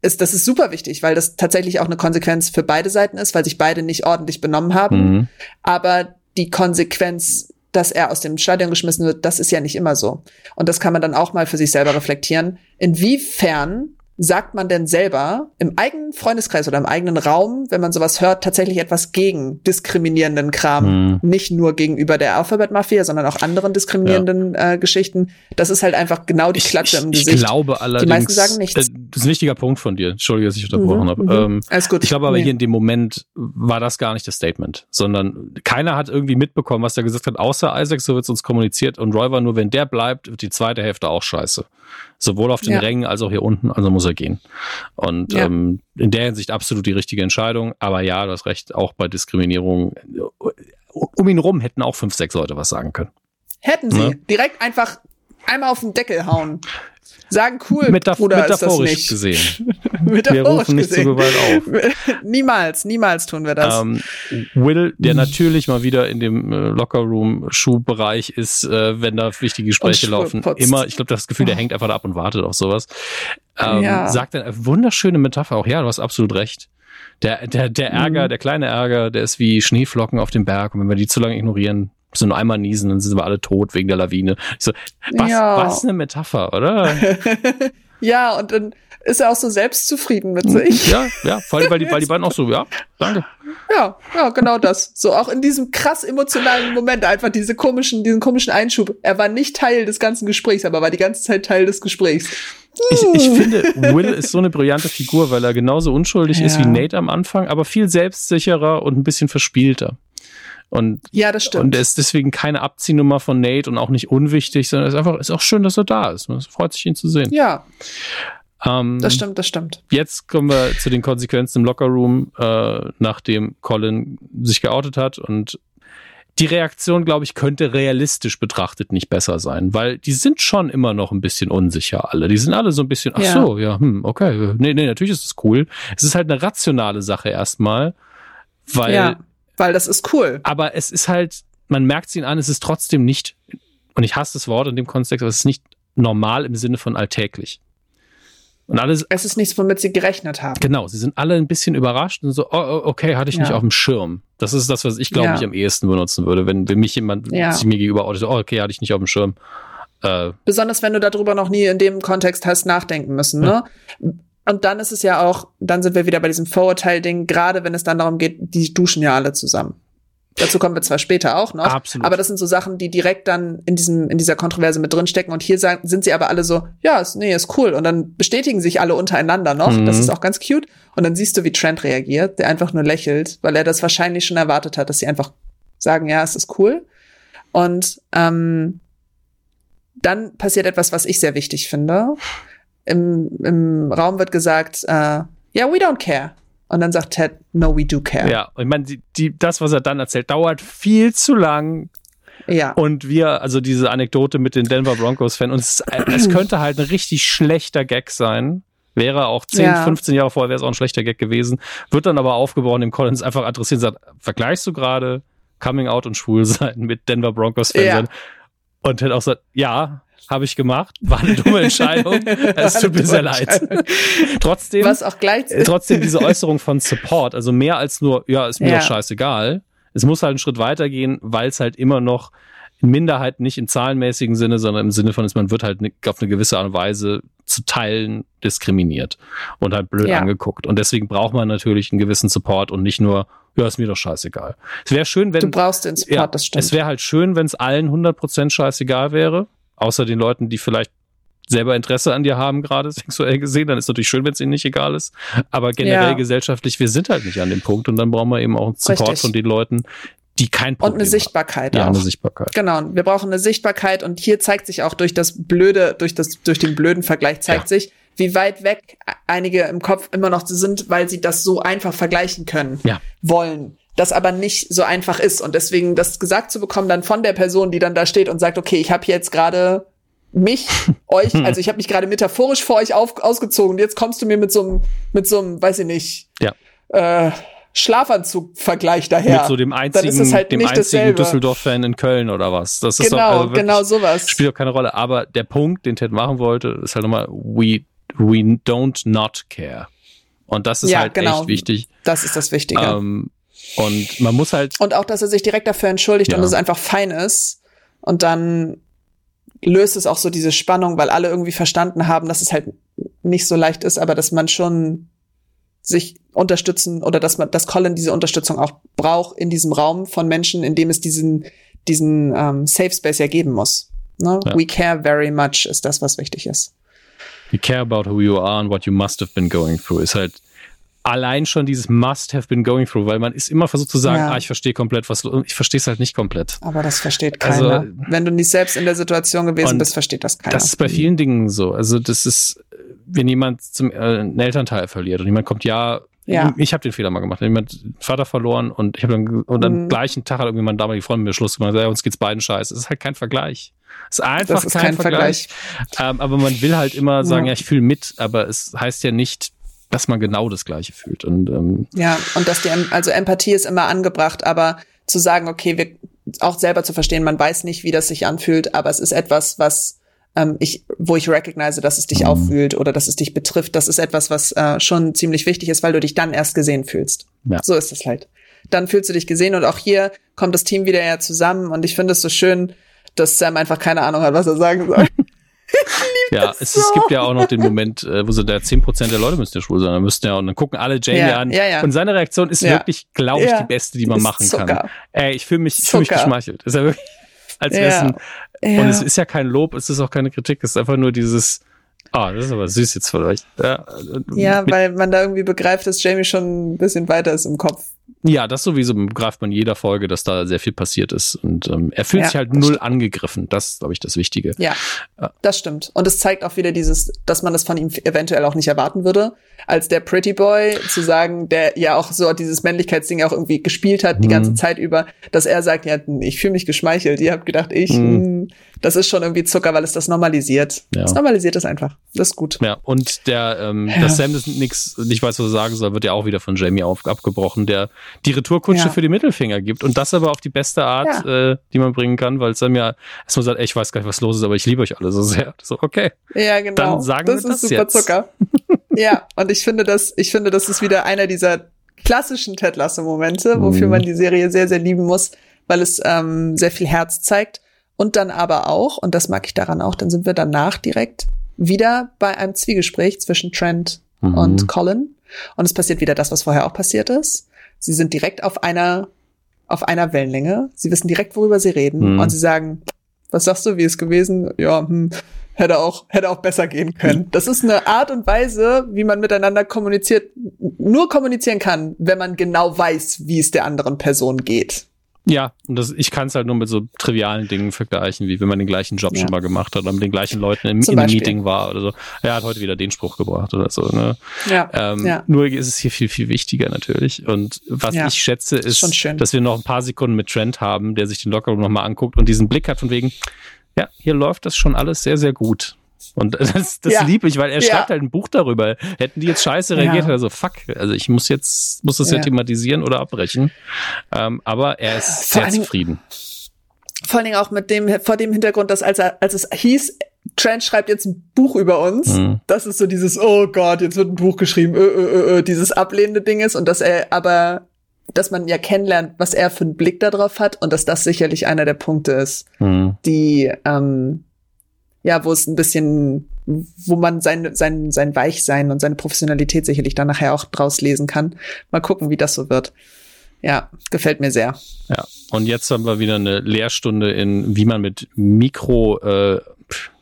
ist das ist super wichtig, weil das tatsächlich auch eine Konsequenz für beide Seiten ist, weil sich beide nicht ordentlich benommen haben. Mhm. Aber die Konsequenz, dass er aus dem Stadion geschmissen wird, das ist ja nicht immer so. Und das kann man dann auch mal für sich selber reflektieren. Inwiefern sagt man denn selber im eigenen Freundeskreis oder im eigenen Raum, wenn man sowas hört, tatsächlich etwas gegen diskriminierenden Kram? Mhm. Nicht nur gegenüber der Alphabet-Mafia, sondern auch anderen diskriminierenden ja. äh, Geschichten. Das ist halt einfach genau die Klatsche ich, im Gesicht. Ich glaube allerdings, die meisten sagen nichts. Äh, das ist ein wichtiger Punkt von dir. Entschuldige, dass ich unterbrochen mhm, habe. Mhm. Ähm, Alles gut. Ich glaube aber nee. hier in dem Moment war das gar nicht das Statement, sondern keiner hat irgendwie mitbekommen, was er gesagt hat, außer Isaac, so wird es uns kommuniziert. Und Roy war nur, wenn der bleibt, wird die zweite Hälfte auch scheiße. Sowohl auf den ja. Rängen als auch hier unten, also muss er gehen. Und ja. ähm, in der Hinsicht absolut die richtige Entscheidung. Aber ja, du hast recht, auch bei Diskriminierung, um ihn rum hätten auch fünf, sechs Leute was sagen können. Hätten sie. Ne? Direkt einfach einmal auf den Deckel hauen sagen, cool, Metaph Bruder, metaphorisch ist das nicht. gesehen. metaphorisch wir rufen nicht gesehen. zu Gewalt auf. niemals, niemals tun wir das. Ähm, Will, der natürlich mal wieder in dem äh, Lockerroom-Schuhbereich ist, äh, wenn da wichtige Gespräche laufen, immer, ich glaube, das Gefühl, der oh. hängt einfach da ab und wartet auf sowas. Ähm, ja. Sagt dann eine wunderschöne Metapher auch, ja, du hast absolut recht. Der, der, der Ärger, mhm. der kleine Ärger, der ist wie Schneeflocken auf dem Berg. Und wenn wir die zu lange ignorieren, so nur einmal niesen, dann sind wir alle tot wegen der Lawine. Ich so, was, ja. was eine Metapher, oder? ja, und dann ist er auch so selbstzufrieden mit sich. Ja, ja, vor allem, weil die, weil die beiden auch so, ja, danke. Ja, ja, genau das. So auch in diesem krass emotionalen Moment einfach diese komischen, diesen komischen Einschub. Er war nicht Teil des ganzen Gesprächs, aber war die ganze Zeit Teil des Gesprächs. Ich, ich finde, Will ist so eine brillante Figur, weil er genauso unschuldig ja. ist wie Nate am Anfang, aber viel selbstsicherer und ein bisschen verspielter. Und, ja, das stimmt. Und er ist deswegen keine Abziehnummer von Nate und auch nicht unwichtig, sondern es ist einfach, ist auch schön, dass er da ist. Es freut sich, ihn zu sehen. Ja. Ähm, das stimmt, das stimmt. Jetzt kommen wir zu den Konsequenzen im Lockerroom, äh, nachdem Colin sich geoutet hat und die Reaktion, glaube ich, könnte realistisch betrachtet nicht besser sein, weil die sind schon immer noch ein bisschen unsicher alle. Die sind alle so ein bisschen, ach ja. so, ja, hm, okay. Nee, nee, natürlich ist es cool. Es ist halt eine rationale Sache erstmal, weil ja weil das ist cool. Aber es ist halt, man merkt es ihnen an, es ist trotzdem nicht, und ich hasse das Wort in dem Kontext, aber es ist nicht normal im Sinne von alltäglich. Und alles. Es ist nichts, womit sie gerechnet haben. Genau, sie sind alle ein bisschen überrascht und so, oh, oh okay, hatte ich ja. nicht auf dem Schirm. Das ist das, was ich glaube ja. ich am ehesten benutzen würde, wenn, wenn mich jemand ja. sich mir gegenüber outet, oh, okay, hatte ich nicht auf dem Schirm. Äh, Besonders wenn du darüber noch nie in dem Kontext hast nachdenken müssen, ne? Und dann ist es ja auch, dann sind wir wieder bei diesem Vorurteil-Ding, gerade wenn es dann darum geht, die duschen ja alle zusammen. Dazu kommen wir zwar später auch noch. Absolut. Aber das sind so Sachen, die direkt dann in diesem, in dieser Kontroverse mit drinstecken. Und hier sagen, sind sie aber alle so, ja, ist, nee, ist cool. Und dann bestätigen sich alle untereinander noch. Mhm. Das ist auch ganz cute. Und dann siehst du, wie Trent reagiert, der einfach nur lächelt, weil er das wahrscheinlich schon erwartet hat, dass sie einfach sagen, ja, es ist cool. Und ähm, dann passiert etwas, was ich sehr wichtig finde. Im, im Raum wird gesagt, äh, ja, yeah, we don't care. Und dann sagt Ted, no, we do care. Ja, und ich meine, die, die, das, was er dann erzählt, dauert viel zu lang. Ja. Und wir, also diese Anekdote mit den Denver Broncos-Fans, und es, es könnte halt ein richtig schlechter Gag sein. Wäre auch 10, ja. 15 Jahre vorher wäre es auch ein schlechter Gag gewesen. Wird dann aber aufgebaut, dem Collins einfach adressiert und sagt, vergleichst du gerade Coming Out und Schwul sein mit Denver Broncos-Fans? Ja. Und Ted auch sagt, ja, habe ich gemacht. War eine dumme Entscheidung. es tut mir sehr leid. trotzdem, Was auch gleich trotzdem diese Äußerung von Support, also mehr als nur, ja, ist mir ja. doch scheißegal. Es muss halt einen Schritt weitergehen, weil es halt immer noch Minderheit nicht im zahlenmäßigen Sinne, sondern im Sinne von, ist, man wird halt auf eine gewisse Art und Weise zu Teilen diskriminiert und halt blöd ja. angeguckt. Und deswegen braucht man natürlich einen gewissen Support und nicht nur, ja, ist mir doch scheißegal. Es wäre schön, wenn. Du brauchst den Support, ja, das stimmt. Es wäre halt schön, wenn es allen 100% scheißegal wäre außer den Leuten, die vielleicht selber Interesse an dir haben, gerade sexuell gesehen, dann ist natürlich schön, wenn es ihnen nicht egal ist. Aber generell ja. gesellschaftlich, wir sind halt nicht an dem Punkt und dann brauchen wir eben auch einen Support Richtig. von den Leuten, die kein Problem Und eine Sichtbarkeit haben. Ja, eine Sichtbarkeit. Genau. Wir brauchen eine Sichtbarkeit und hier zeigt sich auch durch das blöde, durch das, durch den blöden Vergleich zeigt ja. sich, wie weit weg einige im Kopf immer noch sind, weil sie das so einfach vergleichen können, ja. wollen das aber nicht so einfach ist. Und deswegen das gesagt zu bekommen dann von der Person, die dann da steht und sagt, okay, ich habe jetzt gerade mich, euch, also ich habe mich gerade metaphorisch vor euch auf, ausgezogen und jetzt kommst du mir mit so einem, mit so einem, weiß ich nicht, ja. äh, Schlafanzug-Vergleich daher. Mit so dem einzigen, halt dem einzigen Düsseldorf-Fan in Köln oder was. Das ist genau, doch, also genau sowas. Spielt auch keine Rolle. Aber der Punkt, den Ted machen wollte, ist halt nochmal, we, we don't not care. Und das ist ja, halt genau. echt wichtig. Das ist das Wichtige. Ähm, und man muss halt. Und auch, dass er sich direkt dafür entschuldigt ja. und es einfach fein ist. Und dann löst es auch so diese Spannung, weil alle irgendwie verstanden haben, dass es halt nicht so leicht ist, aber dass man schon sich unterstützen oder dass man, dass Colin diese Unterstützung auch braucht in diesem Raum von Menschen, in dem es diesen, diesen ähm, Safe Space ja geben muss. Ne? Ja. We care very much ist das, was wichtig ist. We care about who you are and what you must have been going through. Ist halt allein schon dieses Must have been going through, weil man ist immer versucht zu sagen, ja. ah, ich verstehe komplett was, ich verstehe es halt nicht komplett. Aber das versteht keiner. Also, wenn du nicht selbst in der Situation gewesen bist, versteht das keiner. Das ist bei vielen Dingen so. Also das ist, wenn jemand zum äh, einen Elternteil verliert und jemand kommt, ja, ja. Ich habe den Fehler mal gemacht. Jemand Vater verloren und ich habe dann und am mhm. gleichen Tag hat irgendwie mein damalige Freund mit mir Schluss gemacht. Ja, uns geht's beiden scheiße. Es ist halt kein Vergleich. Es ist einfach das ist kein, kein, Vergleich. Vergleich. Ähm, aber man will halt immer sagen, ja, ja ich fühle mit, aber es heißt ja nicht, dass man genau das Gleiche fühlt. Und, ähm, ja, und dass die, also Empathie ist immer angebracht, aber zu sagen, okay, wir auch selber zu verstehen, man weiß nicht, wie das sich anfühlt, aber es ist etwas, was ähm, ich, wo ich recognize, dass es dich mhm. auffühlt oder dass es dich betrifft, das ist etwas, was äh, schon ziemlich wichtig ist, weil du dich dann erst gesehen fühlst. Ja. So ist es halt. Dann fühlst du dich gesehen und auch hier kommt das Team wieder ja zusammen und ich finde es so schön, dass Sam einfach keine Ahnung hat, was er sagen soll. ja, es, so. es, gibt ja auch noch den Moment, äh, wo so der 10% der Leute müssten ja schwul sein. Dann müssten ja, und dann gucken alle Jamie ja, an. Ja, ja. Und seine Reaktion ist wirklich, glaube ich, die beste, die man machen Zucker. kann. Ey, ich fühle mich, ich fühl mich geschmeichelt. Ist ja wirklich, als ja. Und es ist ja kein Lob, es ist auch keine Kritik, es ist einfach nur dieses, Ah, das ist aber süß jetzt von euch. Ja, ja weil man da irgendwie begreift, dass Jamie schon ein bisschen weiter ist im Kopf. Ja, das sowieso begreift man in jeder Folge, dass da sehr viel passiert ist. Und ähm, er fühlt ja, sich halt null stimmt. angegriffen. Das ist, glaube ich, das Wichtige. Ja, ja, das stimmt. Und es zeigt auch wieder dieses, dass man das von ihm eventuell auch nicht erwarten würde. Als der Pretty Boy zu sagen, der ja auch so dieses Männlichkeitsding auch irgendwie gespielt hat, die mhm. ganze Zeit über, dass er sagt, ja, ich fühle mich geschmeichelt. Ihr habt gedacht, ich, mhm. Das ist schon irgendwie Zucker, weil es das normalisiert. Ja. Es normalisiert es einfach. Das ist gut. Ja, und der, ähm, ja. dass Sam das nix, nicht weiß, was er sagen soll, wird ja auch wieder von Jamie auf, abgebrochen, der die Retourkutsche ja. für die Mittelfinger gibt. Und das aber auf die beste Art, äh, die man bringen kann, weil Sam ja erstmal sagt, ey, ich weiß gar nicht, was los ist, aber ich liebe euch alle so sehr. So, okay. Ja, genau. Dann sagen das wir das ist super jetzt. Zucker. ja, und ich finde das, ich finde, das ist wieder einer dieser klassischen Ted Lasso-Momente, wofür mhm. man die Serie sehr, sehr lieben muss, weil es ähm, sehr viel Herz zeigt. Und dann aber auch, und das mag ich daran auch, dann sind wir danach direkt wieder bei einem Zwiegespräch zwischen Trent mhm. und Colin. Und es passiert wieder das, was vorher auch passiert ist. Sie sind direkt auf einer, auf einer Wellenlänge. Sie wissen direkt, worüber sie reden. Mhm. Und sie sagen, was sagst du, wie ist gewesen? Ja, hm, hätte auch, hätte auch besser gehen können. Das ist eine Art und Weise, wie man miteinander kommuniziert, nur kommunizieren kann, wenn man genau weiß, wie es der anderen Person geht. Ja, und das, ich kann es halt nur mit so trivialen Dingen vergleichen, wie wenn man den gleichen Job ja. schon mal gemacht hat oder mit den gleichen Leuten im, im Meeting war oder so. Er hat heute wieder den Spruch gebracht oder so. Ne? Ja, ähm, ja. Nur ist es hier viel, viel wichtiger natürlich. Und was ja. ich schätze, ist, ist dass wir noch ein paar Sekunden mit Trent haben, der sich den Lockerroom nochmal anguckt und diesen Blick hat von wegen, ja, hier läuft das schon alles sehr, sehr gut. Und das, das ja. liebe ich, weil er ja. schreibt halt ein Buch darüber. Hätten die jetzt scheiße reagiert, ja. er so, fuck, also ich muss jetzt, muss das ja, thematisieren oder abbrechen. Ähm, aber er ist vor sehr zufrieden. Vor allen Dingen auch mit dem, vor dem Hintergrund, dass als, er, als es hieß, Trent schreibt jetzt ein Buch über uns. Mhm. Das ist so dieses, oh Gott, jetzt wird ein Buch geschrieben, ö, ö, ö, dieses ablehnende Ding ist und dass er aber, dass man ja kennenlernt, was er für einen Blick darauf hat und dass das sicherlich einer der Punkte ist, mhm. die, ähm, ja, wo es ein bisschen, wo man sein, sein, sein Weichsein und seine Professionalität sicherlich dann nachher auch draus lesen kann. Mal gucken, wie das so wird. Ja, gefällt mir sehr. Ja, und jetzt haben wir wieder eine Lehrstunde in, wie man mit Mikro äh,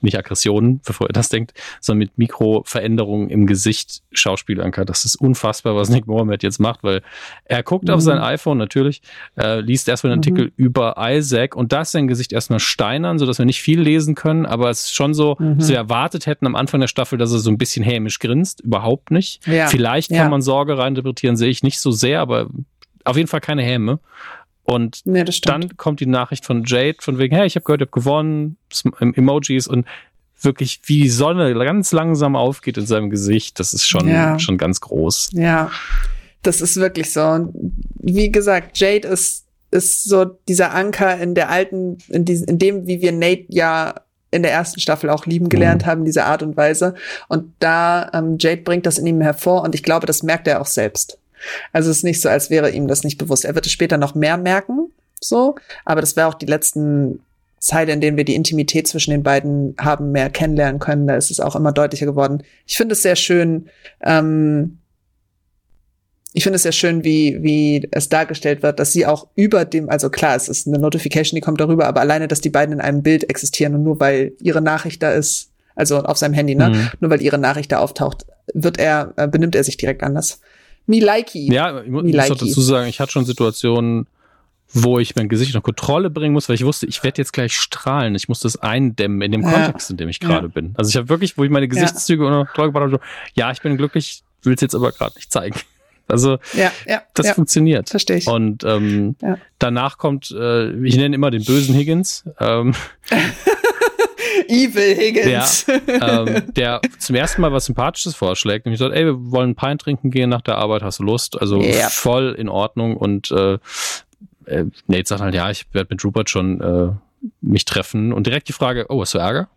nicht Aggressionen, bevor er das denkt, sondern mit Mikroveränderungen im Gesicht schauspielern kann. Das ist unfassbar, was Nick Mohammed jetzt macht, weil er guckt mhm. auf sein iPhone natürlich, äh, liest erstmal einen mhm. Artikel über Isaac und das sein Gesicht erstmal steinern, sodass wir nicht viel lesen können, aber es ist schon so, mhm. dass wir erwartet hätten am Anfang der Staffel, dass er so ein bisschen hämisch grinst, überhaupt nicht. Ja. Vielleicht kann ja. man Sorge reinterpretieren, sehe ich nicht so sehr, aber auf jeden Fall keine Häme. Und nee, dann kommt die Nachricht von Jade von wegen, hey, ich habe gehört, ihr habt gewonnen, Emojis und wirklich wie die Sonne ganz langsam aufgeht in seinem Gesicht. Das ist schon, ja. schon ganz groß. Ja, das ist wirklich so. Und wie gesagt, Jade ist, ist so dieser Anker in der alten, in, diesem, in dem, wie wir Nate ja in der ersten Staffel auch lieben gelernt mhm. haben, diese Art und Weise. Und da, ähm, Jade bringt das in ihm hervor und ich glaube, das merkt er auch selbst. Also es ist nicht so, als wäre ihm das nicht bewusst. Er wird es später noch mehr merken, so, aber das wäre auch die letzten Zeit, in denen wir die Intimität zwischen den beiden haben mehr kennenlernen können. Da ist es auch immer deutlicher geworden. Ich finde es sehr schön, ähm, ich finde es sehr schön, wie, wie es dargestellt wird, dass sie auch über dem, also klar, es ist eine Notification, die kommt darüber, aber alleine, dass die beiden in einem Bild existieren und nur weil ihre Nachricht da ist, also auf seinem Handy, ne, mhm. nur weil ihre Nachricht da auftaucht, wird er, äh, benimmt er sich direkt anders. Me likey. Ja, ich muss auch dazu sagen, ich hatte schon Situationen, wo ich mein Gesicht unter Kontrolle bringen muss, weil ich wusste, ich werde jetzt gleich strahlen. Ich muss das eindämmen in dem ja. Kontext, in dem ich gerade ja. bin. Also ich habe wirklich, wo ich meine Gesichtszüge ja. unter Kontrolle gebracht habe, ja, ich bin glücklich, will es jetzt aber gerade nicht zeigen. Also ja, ja, das ja, funktioniert. Verstehe ich. Und ähm, danach kommt, äh, ich nenne immer den bösen Higgins. Ähm, Evil Higgins. Der, ähm, der zum ersten Mal was Sympathisches vorschlägt. Nämlich sagt, ey, wir wollen Pein trinken gehen nach der Arbeit, hast du Lust? Also yep. voll in Ordnung. Und äh, äh, Nate sagt halt, ja, ich werde mit Rupert schon äh, mich treffen. Und direkt die Frage, oh, hast du Ärger?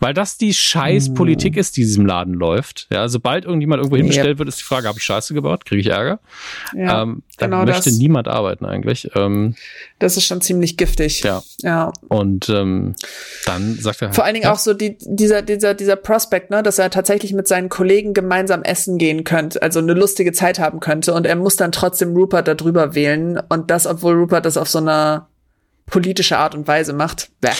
Weil das die Scheißpolitik ist, die in diesem Laden läuft. Ja, sobald irgendjemand irgendwo hingestellt yep. wird, ist die Frage, habe ich Scheiße gebaut? Kriege ich Ärger? Ja, ähm, da genau möchte das. niemand arbeiten eigentlich. Ähm, das ist schon ziemlich giftig. Ja. ja. Und ähm, dann sagt er. Vor allen Dingen ja. auch so die, dieser, dieser, dieser Prospect, ne, dass er tatsächlich mit seinen Kollegen gemeinsam essen gehen könnte, also eine lustige Zeit haben könnte. Und er muss dann trotzdem Rupert darüber wählen. Und das, obwohl Rupert das auf so eine politische Art und Weise macht. Bäh.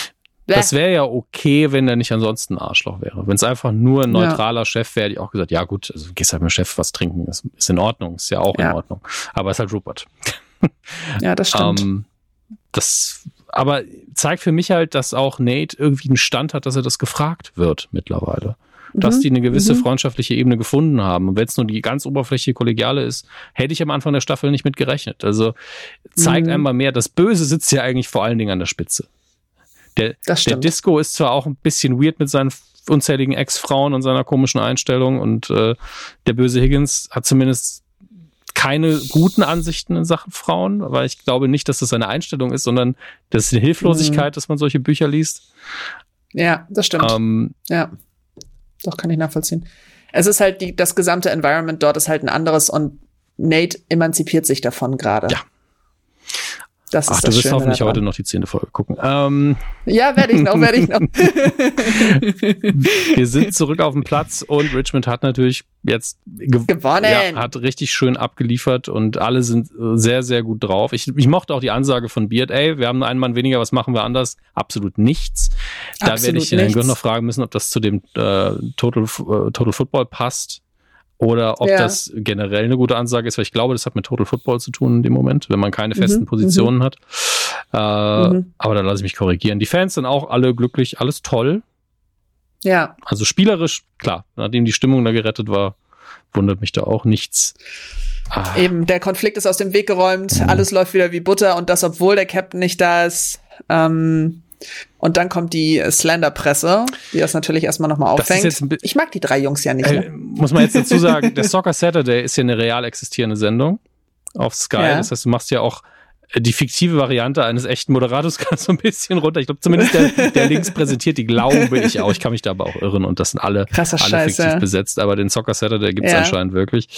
Das wäre ja okay, wenn er nicht ansonsten ein Arschloch wäre. Wenn es einfach nur ein neutraler ja. Chef wäre, hätte ich auch gesagt, ja gut, also gehst halt mit dem Chef was trinken, das ist in Ordnung, ist ja auch ja. in Ordnung. Aber es ist halt Rupert. Ja, das stimmt. ähm, das, aber zeigt für mich halt, dass auch Nate irgendwie einen Stand hat, dass er das gefragt wird mittlerweile. Dass mhm. die eine gewisse mhm. freundschaftliche Ebene gefunden haben. Und wenn es nur die ganz oberflächliche Kollegiale ist, hätte ich am Anfang der Staffel nicht mit gerechnet. Also zeigt mhm. einmal mehr, das Böse sitzt ja eigentlich vor allen Dingen an der Spitze Der, der Disco ist zwar auch ein bisschen weird mit seinen unzähligen Ex-Frauen und seiner komischen Einstellung und äh, der böse Higgins hat zumindest keine guten Ansichten in Sachen Frauen, aber ich glaube nicht, dass das eine Einstellung ist, sondern das ist eine Hilflosigkeit, mhm. dass man solche Bücher liest. Ja, das stimmt. Ähm, ja, doch kann ich nachvollziehen. Es ist halt die, das gesamte Environment dort ist halt ein anderes und Nate emanzipiert sich davon gerade. Ja. Das ist Ach, du wirst Schöne hoffentlich daran. heute noch die zehnte Folge gucken. Ähm. Ja, werde ich noch, werde ich noch. Wir sind zurück auf dem Platz und Richmond hat natürlich jetzt gew gewonnen. Ja, hat richtig schön abgeliefert und alle sind sehr, sehr gut drauf. Ich, ich mochte auch die Ansage von Beard, ey, wir haben einen Mann weniger, was machen wir anders? Absolut nichts. Da Absolut werde ich den Gott noch fragen müssen, ob das zu dem äh, Total, äh, Total Football passt oder ob ja. das generell eine gute Ansage ist, weil ich glaube, das hat mit Total Football zu tun in dem Moment, wenn man keine festen mhm, Positionen mhm. hat. Äh, mhm. Aber da lasse ich mich korrigieren. Die Fans sind auch alle glücklich, alles toll. Ja. Also spielerisch, klar, nachdem die Stimmung da gerettet war, wundert mich da auch nichts. Ah. Eben, der Konflikt ist aus dem Weg geräumt, mhm. alles läuft wieder wie Butter und das, obwohl der Captain nicht da ist. Ähm, und dann kommt die Slender-Presse, die das natürlich erstmal nochmal auffängt. Ich mag die drei Jungs ja nicht. Äh, ne? Muss man jetzt dazu sagen, der Soccer Saturday ist ja eine real existierende Sendung auf Sky. Ja. Das heißt, du machst ja auch äh, die fiktive Variante eines echten Moderators ganz so ein bisschen runter. Ich glaube, zumindest der, der links präsentiert, die glaube ich auch. Ich kann mich da aber auch irren und das sind alle, Krasser alle Scheiße. fiktiv besetzt, aber den Soccer Saturday gibt es ja. anscheinend wirklich.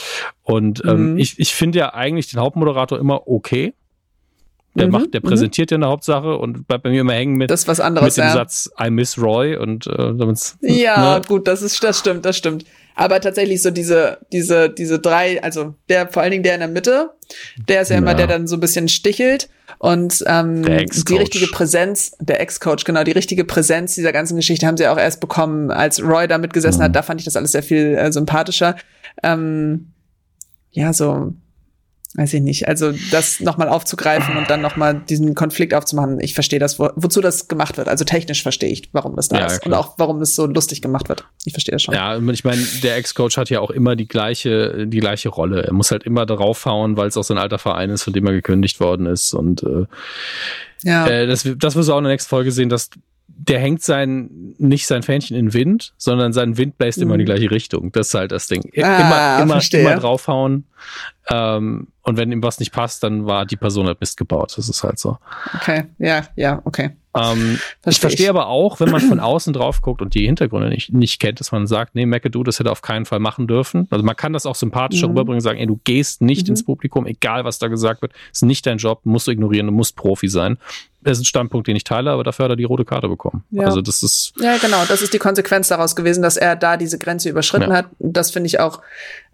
Und ähm, mhm. ich, ich finde ja eigentlich den Hauptmoderator immer okay. Der mhm, macht, der mhm. präsentiert mhm. ja eine Hauptsache und bleibt bei mir immer hängen mit, das was anderes, mit dem ja. Satz I miss Roy und äh, damit's, Ja, ne? gut, das ist, das stimmt, das stimmt. Aber tatsächlich so diese, diese, diese drei, also der, vor allen Dingen der in der Mitte, der ist ja, ja. immer der dann so ein bisschen stichelt und ähm, die richtige Präsenz, der Ex-Coach, genau, die richtige Präsenz dieser ganzen Geschichte haben sie auch erst bekommen, als Roy da mitgesessen mhm. hat. Da fand ich das alles sehr viel äh, sympathischer. Ähm, ja, so weiß ich nicht. Also das nochmal aufzugreifen und dann nochmal diesen Konflikt aufzumachen, ich verstehe das, wo, wozu das gemacht wird. Also technisch verstehe ich, warum das da ja, ist. Klar. Und auch warum das so lustig gemacht wird. Ich verstehe das schon. Ja, ich meine, der Ex-Coach hat ja auch immer die gleiche, die gleiche Rolle. Er muss halt immer draufhauen, weil es auch so ein alter Verein ist, von dem er gekündigt worden ist. Und äh, ja. Äh, das, das wirst du auch in der nächsten Folge sehen, dass der hängt sein, nicht sein Fähnchen in den Wind, sondern sein Wind bläst mhm. immer in die gleiche Richtung. Das ist halt das Ding. Ah, immer, immer, immer draufhauen. Ähm, und wenn ihm was nicht passt, dann war die Person halt Mist gebaut. Das ist halt so. Okay, ja, ja, okay. Ähm, ich verstehe aber auch, wenn man von außen drauf guckt und die Hintergründe nicht, nicht kennt, dass man sagt, nee, McAdoo, das hätte auf keinen Fall machen dürfen. Also man kann das auch sympathischer mhm. rüberbringen und sagen, ey, du gehst nicht mhm. ins Publikum, egal was da gesagt wird, ist nicht dein Job, musst du ignorieren, du musst Profi sein. Das ist ein Standpunkt, den ich teile, aber dafür hat er die rote Karte bekommen. Ja. Also das ist. Ja, genau. Das ist die Konsequenz daraus gewesen, dass er da diese Grenze überschritten ja. hat. Das finde ich auch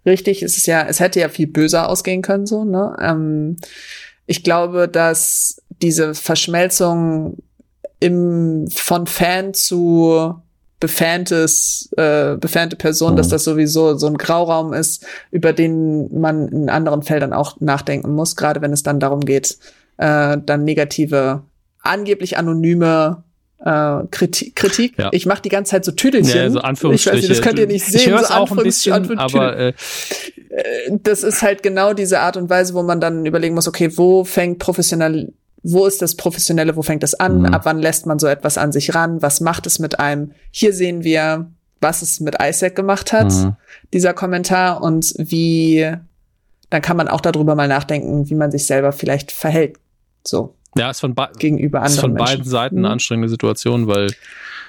richtig. Es ist ja, es hätte ja viel böser ausgehen können, so, ne? Ähm, ich glaube, dass diese Verschmelzung im, von Fan zu befantes, äh, befante Person, mhm. dass das sowieso so ein Grauraum ist, über den man in anderen Feldern auch nachdenken muss, gerade wenn es dann darum geht, äh, dann negative, angeblich anonyme äh, Kritik. Kritik. Ja. Ich mache die ganze Zeit so Tüdelchen. Ja, so Anführungsstriche. Ich weiß nicht, das könnt ihr nicht sehen. Ich höre so auch ein bisschen, aber äh, äh, das ist halt genau diese Art und Weise, wo man dann überlegen muss, okay, wo fängt professionell wo ist das Professionelle, wo fängt das an, mhm. ab wann lässt man so etwas an sich ran, was macht es mit einem. Hier sehen wir, was es mit Isaac gemacht hat, mhm. dieser Kommentar und wie, dann kann man auch darüber mal nachdenken, wie man sich selber vielleicht verhält. So. Ja, ist von, gegenüber anderen ist von Menschen. beiden Seiten eine mhm. anstrengende Situation, weil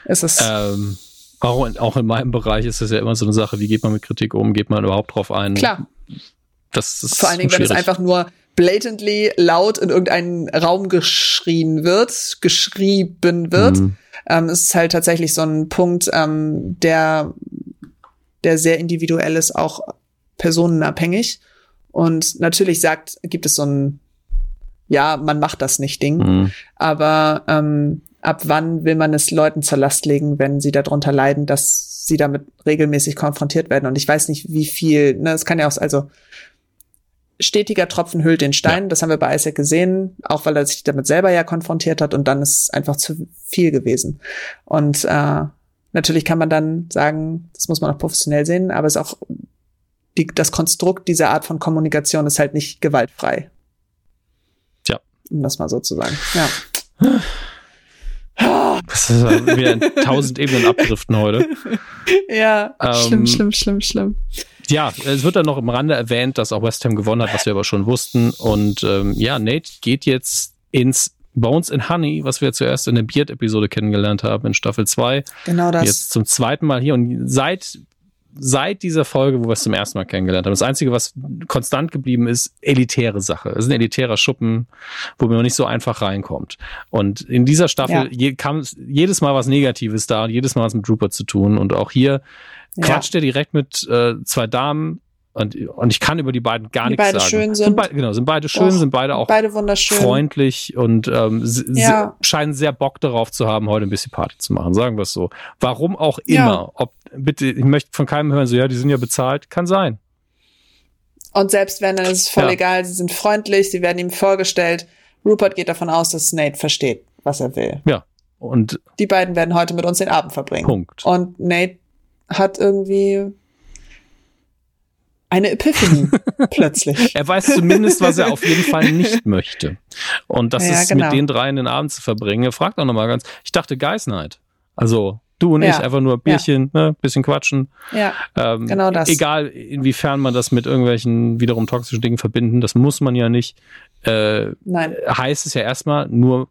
es ist ähm, auch, in, auch in meinem Bereich ist es ja immer so eine Sache, wie geht man mit Kritik um, geht man überhaupt drauf ein? Klar. Das ist Vor allen Dingen, schwierig. wenn es einfach nur blatantly laut in irgendeinen Raum geschrien wird, geschrieben wird. Mhm. Ähm, es ist halt tatsächlich so ein Punkt, ähm, der, der sehr individuell ist, auch personenabhängig. Und natürlich sagt, gibt es so ein, ja, man macht das nicht Ding. Mhm. Aber ähm, ab wann will man es Leuten zur Last legen, wenn sie darunter leiden, dass sie damit regelmäßig konfrontiert werden? Und ich weiß nicht, wie viel, ne, es kann ja auch, also stetiger Tropfen hüllt den Stein. Ja. Das haben wir bei Isaac gesehen, auch weil er sich damit selber ja konfrontiert hat und dann ist es einfach zu viel gewesen. Und äh, natürlich kann man dann sagen, das muss man auch professionell sehen, aber es ist auch die, das Konstrukt dieser Art von Kommunikation ist halt nicht gewaltfrei. Tja. Um das mal so zu sagen. Ja. Das ist wieder in tausend Ebenen abdriften heute. Ja, ähm, schlimm, schlimm, schlimm, schlimm. Ja, es wird dann noch im Rande erwähnt, dass auch West Ham gewonnen hat, was wir aber schon wussten. Und ähm, ja, Nate geht jetzt ins Bones and Honey, was wir zuerst in der Beard-Episode kennengelernt haben, in Staffel 2. Genau das. Jetzt zum zweiten Mal hier. Und seit seit dieser Folge, wo wir es zum ersten Mal kennengelernt haben. Das Einzige, was konstant geblieben ist, elitäre Sache. Es ist ein elitärer Schuppen, wo man nicht so einfach reinkommt. Und in dieser Staffel ja. je, kam jedes Mal was Negatives da und jedes Mal was mit Rupert zu tun. Und auch hier ja. quatscht er direkt mit äh, zwei Damen, und, und ich kann über die beiden gar die nichts beide sagen. Schön sind. sind beide, genau, sind beide schön, Doch, sind beide auch beide wunderschön. freundlich und ähm, ja. scheinen sehr Bock darauf zu haben, heute ein bisschen Party zu machen, sagen wir es so. Warum auch immer. Ja. Ob, bitte, ich möchte von keinem hören, so ja, die sind ja bezahlt, kann sein. Und selbst wenn, dann ist es voll ja. egal, sie sind freundlich, sie werden ihm vorgestellt. Rupert geht davon aus, dass Nate versteht, was er will. Ja. Und die beiden werden heute mit uns den Abend verbringen. Punkt. Und Nate hat irgendwie eine Epiphany plötzlich. Er weiß zumindest, was er auf jeden Fall nicht möchte. Und das ja, ist genau. mit den dreien den Abend zu verbringen. Er fragt auch nochmal ganz, ich dachte Guys Night. Also du und ja. ich einfach nur Bierchen, ja. ne, bisschen quatschen. Ja, ähm, genau das. Egal, inwiefern man das mit irgendwelchen wiederum toxischen Dingen verbinden, das muss man ja nicht. Äh, Nein. Heißt es ja erstmal nur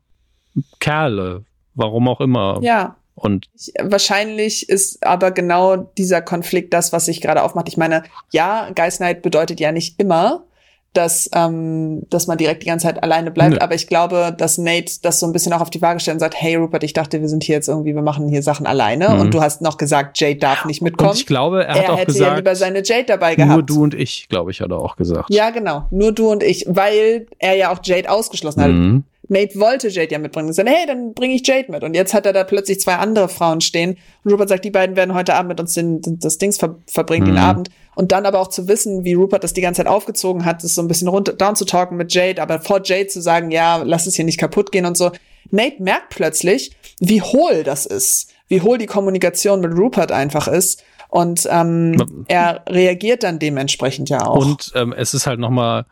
Kerle, warum auch immer. Ja. Und wahrscheinlich ist aber genau dieser Konflikt das, was sich gerade aufmacht. Ich meine, ja, Geist Night bedeutet ja nicht immer, dass, ähm, dass man direkt die ganze Zeit alleine bleibt. Nö. Aber ich glaube, dass Nate das so ein bisschen auch auf die Waage stellt und sagt, hey Rupert, ich dachte, wir sind hier jetzt irgendwie, wir machen hier Sachen alleine. Mhm. Und du hast noch gesagt, Jade darf nicht mitkommen. Und ich glaube, er hat er auch hätte gesagt, ja lieber seine Jade dabei gehabt. Nur du und ich, glaube ich, hat er auch gesagt. Ja, genau. Nur du und ich, weil er ja auch Jade ausgeschlossen hat. Mhm. Nate wollte Jade ja mitbringen. Und sagt, hey, dann bringe ich Jade mit. Und jetzt hat er da plötzlich zwei andere Frauen stehen. Und Rupert sagt, die beiden werden heute Abend mit uns den, das Dings ver verbringen, mhm. den Abend. Und dann aber auch zu wissen, wie Rupert das die ganze Zeit aufgezogen hat, ist so ein bisschen runter, down zu talken mit Jade, aber vor Jade zu sagen, ja, lass es hier nicht kaputt gehen und so. Nate merkt plötzlich, wie hohl das ist, wie hohl die Kommunikation mit Rupert einfach ist. Und ähm, er reagiert dann dementsprechend ja auch. Und ähm, es ist halt noch mal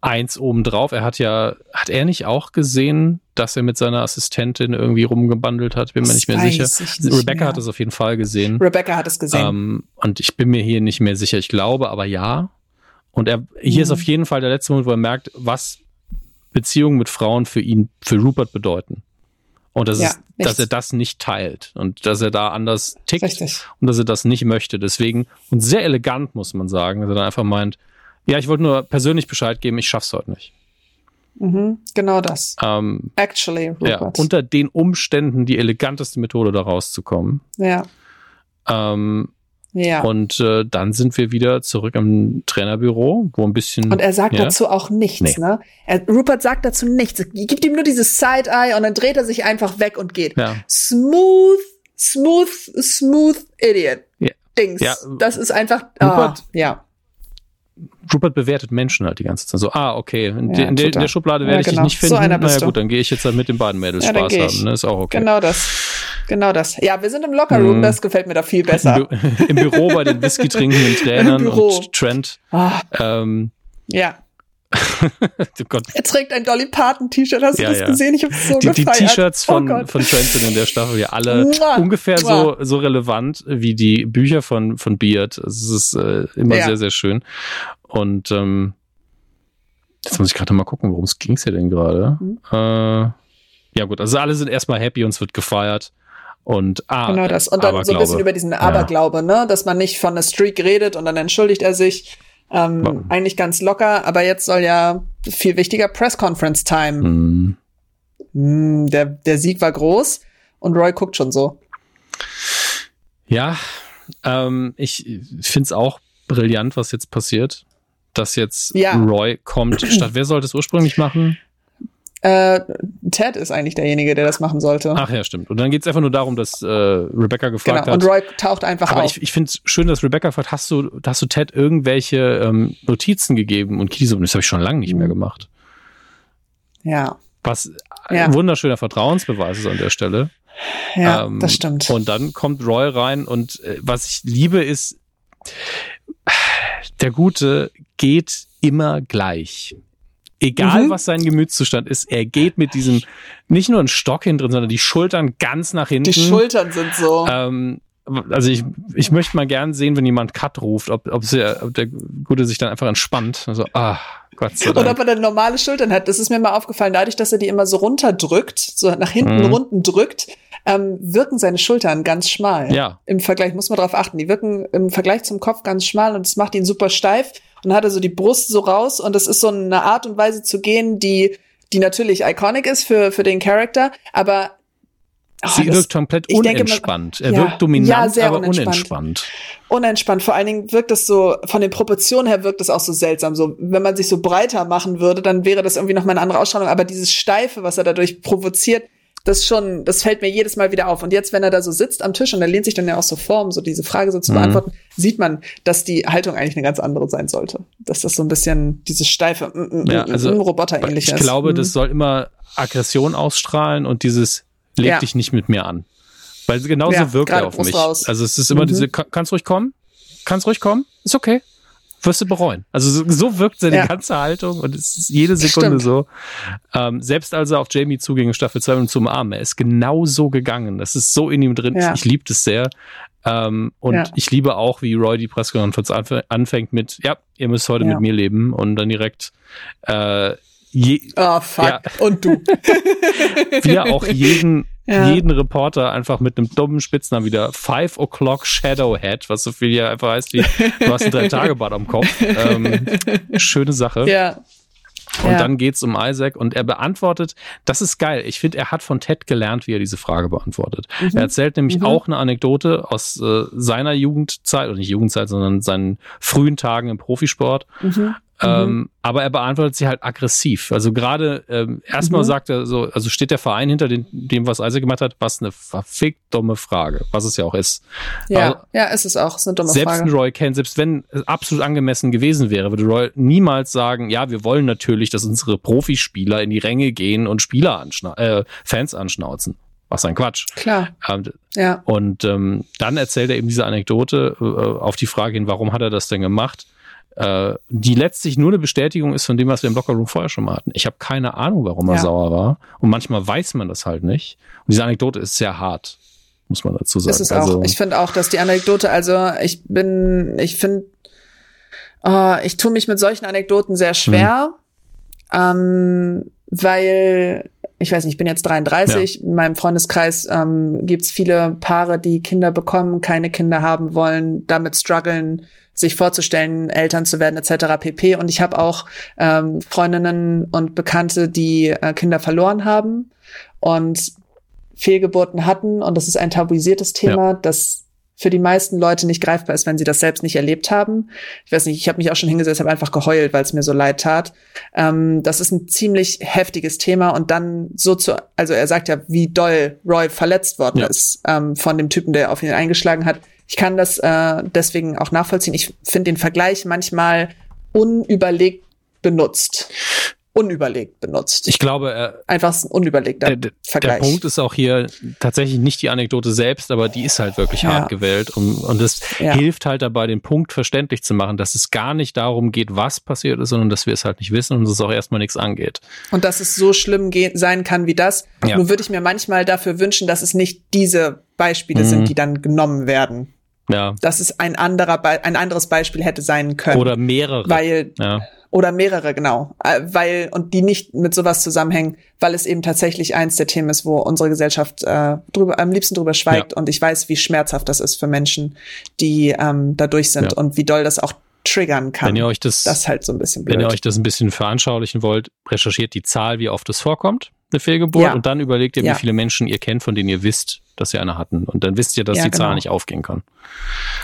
eins obendrauf. Er hat ja, hat er nicht auch gesehen, dass er mit seiner Assistentin irgendwie rumgebandelt hat? Bin mir nicht mehr sicher. Nicht Rebecca mehr. hat es auf jeden Fall gesehen. Rebecca hat es gesehen. Ähm, und ich bin mir hier nicht mehr sicher. Ich glaube aber ja. Und er, hier mhm. ist auf jeden Fall der letzte Moment, wo er merkt, was Beziehungen mit Frauen für ihn, für Rupert bedeuten. Und das ja, ist, dass er das nicht teilt und dass er da anders tickt Richtig. und dass er das nicht möchte. Deswegen, und sehr elegant muss man sagen, dass er dann einfach meint, ja, ich wollte nur persönlich Bescheid geben, ich schaff's heute nicht. Mhm, genau das. Ähm, Actually, Rupert. Ja, unter den Umständen die eleganteste Methode, da rauszukommen. Ja. Ähm, ja. Und äh, dann sind wir wieder zurück im Trainerbüro, wo ein bisschen. Und er sagt ja, dazu auch nichts, nee. ne? Er, Rupert sagt dazu nichts. Gibt ihm nur dieses Side-Eye und dann dreht er sich einfach weg und geht. Ja. Smooth, smooth, smooth Idiot. Ja. Dings. Ja. Das ist einfach. Rupert, ah, ja. Rupert bewertet Menschen halt die ganze Zeit. So, ah, okay, in, ja, der, in der, Schublade werde ja, genau. ich dich nicht finden. So einer naja, gut, dann gehe ich jetzt halt mit den beiden Mädels ja, Spaß haben. Ne? Ist auch okay. Genau das. Genau das. Ja, wir sind im Lockerroom, mhm. das gefällt mir da viel besser. Im, Im Büro bei den Whisky trinkenden Trainern und Trent. Ah. Ähm, ja. oh. Er trägt ein Dolly Parton T-Shirt, hast du das gesehen? Ich habe so die, gefeiert. Die T-Shirts von, oh von Trent sind in der Staffel ja alle Mua. ungefähr Mua. so, so relevant wie die Bücher von, von Beard. Es ist äh, immer sehr, sehr schön. Und ähm, Jetzt muss ich gerade mal gucken, worum es ging es ja denn gerade. Mhm. Äh, ja gut, also alle sind erstmal happy und es wird gefeiert. Und ah, genau das. Und dann Aberglaube. so ein bisschen über diesen Aberglaube, ja. ne? Dass man nicht von einer Streak redet und dann entschuldigt er sich. Ähm. Eigentlich ganz locker, aber jetzt soll ja viel wichtiger Press Conference Time. Mhm. Mhm, der, der Sieg war groß und Roy guckt schon so. Ja, ähm, ich finde es auch brillant, was jetzt passiert dass jetzt ja. Roy kommt, statt wer sollte es ursprünglich machen? Äh, Ted ist eigentlich derjenige, der das machen sollte. Ach ja, stimmt. Und dann geht es einfach nur darum, dass äh, Rebecca gefragt genau. hat. Und Roy taucht einfach Aber auf. ich, ich finde es schön, dass Rebecca fragt, hast du, hast du Ted irgendwelche ähm, Notizen gegeben? Und Kitty so, das habe ich schon lange nicht mehr mhm. gemacht. Ja. Was ja. ein wunderschöner Vertrauensbeweis ist an der Stelle. Ja, ähm, das stimmt. Und dann kommt Roy rein und äh, was ich liebe ist, der Gute geht immer gleich. Egal mhm. was sein Gemütszustand ist, er geht mit diesem, nicht nur ein Stock hinten drin, sondern die Schultern ganz nach hinten. Die Schultern sind so. Ähm, also ich, ich möchte mal gern sehen, wenn jemand Cut ruft, ob, ob, sie, ob der Gute sich dann einfach entspannt. Also, ah, Gott sei Dank. Oder ob er dann normale Schultern hat. Das ist mir mal aufgefallen, dadurch, dass er die immer so runterdrückt, so nach hinten mhm. runden drückt, ähm, wirken seine Schultern ganz schmal. Ja. Im Vergleich, muss man darauf achten, die wirken im Vergleich zum Kopf ganz schmal und es macht ihn super steif. Und hat er so die Brust so raus und das ist so eine Art und Weise zu gehen, die die natürlich iconic ist für, für den Charakter, aber Oh, Sie das, wirkt komplett unentspannt. Denke, er wirkt dominant, ja, aber unentspannt. unentspannt. Unentspannt. Vor allen Dingen wirkt es so, von den Proportionen her wirkt es auch so seltsam. So, wenn man sich so breiter machen würde, dann wäre das irgendwie noch mal eine andere Ausstrahlung. Aber dieses Steife, was er dadurch provoziert, das schon, das fällt mir jedes Mal wieder auf. Und jetzt, wenn er da so sitzt am Tisch und er lehnt sich dann ja auch so vor, um so diese Frage so zu mhm. beantworten, sieht man, dass die Haltung eigentlich eine ganz andere sein sollte. Dass das so ein bisschen dieses steife, mm, mm, ja, mm, also, Roboter ähnlich ist. Ich glaube, mhm. das soll immer Aggression ausstrahlen und dieses leg ja. dich nicht mit mir an. Weil genauso ja, wirkt er auf mich. Raus. Also es ist immer mhm. diese, kannst ruhig kommen, kannst ruhig kommen, ist okay. Wirst du bereuen. Also so, so wirkt seine ja. ganze Haltung und es ist jede Sekunde Stimmt. so. Ähm, selbst als er auf Jamie zuging in Staffel 2 und zum Arm, er ist genau so gegangen. Das ist so in ihm drin. Ja. Ich liebe das sehr. Ähm, und ja. ich liebe auch, wie Roy die Pressekonferenz anfängt mit, ja, ihr müsst heute mit mir leben und dann direkt äh, je, oh, fuck. Ja. Und du. wie er auch jeden, ja. jeden Reporter einfach mit einem dummen Spitznamen wieder Five O'Clock Shadowhead, was so viel ja einfach heißt wie, du hast ein Drei-Tage-Bad am Kopf. Ähm, schöne Sache. Ja. Und ja. dann geht's um Isaac und er beantwortet, das ist geil. Ich finde, er hat von Ted gelernt, wie er diese Frage beantwortet. Mhm. Er erzählt nämlich mhm. auch eine Anekdote aus äh, seiner Jugendzeit, oder nicht Jugendzeit, sondern seinen frühen Tagen im Profisport. Mhm. Mhm. Ähm, aber er beantwortet sie halt aggressiv. Also gerade ähm, erstmal mhm. sagt er so, also steht der Verein hinter den, dem, was Isaac gemacht hat, was eine verfickt dumme Frage, was es ja auch ist. Ja, also, ja, ist es auch, ist eine dumme selbst Frage. Selbst ein Roy Kent, selbst wenn es absolut angemessen gewesen wäre, würde Roy niemals sagen, ja, wir wollen natürlich, dass unsere Profispieler in die Ränge gehen und Spieler anschna äh, Fans anschnauzen. Was ein Quatsch. Klar. Ähm, ja. Und ähm, dann erzählt er eben diese Anekdote äh, auf die Frage hin, warum hat er das denn gemacht? Äh, die letztlich nur eine Bestätigung ist von dem, was wir im Lockerroom vorher schon mal hatten. Ich habe keine Ahnung, warum er ja. sauer war. Und manchmal weiß man das halt nicht. Und diese Anekdote ist sehr hart, muss man dazu sagen. Ist also, auch, ich finde auch, dass die Anekdote, also ich bin, ich finde, oh, ich tue mich mit solchen Anekdoten sehr schwer, hm. ähm, weil ich weiß nicht, ich bin jetzt 33, ja. in meinem Freundeskreis ähm, gibt es viele Paare, die Kinder bekommen, keine Kinder haben wollen, damit strugglen, sich vorzustellen, Eltern zu werden etc. pp. Und ich habe auch ähm, Freundinnen und Bekannte, die äh, Kinder verloren haben und Fehlgeburten hatten. Und das ist ein tabuisiertes Thema, ja. das für die meisten Leute nicht greifbar ist, wenn sie das selbst nicht erlebt haben. Ich weiß nicht, ich habe mich auch schon hingesetzt, habe einfach geheult, weil es mir so leid tat. Ähm, das ist ein ziemlich heftiges Thema und dann so zu, also er sagt ja, wie doll Roy verletzt worden ja. ist ähm, von dem Typen, der auf ihn eingeschlagen hat. Ich kann das äh, deswegen auch nachvollziehen. Ich finde den Vergleich manchmal unüberlegt benutzt unüberlegt benutzt. Ich glaube, äh, einfach ein unüberlegter der, Vergleich. Der Punkt ist auch hier tatsächlich nicht die Anekdote selbst, aber die ist halt wirklich ja. hart gewählt und, und es ja. hilft halt dabei, den Punkt verständlich zu machen, dass es gar nicht darum geht, was passiert ist, sondern dass wir es halt nicht wissen und es auch erstmal nichts angeht. Und dass es so schlimm sein kann wie das. Ja. Nur würde ich mir manchmal dafür wünschen, dass es nicht diese Beispiele mhm. sind, die dann genommen werden. Ja. Dass es ein anderer, ein anderes Beispiel hätte sein können. Oder mehrere. Weil, ja. oder mehrere, genau. Äh, weil, und die nicht mit sowas zusammenhängen, weil es eben tatsächlich eins der Themen ist, wo unsere Gesellschaft äh, drüber, am liebsten drüber schweigt. Ja. Und ich weiß, wie schmerzhaft das ist für Menschen, die ähm, da durch sind ja. und wie doll das auch triggern kann. Wenn ihr euch das, das ist halt so ein bisschen blöd. Wenn ihr euch das ein bisschen veranschaulichen wollt, recherchiert die Zahl, wie oft es vorkommt eine Fehlgeburt und dann überlegt ihr, wie viele Menschen ihr kennt, von denen ihr wisst, dass sie eine hatten. Und dann wisst ihr, dass ja, die genau. Zahl nicht aufgehen kann.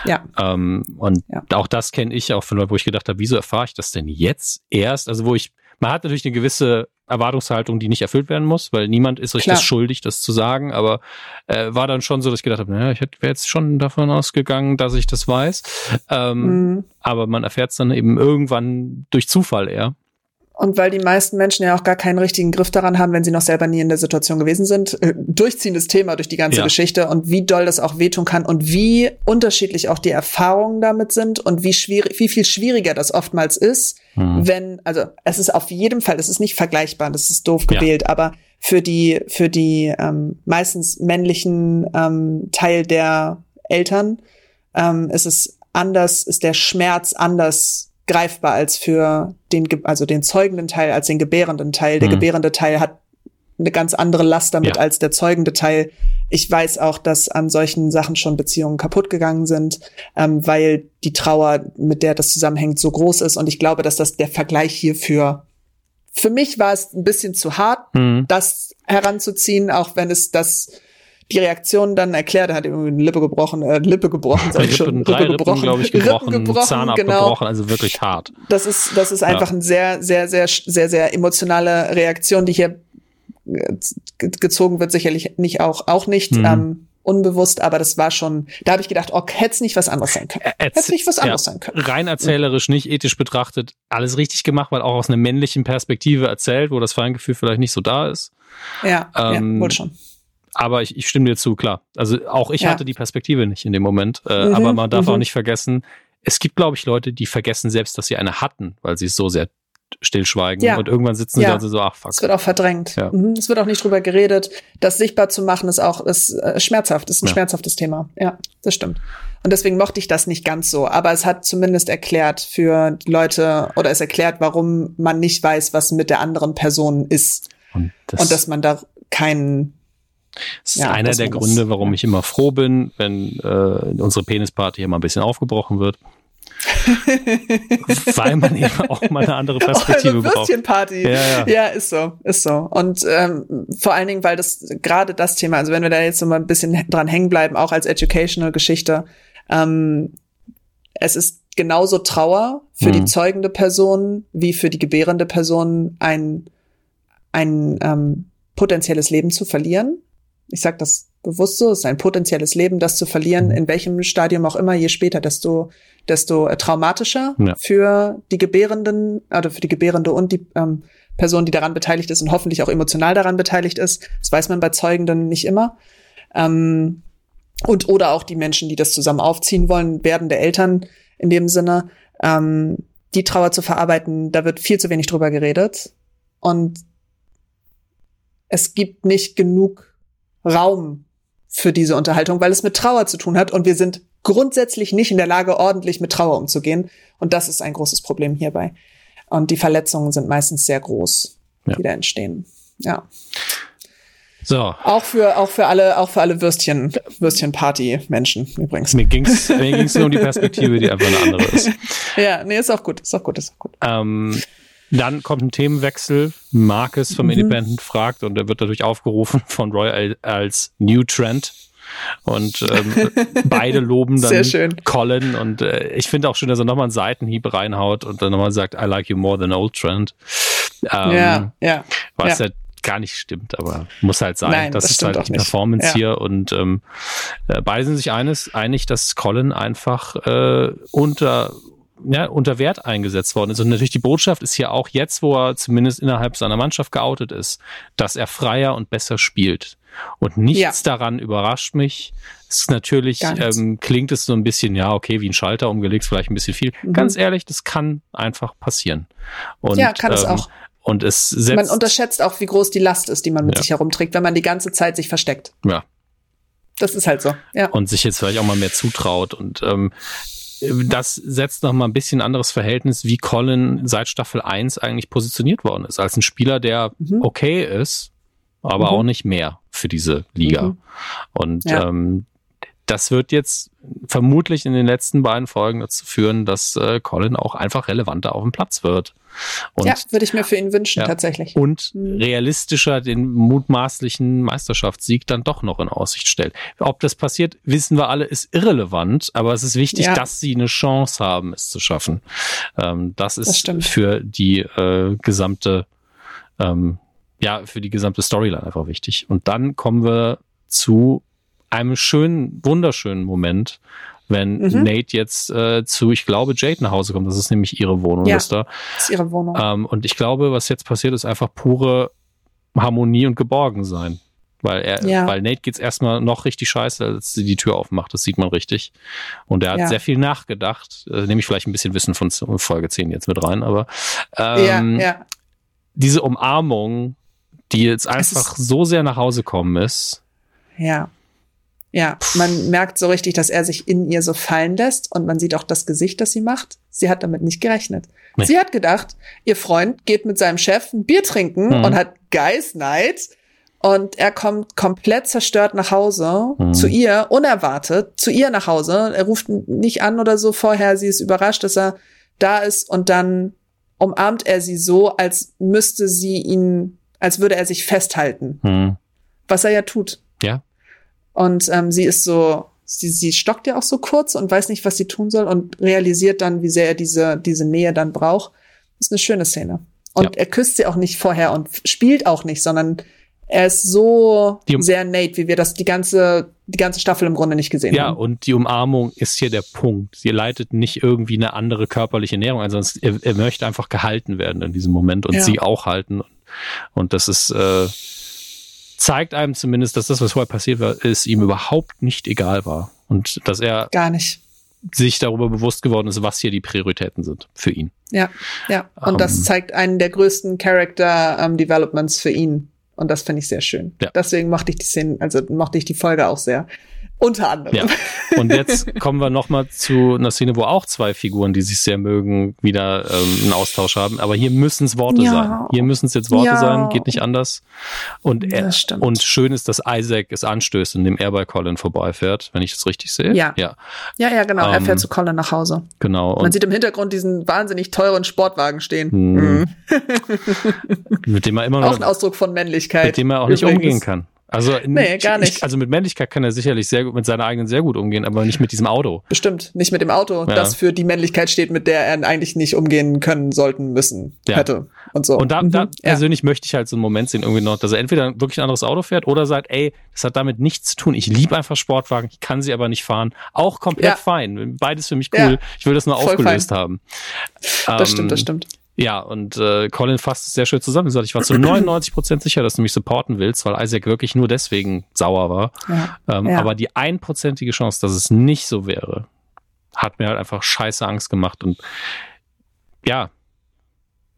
Ja. Ähm, und auch das kenne ich auch von Leuten, wo ich gedacht habe, wieso erfahre ich das denn jetzt erst? Also wo ich, man hat natürlich eine gewisse Erwartungshaltung, die nicht erfüllt werden muss, weil niemand ist das schuldig, das zu sagen. Aber äh, war dann schon so, dass ich gedacht habe, naja, ich wäre jetzt schon davon ausgegangen, dass ich das weiß. Ähm, mhm. Aber man erfährt es dann eben irgendwann durch Zufall eher. Und weil die meisten Menschen ja auch gar keinen richtigen Griff daran haben, wenn sie noch selber nie in der Situation gewesen sind. Äh, durchziehendes Thema durch die ganze ja. Geschichte und wie doll das auch wehtun kann und wie unterschiedlich auch die Erfahrungen damit sind und wie schwierig, wie viel schwieriger das oftmals ist, mhm. wenn, also es ist auf jeden Fall, es ist nicht vergleichbar, das ist doof gewählt, ja. aber für die, für die ähm, meistens männlichen ähm, Teil der Eltern ähm, ist es anders, ist der Schmerz anders greifbar als für den, also den zeugenden Teil, als den gebärenden Teil. Der mhm. gebärende Teil hat eine ganz andere Last damit ja. als der zeugende Teil. Ich weiß auch, dass an solchen Sachen schon Beziehungen kaputt gegangen sind, ähm, weil die Trauer, mit der das zusammenhängt, so groß ist. Und ich glaube, dass das der Vergleich hierfür für mich war es ein bisschen zu hart, mhm. das heranzuziehen, auch wenn es das die Reaktion dann erklärt, er hat irgendwie eine Lippe gebrochen, äh, Lippe gebrochen, sag ich schon, Rippe gebrochen, glaube ich, gebrochen, Rippen gebrochen, Zahn genau. abgebrochen, also wirklich hart. Das ist, das ist einfach ja. eine sehr, sehr, sehr, sehr, sehr emotionale Reaktion, die hier gezogen wird, sicherlich nicht auch, auch nicht. Mhm. Ähm, unbewusst, aber das war schon, da habe ich gedacht, oh, hätte es nicht was anderes sein können. Hätte es nicht was anderes ja, sein können. Rein erzählerisch, nicht ethisch betrachtet, alles richtig gemacht, weil auch aus einer männlichen Perspektive erzählt, wo das Feingefühl vielleicht nicht so da ist. Ja, ähm, ja wohl schon aber ich, ich stimme dir zu, klar. Also auch ich ja. hatte die Perspektive nicht in dem Moment. Äh, mhm, aber man darf mhm. auch nicht vergessen, es gibt, glaube ich, Leute, die vergessen selbst, dass sie eine hatten, weil sie es so sehr stillschweigen ja. und irgendwann sitzen ja. sie da so, ach fuck. Es wird auch verdrängt. Ja. Mhm. Es wird auch nicht drüber geredet. Das sichtbar zu machen ist auch ist, äh, schmerzhaft, ist ein ja. schmerzhaftes Thema. Ja, das stimmt. Und deswegen mochte ich das nicht ganz so. Aber es hat zumindest erklärt für Leute oder es erklärt, warum man nicht weiß, was mit der anderen Person ist. Und, das und dass man da keinen das ist ja, einer der Gründe, warum ich immer froh bin, wenn äh, unsere Penisparty hier mal ein bisschen aufgebrochen wird. Weil man eben auch mal eine andere Perspektive braucht. Würstchenparty. Ja, ja. ja, ist so, ist so. Und ähm, vor allen Dingen, weil das gerade das Thema, also wenn wir da jetzt noch mal ein bisschen dran hängen bleiben, auch als educational Geschichte, ähm, es ist genauso Trauer für mhm. die zeugende Person wie für die gebärende Person ein ein ähm, potenzielles Leben zu verlieren ich sage das bewusst so, es ist ein potenzielles Leben, das zu verlieren, in welchem Stadium auch immer, je später, desto, desto äh, traumatischer ja. für die Gebärenden oder für die Gebärende und die ähm, Person, die daran beteiligt ist und hoffentlich auch emotional daran beteiligt ist. Das weiß man bei Zeugenden nicht immer. Ähm, und oder auch die Menschen, die das zusammen aufziehen wollen, werdende Eltern in dem Sinne, ähm, die Trauer zu verarbeiten, da wird viel zu wenig drüber geredet. Und es gibt nicht genug Raum für diese Unterhaltung, weil es mit Trauer zu tun hat und wir sind grundsätzlich nicht in der Lage, ordentlich mit Trauer umzugehen. Und das ist ein großes Problem hierbei. Und die Verletzungen sind meistens sehr groß, ja. die da entstehen. Ja. So. Auch für, auch für alle, auch für alle Würstchen, Würstchen-Party-Menschen übrigens. Mir ging's, mir ging's nur um die Perspektive, die einfach eine andere ist. Ja, nee, ist auch gut, ist auch gut, ist auch gut. Ähm, dann kommt ein Themenwechsel. Marcus vom mhm. Independent fragt und er wird dadurch aufgerufen von Roy als New Trend. Und ähm, beide loben dann Colin und äh, ich finde auch schön, dass er nochmal einen Seitenhieb reinhaut und dann nochmal sagt, I like you more than old Trend. Ähm, ja, ja. Was ja. ja gar nicht stimmt, aber muss halt sein. Nein, das, das ist halt die Performance ja. hier und ähm, äh, beide sind sich eines einig, dass Colin einfach äh, unter ja, unter Wert eingesetzt worden ist. Und natürlich die Botschaft ist hier auch jetzt, wo er zumindest innerhalb seiner Mannschaft geoutet ist, dass er freier und besser spielt. Und nichts ja. daran überrascht mich. Es ist natürlich ähm, klingt es so ein bisschen, ja, okay, wie ein Schalter umgelegt, vielleicht ein bisschen viel. Mhm. Ganz ehrlich, das kann einfach passieren. Und, ja, kann ähm, es auch. Und es setzt, man unterschätzt auch, wie groß die Last ist, die man mit ja. sich herumträgt, wenn man die ganze Zeit sich versteckt. Ja. Das ist halt so. Ja. Und sich jetzt vielleicht auch mal mehr zutraut. Und ähm, das setzt noch mal ein bisschen anderes Verhältnis, wie Colin seit Staffel 1 eigentlich positioniert worden ist. Als ein Spieler, der mhm. okay ist, aber mhm. auch nicht mehr für diese Liga. Mhm. Und ja. ähm, das wird jetzt vermutlich in den letzten beiden Folgen dazu führen, dass äh, Colin auch einfach relevanter auf dem Platz wird. Und, ja, würde ich mir für ihn wünschen, ja, tatsächlich. Und mhm. realistischer den mutmaßlichen Meisterschaftssieg dann doch noch in Aussicht stellt. Ob das passiert, wissen wir alle, ist irrelevant, aber es ist wichtig, ja. dass sie eine Chance haben, es zu schaffen. Ähm, das ist das für die äh, gesamte, ähm, ja, für die gesamte Storyline einfach wichtig. Und dann kommen wir zu einem schönen, wunderschönen Moment, wenn mhm. Nate jetzt äh, zu, ich glaube, Jade nach Hause kommt. Das ist nämlich ihre Wohnung. Ja. Das ist ihre Wohnung. Ähm, und ich glaube, was jetzt passiert, ist einfach pure Harmonie und Geborgensein. Weil er, ja. weil Nate geht's erstmal noch richtig scheiße, als sie die Tür aufmacht. Das sieht man richtig. Und er hat ja. sehr viel nachgedacht. Äh, nehme ich vielleicht ein bisschen Wissen von Folge 10 jetzt mit rein, aber ähm, ja. diese Umarmung, die jetzt einfach so sehr nach Hause kommen ist. Ja. Ja, man merkt so richtig, dass er sich in ihr so fallen lässt und man sieht auch das Gesicht, das sie macht. Sie hat damit nicht gerechnet. Nee. Sie hat gedacht, ihr Freund geht mit seinem Chef ein Bier trinken mhm. und hat Night und er kommt komplett zerstört nach Hause mhm. zu ihr, unerwartet, zu ihr nach Hause. Er ruft nicht an oder so vorher. Sie ist überrascht, dass er da ist und dann umarmt er sie so, als müsste sie ihn, als würde er sich festhalten. Mhm. Was er ja tut. Ja. Und ähm, sie ist so, sie, sie stockt ja auch so kurz und weiß nicht, was sie tun soll und realisiert dann, wie sehr er diese, diese Nähe dann braucht. Das ist eine schöne Szene. Und ja. er küsst sie auch nicht vorher und spielt auch nicht, sondern er ist so die, sehr Nate, wie wir das die ganze, die ganze Staffel im Grunde nicht gesehen ja, haben. Ja, und die Umarmung ist hier der Punkt. Sie leitet nicht irgendwie eine andere körperliche Näherung ein, sondern er, er möchte einfach gehalten werden in diesem Moment und ja. sie auch halten. Und das ist, äh, zeigt einem zumindest, dass das, was vorher passiert war, ist ihm überhaupt nicht egal war. Und dass er gar nicht sich darüber bewusst geworden ist, was hier die Prioritäten sind für ihn. Ja, ja. Und um, das ähm. zeigt einen der größten Character um, Developments für ihn. Und das finde ich sehr schön. Ja. Deswegen mochte ich die Szene, also mochte ich die Folge auch sehr. Unter anderem. Ja. Und jetzt kommen wir nochmal zu einer Szene, wo auch zwei Figuren, die sich sehr mögen, wieder ähm, einen Austausch haben. Aber hier müssen es Worte ja. sein. Hier müssen es jetzt Worte ja. sein, geht nicht anders. Und, er, und schön ist, dass Isaac es anstößt, indem er bei Colin vorbeifährt, wenn ich das richtig sehe. Ja. Ja, ja, ja genau. Ähm, er fährt zu Colin nach Hause. Genau. Man sieht im Hintergrund diesen wahnsinnig teuren Sportwagen stehen. Mhm. mit dem er immer noch. Auch ein Ausdruck von Männlichkeit. Mit dem er auch nicht übrigens. umgehen kann. Also nee, gar nicht. Ich, also mit Männlichkeit kann er sicherlich sehr gut mit seiner eigenen sehr gut umgehen, aber nicht mit diesem Auto. Bestimmt, nicht mit dem Auto, ja. das für die Männlichkeit steht, mit der er eigentlich nicht umgehen können sollten müssen ja. hätte und so. Und da, da mhm. persönlich möchte ich halt so einen Moment sehen irgendwie noch, dass er entweder wirklich ein anderes Auto fährt oder sagt, ey, das hat damit nichts zu tun. Ich liebe einfach Sportwagen, ich kann sie aber nicht fahren. Auch komplett fein, beides für mich cool. Ich will das nur Voll aufgelöst fein. haben. Das ähm, stimmt, das stimmt. Ja, und äh, Colin fasst es sehr schön zusammen. Ich war zu 99 Prozent sicher, dass du mich supporten willst, weil Isaac wirklich nur deswegen sauer war. Ja, ähm, ja. Aber die einprozentige Chance, dass es nicht so wäre, hat mir halt einfach scheiße Angst gemacht. Und ja,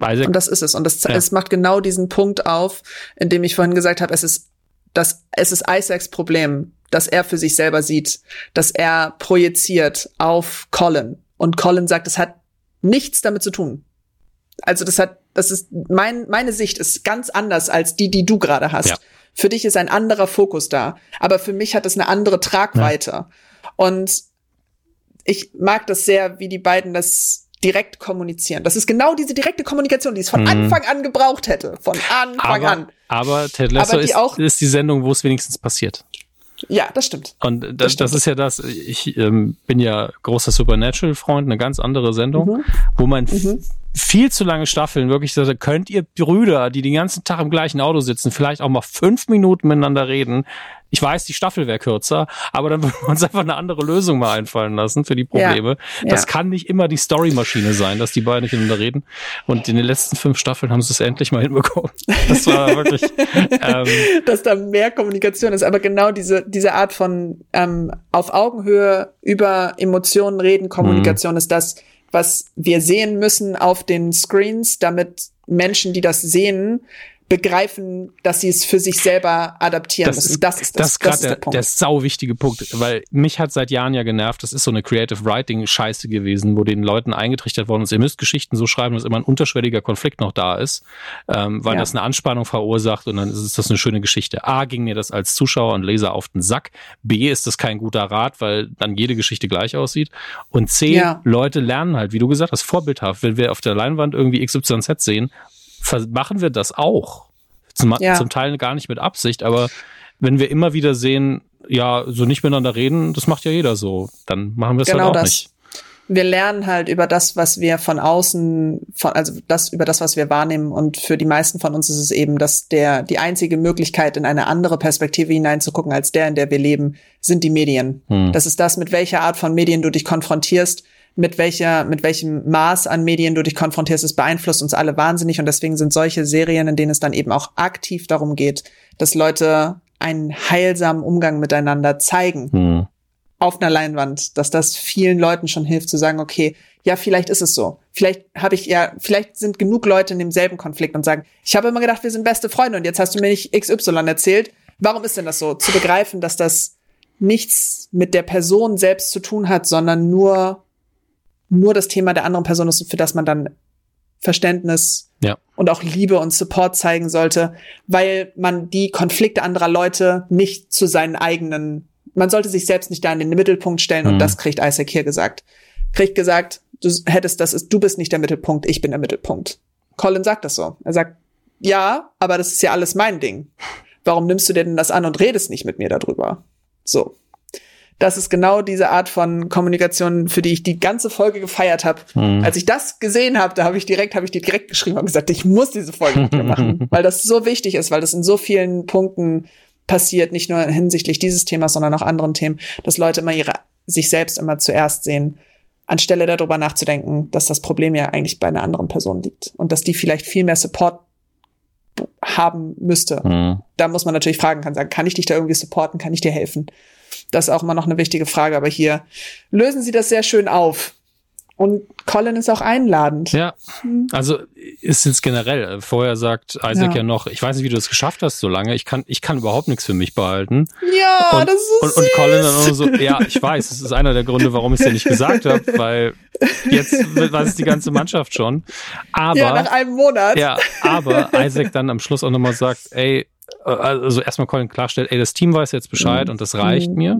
Isaac. Und das ist es. Und das, ja. es macht genau diesen Punkt auf, in dem ich vorhin gesagt habe, es ist, das, es ist Isaacs Problem, dass er für sich selber sieht, dass er projiziert auf Colin. Und Colin sagt, es hat nichts damit zu tun. Also das hat, das ist mein, meine Sicht ist ganz anders als die, die du gerade hast. Ja. Für dich ist ein anderer Fokus da, aber für mich hat es eine andere Tragweite. Ja. Und ich mag das sehr, wie die beiden das direkt kommunizieren. Das ist genau diese direkte Kommunikation, die es von mhm. Anfang an gebraucht hätte. Von Anfang aber, an. Aber Ted Lasso aber ist, auch, ist die Sendung, wo es wenigstens passiert. Ja, das stimmt. Und das, das, stimmt. das ist ja das, ich ähm, bin ja großer Supernatural-Freund, eine ganz andere Sendung, mhm. wo man mhm viel zu lange Staffeln wirklich so, könnt ihr Brüder, die den ganzen Tag im gleichen Auto sitzen, vielleicht auch mal fünf Minuten miteinander reden. Ich weiß, die Staffel wäre kürzer, aber dann würden wir uns einfach eine andere Lösung mal einfallen lassen für die Probleme. Ja, das ja. kann nicht immer die Storymaschine sein, dass die beiden nicht miteinander reden. Und in den letzten fünf Staffeln haben sie es endlich mal hinbekommen. Das war wirklich. ähm, dass da mehr Kommunikation ist, aber genau diese, diese Art von ähm, auf Augenhöhe über Emotionen reden, Kommunikation mhm. ist das, was wir sehen müssen auf den Screens, damit Menschen, die das sehen, begreifen, dass sie es für sich selber adaptieren das müssen. Ist, das ist das, das, ist das ist der, der, der sau wichtige Punkt, weil mich hat seit Jahren ja genervt, das ist so eine Creative Writing Scheiße gewesen, wo den Leuten eingetrichtert worden ist, ihr müsst Geschichten so schreiben, dass immer ein unterschwelliger Konflikt noch da ist, ähm, weil ja. das eine Anspannung verursacht und dann ist das eine schöne Geschichte. A, ging mir das als Zuschauer und Leser auf den Sack. B, ist das kein guter Rat, weil dann jede Geschichte gleich aussieht. Und C, ja. Leute lernen halt, wie du gesagt hast, vorbildhaft. Wenn wir auf der Leinwand irgendwie XYZ sehen, machen wir das auch. Zum, ja. zum Teil gar nicht mit Absicht, aber wenn wir immer wieder sehen, ja, so nicht miteinander reden, das macht ja jeder so, dann machen wir es halt genau halt auch das. nicht. wir lernen halt über das, was wir von außen, von, also das über das, was wir wahrnehmen. Und für die meisten von uns ist es eben, dass der die einzige Möglichkeit, in eine andere Perspektive hineinzugucken als der, in der wir leben, sind die Medien. Hm. Das ist das, mit welcher Art von Medien du dich konfrontierst, mit welcher, mit welchem Maß an Medien du dich konfrontierst. Es beeinflusst uns alle wahnsinnig und deswegen sind solche Serien, in denen es dann eben auch aktiv darum geht, dass Leute einen heilsamen Umgang miteinander zeigen. Hm auf einer Leinwand, dass das vielen Leuten schon hilft zu sagen, okay, ja, vielleicht ist es so. Vielleicht habe ich ja, vielleicht sind genug Leute in demselben Konflikt und sagen, ich habe immer gedacht, wir sind beste Freunde und jetzt hast du mir nicht XY erzählt. Warum ist denn das so? Zu begreifen, dass das nichts mit der Person selbst zu tun hat, sondern nur, nur das Thema der anderen Person ist, für das man dann Verständnis ja. und auch Liebe und Support zeigen sollte, weil man die Konflikte anderer Leute nicht zu seinen eigenen man sollte sich selbst nicht da in den Mittelpunkt stellen und mhm. das kriegt Isaac hier gesagt. Kriegt gesagt, du hättest das ist, du bist nicht der Mittelpunkt, ich bin der Mittelpunkt. Colin sagt das so. Er sagt, ja, aber das ist ja alles mein Ding. Warum nimmst du dir denn das an und redest nicht mit mir darüber? So. Das ist genau diese Art von Kommunikation, für die ich die ganze Folge gefeiert habe. Mhm. Als ich das gesehen habe, da habe ich direkt, habe ich dir direkt geschrieben und gesagt, ich muss diese Folge mit dir machen, weil das so wichtig ist, weil das in so vielen Punkten passiert, nicht nur hinsichtlich dieses Themas, sondern auch anderen Themen, dass Leute immer ihre, sich selbst immer zuerst sehen, anstelle darüber nachzudenken, dass das Problem ja eigentlich bei einer anderen Person liegt und dass die vielleicht viel mehr Support haben müsste. Mhm. Da muss man natürlich fragen, kann sagen, kann ich dich da irgendwie supporten, kann ich dir helfen? Das ist auch immer noch eine wichtige Frage, aber hier lösen Sie das sehr schön auf. Und Colin ist auch einladend. Ja, hm. also ist jetzt generell. Äh, vorher sagt Isaac ja. ja. noch, ich weiß nicht, wie du das geschafft hast so lange. Ich kann, ich kann überhaupt nichts für mich behalten. Ja, und, das ist so und, und Colin dann auch so, ja, ich weiß, das ist einer der Gründe, warum ich es dir nicht gesagt habe, weil jetzt weiß es die ganze Mannschaft schon. Aber ja, nach einem Monat. Ja, aber Isaac dann am Schluss auch nochmal sagt, ey, also erstmal Colin klarstellt, ey, das Team weiß jetzt Bescheid mhm. und das reicht mhm. mir.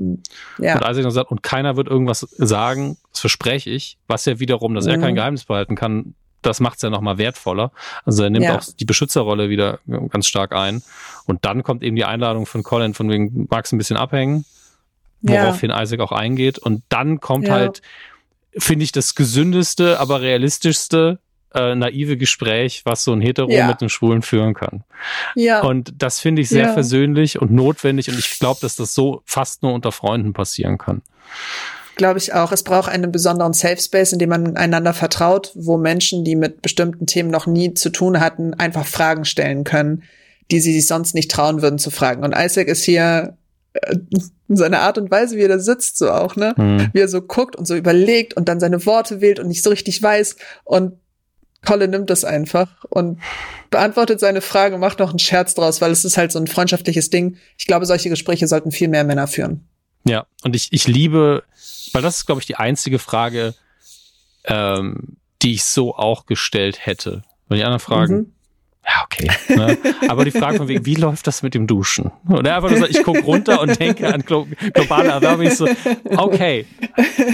Ja. Und Isaac dann sagt, und keiner wird irgendwas sagen, das verspreche ich, was ja wiederum, dass mhm. er kein Geheimnis behalten kann, das macht es ja nochmal wertvoller. Also er nimmt ja. auch die Beschützerrolle wieder ganz stark ein. Und dann kommt eben die Einladung von Colin, von wegen, magst ein bisschen abhängen, woraufhin ja. Isaac auch eingeht. Und dann kommt ja. halt, finde ich, das gesündeste, aber realistischste äh, naive Gespräch, was so ein Hetero ja. mit einem Schwulen führen kann. Ja. Und das finde ich sehr ja. versöhnlich und notwendig und ich glaube, dass das so fast nur unter Freunden passieren kann. Glaube ich auch. Es braucht einen besonderen Safe Space, in dem man einander vertraut, wo Menschen, die mit bestimmten Themen noch nie zu tun hatten, einfach Fragen stellen können, die sie sich sonst nicht trauen würden zu fragen. Und Isaac ist hier äh, in seiner Art und Weise, wie er da sitzt, so auch, ne? Mhm. Wie er so guckt und so überlegt und dann seine Worte wählt und nicht so richtig weiß und Colin nimmt das einfach und beantwortet seine Frage und macht noch einen Scherz draus, weil es ist halt so ein freundschaftliches Ding. Ich glaube, solche Gespräche sollten viel mehr Männer führen. Ja, und ich, ich liebe, weil das ist, glaube ich, die einzige Frage, ähm, die ich so auch gestellt hätte. Weil die anderen Fragen, mhm. Ja, okay. Ne? Aber die Frage von wegen, wie läuft das mit dem Duschen? Und er einfach nur sagt, ich gucke runter und denke an globale Erwärmung. Ich so, okay,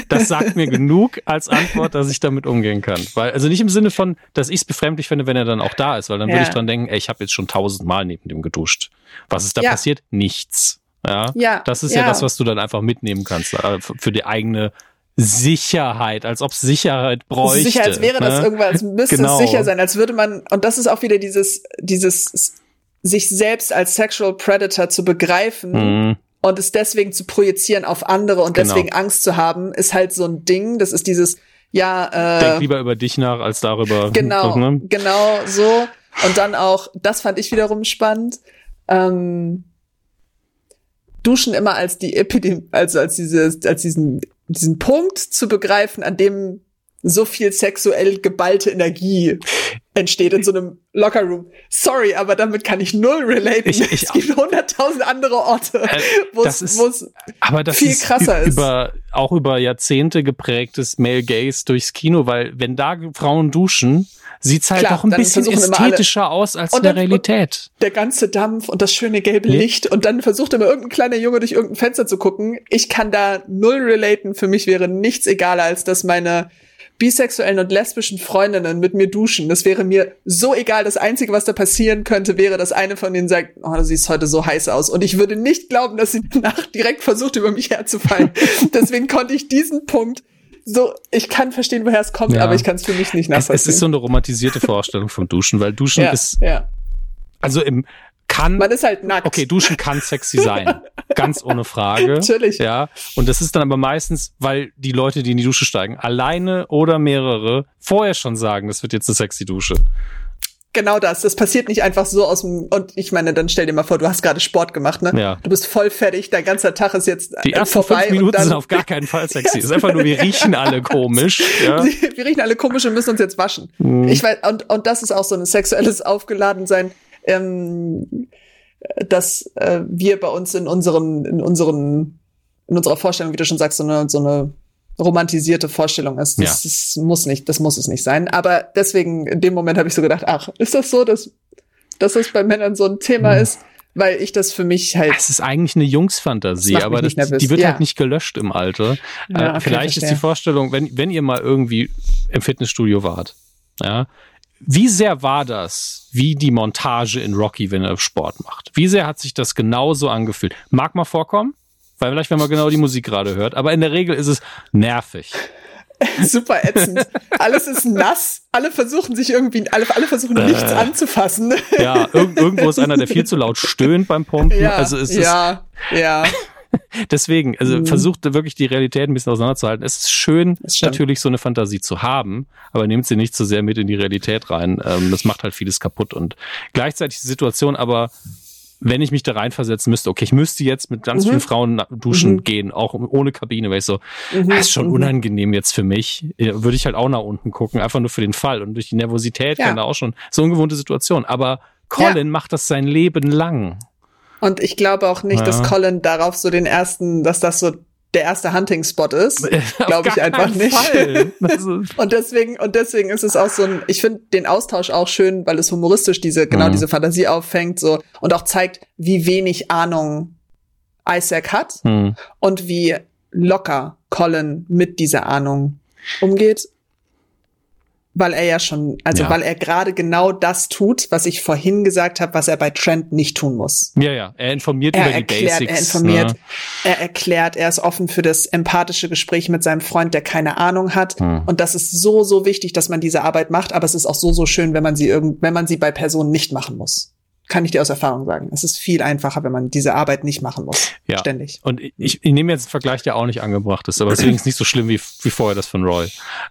das sagt mir genug als Antwort, dass ich damit umgehen kann. Weil, also nicht im Sinne von, dass ich es befremdlich finde, wenn er dann auch da ist, weil dann ja. würde ich dran denken, ey, ich habe jetzt schon tausendmal neben dem geduscht. Was ist da ja. passiert? Nichts. Ja, ja, das ist ja. ja das, was du dann einfach mitnehmen kannst äh, für die eigene Sicherheit, als ob Sicherheit bräuchte. Sicher, als wäre ne? das irgendwas, als müsste genau. es sicher sein, als würde man, und das ist auch wieder dieses, dieses, sich selbst als Sexual Predator zu begreifen mhm. und es deswegen zu projizieren auf andere und genau. deswegen Angst zu haben, ist halt so ein Ding. Das ist dieses, ja, äh, Denk lieber über dich nach, als darüber. Genau, ne? genau so. Und dann auch, das fand ich wiederum spannend, ähm, Duschen immer als die Epidemie, also als diese, als diesen diesen Punkt zu begreifen, an dem so viel sexuell geballte Energie entsteht in so einem Lockerroom. Sorry, aber damit kann ich null relaten. Ich, ich, es gibt hunderttausend andere Orte, äh, wo es viel krasser ist. Über, auch über Jahrzehnte geprägtes Male Gaze durchs Kino, weil wenn da Frauen duschen, sieht's halt Klar, doch ein bisschen ästhetischer aus als in der Realität. Der ganze Dampf und das schöne gelbe ja. Licht und dann versucht immer irgendein kleiner Junge durch irgendein Fenster zu gucken. Ich kann da null relaten. Für mich wäre nichts egaler, als dass meine bisexuellen und lesbischen Freundinnen mit mir duschen. Das wäre mir so egal. Das Einzige, was da passieren könnte, wäre, dass eine von denen sagt, oh, du siehst heute so heiß aus. Und ich würde nicht glauben, dass sie danach direkt versucht, über mich herzufallen. Deswegen konnte ich diesen Punkt so, ich kann verstehen, woher es kommt, ja. aber ich kann es für mich nicht nachvollziehen. Es, ist so eine romantisierte Vorstellung vom Duschen, weil Duschen ja, ist, ja. also im, kann. Man ist halt nackt. Okay, Duschen kann sexy sein. Ganz ohne Frage. Natürlich. Ja. Und das ist dann aber meistens, weil die Leute, die in die Dusche steigen, alleine oder mehrere vorher schon sagen, das wird jetzt eine sexy Dusche. Genau das. Das passiert nicht einfach so aus dem, und ich meine, dann stell dir mal vor, du hast gerade Sport gemacht, ne? Ja. Du bist voll fertig, dein ganzer Tag ist jetzt Die ersten vorbei. Fünf Minuten sind auf gar keinen Fall sexy. Es ist einfach nur, wir riechen alle komisch. Ja? wir riechen alle komisch und müssen uns jetzt waschen. Mhm. Ich weiß, und, und das ist auch so ein sexuelles Aufgeladensein. Ähm, dass äh, wir bei uns in unseren, in unseren, in unserer Vorstellung, wie du schon sagst, so eine, so eine romantisierte Vorstellung ist. Das, ja. das muss nicht, das muss es nicht sein. Aber deswegen, in dem Moment habe ich so gedacht, ach, ist das so, dass, dass das bei Männern so ein Thema mhm. ist? Weil ich das für mich halt. Es ist eigentlich eine Jungsfantasie, aber das, die wird ja. halt nicht gelöscht im Alter. Ja, okay, vielleicht ist die Vorstellung, wenn, wenn ihr mal irgendwie im Fitnessstudio wart, ja, wie sehr war das, wie die Montage in Rocky, wenn er Sport macht? Wie sehr hat sich das genauso angefühlt? Mag mal vorkommen, weil vielleicht, wenn man genau die Musik gerade hört, aber in der Regel ist es nervig. Super ätzend. Alles ist nass. Alle versuchen sich irgendwie, alle, alle versuchen äh, nichts anzufassen. Ja, irg irgendwo ist einer, der viel zu laut stöhnt beim Pumpen. Ja, also ist ja, ja. Deswegen, also mhm. versucht wirklich die Realität ein bisschen auseinanderzuhalten. Es ist schön, ist natürlich so eine Fantasie zu haben, aber nehmt sie nicht zu so sehr mit in die Realität rein. Ähm, das macht halt vieles kaputt und gleichzeitig die Situation aber wenn ich mich da reinversetzen müsste, okay, ich müsste jetzt mit ganz mhm. vielen Frauen duschen mhm. gehen, auch ohne Kabine, weil ich so, mhm. das ist schon mhm. unangenehm jetzt für mich. Würde ich halt auch nach unten gucken, einfach nur für den Fall. Und durch die Nervosität ja. kann da auch schon so ungewohnte Situation. Aber Colin ja. macht das sein Leben lang. Und ich glaube auch nicht, ja. dass Colin darauf so den ersten, dass das so der erste Hunting-Spot ist. Glaube ich einfach nicht. und deswegen, und deswegen ist es auch so ein, ich finde den Austausch auch schön, weil es humoristisch diese, genau mhm. diese Fantasie auffängt, so, und auch zeigt, wie wenig Ahnung Isaac hat mhm. und wie locker Colin mit dieser Ahnung umgeht weil er ja schon, also ja. weil er gerade genau das tut, was ich vorhin gesagt habe, was er bei Trent nicht tun muss. Ja, ja, er informiert er über erklärt, die Basics. Er informiert, ne? er erklärt, er ist offen für das empathische Gespräch mit seinem Freund, der keine Ahnung hat. Hm. Und das ist so, so wichtig, dass man diese Arbeit macht, aber es ist auch so, so schön, wenn man sie irgend, wenn man sie bei Personen nicht machen muss kann ich dir aus Erfahrung sagen. Es ist viel einfacher, wenn man diese Arbeit nicht machen muss. Ja. Ständig. Und ich, ich nehme jetzt einen Vergleich, der auch nicht angebracht ist, aber deswegen ist nicht so schlimm wie, wie vorher das von Roy.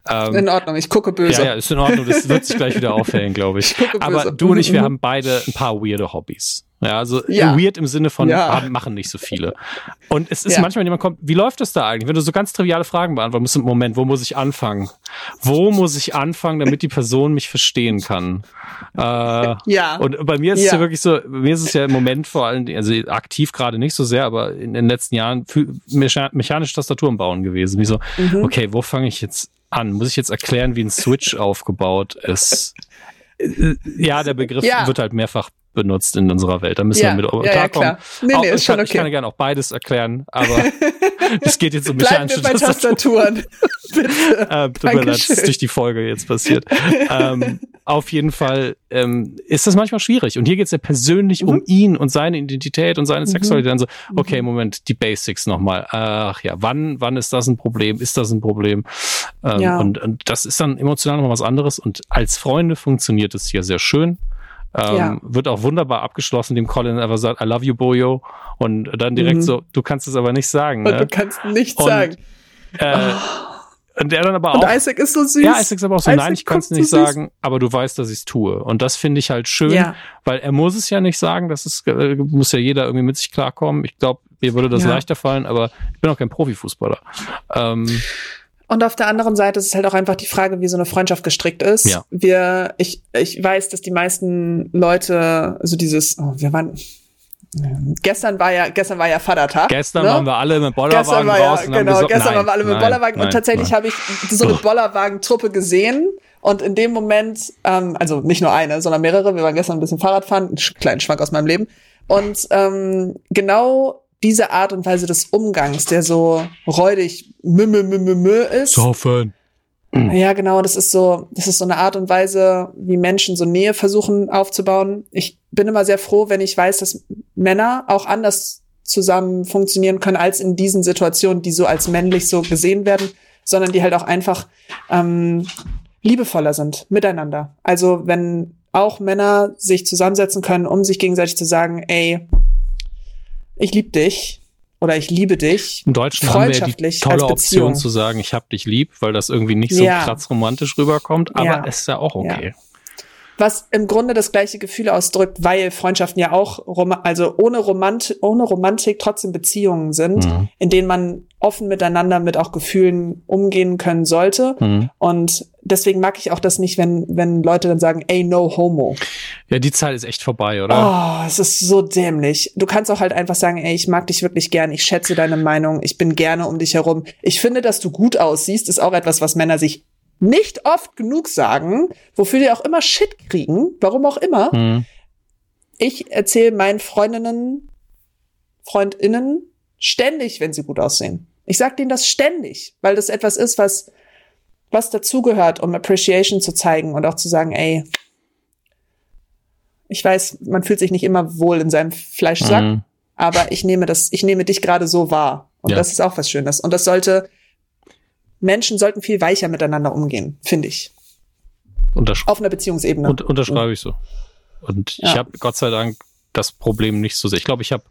Ähm, in Ordnung, ich gucke böse. Ja, ja, ist in Ordnung. Das wird sich gleich wieder aufhellen, glaube ich. ich aber du und ich, wir haben beide ein paar weirde Hobbys. Ja, also ja. weird im Sinne von ja. haben, machen nicht so viele. Und es ist ja. manchmal, wenn jemand kommt, wie läuft das da eigentlich? Wenn du so ganz triviale Fragen beantworten musst, im Moment, wo muss ich anfangen? Wo muss ich anfangen, damit die Person mich verstehen kann? Äh, ja. Und bei mir ist es ja wirklich so, bei mir ist es ja im Moment vor allem, also aktiv gerade nicht so sehr, aber in den letzten Jahren mechanische Tastaturen bauen gewesen. Wie so, mhm. okay, wo fange ich jetzt an? Muss ich jetzt erklären, wie ein Switch aufgebaut ist? Äh, ja, der Begriff ja. wird halt mehrfach benutzt in unserer Welt. Da müssen ja, wir mit ja, klarkommen. Ja, nee, nee, auch, ich, kann, okay. ich kann gerne auch beides erklären, aber es geht jetzt um mechanische Bleiben bei Tastaturen. Bitte. äh, tut mir leid, das ist durch die Folge jetzt passiert. ähm, auf jeden Fall ähm, ist das manchmal schwierig. Und hier geht es ja persönlich mhm. um ihn und seine Identität und seine mhm. Sexualität. Dann so, mhm. okay, Moment, die Basics nochmal. Ach ja, wann, wann ist das ein Problem? Ist das ein Problem? Ähm, ja. und, und das ist dann emotional nochmal was anderes. Und als Freunde funktioniert es hier sehr schön. Ähm, ja. Wird auch wunderbar abgeschlossen, dem Colin einfach sagt, I love you, Boyo. Und dann direkt mhm. so, du kannst es aber nicht sagen. Und ne? du kannst nichts und, sagen. Äh, oh. Und der dann aber und auch. Isaac ist so süß. Ja, Isaac ist aber auch so, Isaac nein, ich kann es nicht so sagen, aber du weißt, dass ich es tue. Und das finde ich halt schön, ja. weil er muss es ja nicht sagen, das ist, äh, muss ja jeder irgendwie mit sich klarkommen. Ich glaube, mir würde das ja. leichter fallen, aber ich bin auch kein Profifußballer. Ähm, und auf der anderen Seite ist es halt auch einfach die Frage, wie so eine Freundschaft gestrickt ist. Ja. Wir, ich, ich weiß, dass die meisten Leute, also dieses, oh, wir waren, Gestern war ja, gestern war ja Vatertag. Gestern ne? waren wir alle mit Bollerwagen ja, raus. genau, gesagt, gestern nein, waren wir alle mit nein, Bollerwagen nein, und tatsächlich habe ich so eine Bollerwagentruppe gesehen und in dem Moment, ähm, also nicht nur eine, sondern mehrere, wir waren gestern ein bisschen Fahrrad fahren, einen kleinen Schwank aus meinem Leben und ähm, genau diese Art und Weise des Umgangs, der so räudig mü, mü, mü, mü, mü ist. Saufen. Ja, genau, das ist so, das ist so eine Art und Weise, wie Menschen so Nähe versuchen aufzubauen. Ich bin immer sehr froh, wenn ich weiß, dass Männer auch anders zusammen funktionieren können als in diesen Situationen, die so als männlich so gesehen werden, sondern die halt auch einfach ähm, liebevoller sind miteinander. Also wenn auch Männer sich zusammensetzen können, um sich gegenseitig zu sagen, ey, ich liebe dich oder ich liebe dich. Im Deutschen haben wir ja die tolle Option zu sagen, ich hab dich lieb, weil das irgendwie nicht so ja. krass romantisch rüberkommt, aber ja. ist ja auch okay. Ja was im Grunde das gleiche Gefühl ausdrückt, weil Freundschaften ja auch, also ohne, Romant ohne Romantik trotzdem Beziehungen sind, mhm. in denen man offen miteinander mit auch Gefühlen umgehen können sollte. Mhm. Und deswegen mag ich auch das nicht, wenn, wenn Leute dann sagen, ey, no homo. Ja, die Zeit ist echt vorbei, oder? Oh, es ist so dämlich. Du kannst auch halt einfach sagen, ey, ich mag dich wirklich gern, ich schätze deine Meinung, ich bin gerne um dich herum. Ich finde, dass du gut aussiehst, ist auch etwas, was Männer sich nicht oft genug sagen, wofür die auch immer Shit kriegen, warum auch immer. Mhm. Ich erzähle meinen Freundinnen, Freundinnen ständig, wenn sie gut aussehen. Ich sage denen das ständig, weil das etwas ist, was, was dazugehört, um Appreciation zu zeigen und auch zu sagen, ey, ich weiß, man fühlt sich nicht immer wohl in seinem Fleischsack, mhm. aber ich nehme das, ich nehme dich gerade so wahr. Und ja. das ist auch was Schönes. Und das sollte Menschen sollten viel weicher miteinander umgehen, finde ich. Untersch Auf einer Beziehungsebene. Und, unterschreibe ich so. Und ja. ich habe Gott sei Dank das Problem nicht so sehr. Ich glaube, ich habe,